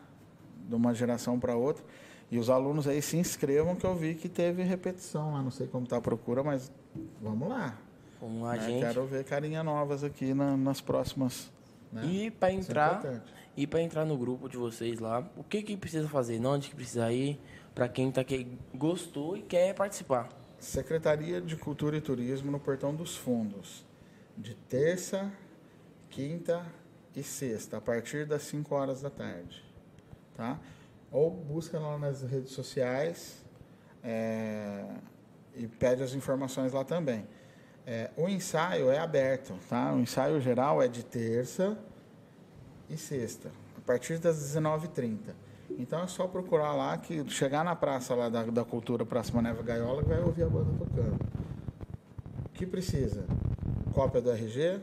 de uma geração para outra. E os alunos aí se inscrevam, que eu vi que teve repetição lá. Não sei como está a procura, mas vamos lá. Vamos lá, né? gente. Quero ver carinha novas aqui na- nas próximas. Né? E para é entrar, importante. e para entrar no grupo de vocês lá, o que que precisa fazer? Onde que precisa ir? Para quem tá que gostou e quer participar. Secretaria de Cultura e Turismo no Portão dos Fundos, de terça, quinta e sexta, a partir das 5 horas da tarde. Tá? Ou busca lá nas redes sociais é, e pede as informações lá também. É, o ensaio é aberto, tá? O ensaio geral é de terça e sexta, a partir das 19h30. Então é só procurar lá que chegar na praça lá da, da cultura, Praça Maneva Gaiola, que vai ouvir a banda tocando. O que precisa? Cópia do RG,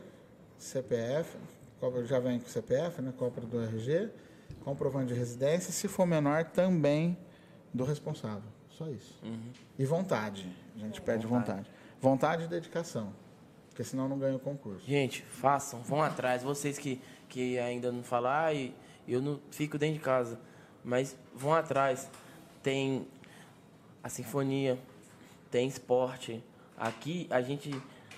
CPF, cópia, já vem com CPF, né? Cópia do RG, comprovante de residência, se for menor, também do responsável. Só isso. E vontade. A gente pede vontade. Vontade e dedicação. Porque senão não ganha o concurso. Gente, façam, vão atrás. Vocês que, que ainda não falam, ah, e eu não fico dentro de casa. Mas vão atrás. Tem a sinfonia, tem esporte. Aqui a gente.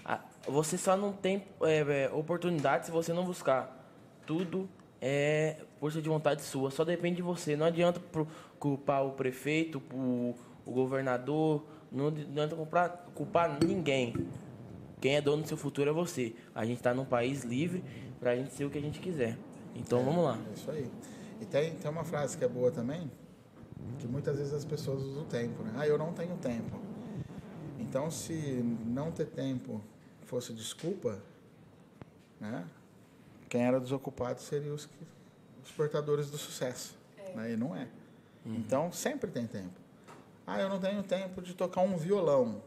a- você só não tem é, é, oportunidade se você não buscar. Tudo é força de vontade sua, só depende de você. Não adianta culpar o prefeito, o, o governador, não adianta culpar, culpar ninguém. Quem é dono do seu futuro é você. A gente está num país livre para a gente ser o que a gente quiser. Então vamos lá. É isso aí. E tem, tem uma frase que é boa também, que muitas vezes as pessoas usam o tempo, né? Ah, eu não tenho tempo. Então, se não ter tempo fosse desculpa, né? Quem era desocupado seriam os, que- os portadores do sucesso. Né? E não é. Então, sempre tem tempo. Ah, eu não tenho tempo de tocar um violão.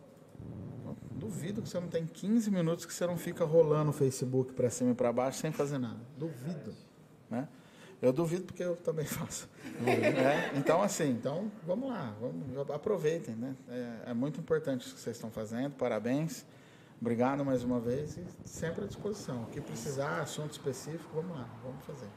Duvido que você não tem 15 minutos que você não fica rolando o Facebook para cima e para baixo sem fazer nada. Duvido. Né? Eu duvido porque eu também faço. Né? Então, assim, então, vamos lá, vamos, aproveitem. Né? É, é muito importante isso que vocês estão fazendo, parabéns. Obrigado mais uma vez e sempre à disposição. O que precisar, assunto específico, vamos lá, vamos fazer.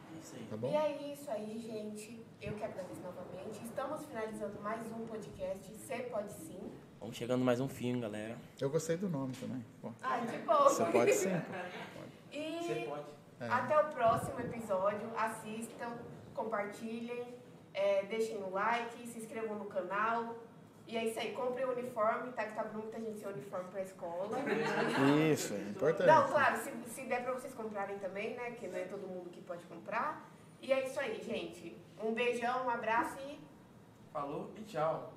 Tá bom? E é isso aí, gente. Eu que agradeço novamente. Estamos finalizando mais um podcast. Você pode sim. Vamos chegando mais um fim, galera. Eu gostei do nome também. Pô, Ah, de boa. Você pode sim. E pode. É. até o próximo episódio. Assistam, compartilhem, é, deixem o like, se inscrevam no canal. E é isso aí, comprem o uniforme, tá? Que tá muita gente sem uniforme pra escola. Isso, é importante. Não, claro, se, se der pra vocês comprarem também, né? Que não é todo mundo que pode comprar. E é isso aí, gente. Um beijão, um abraço e Falou e tchau.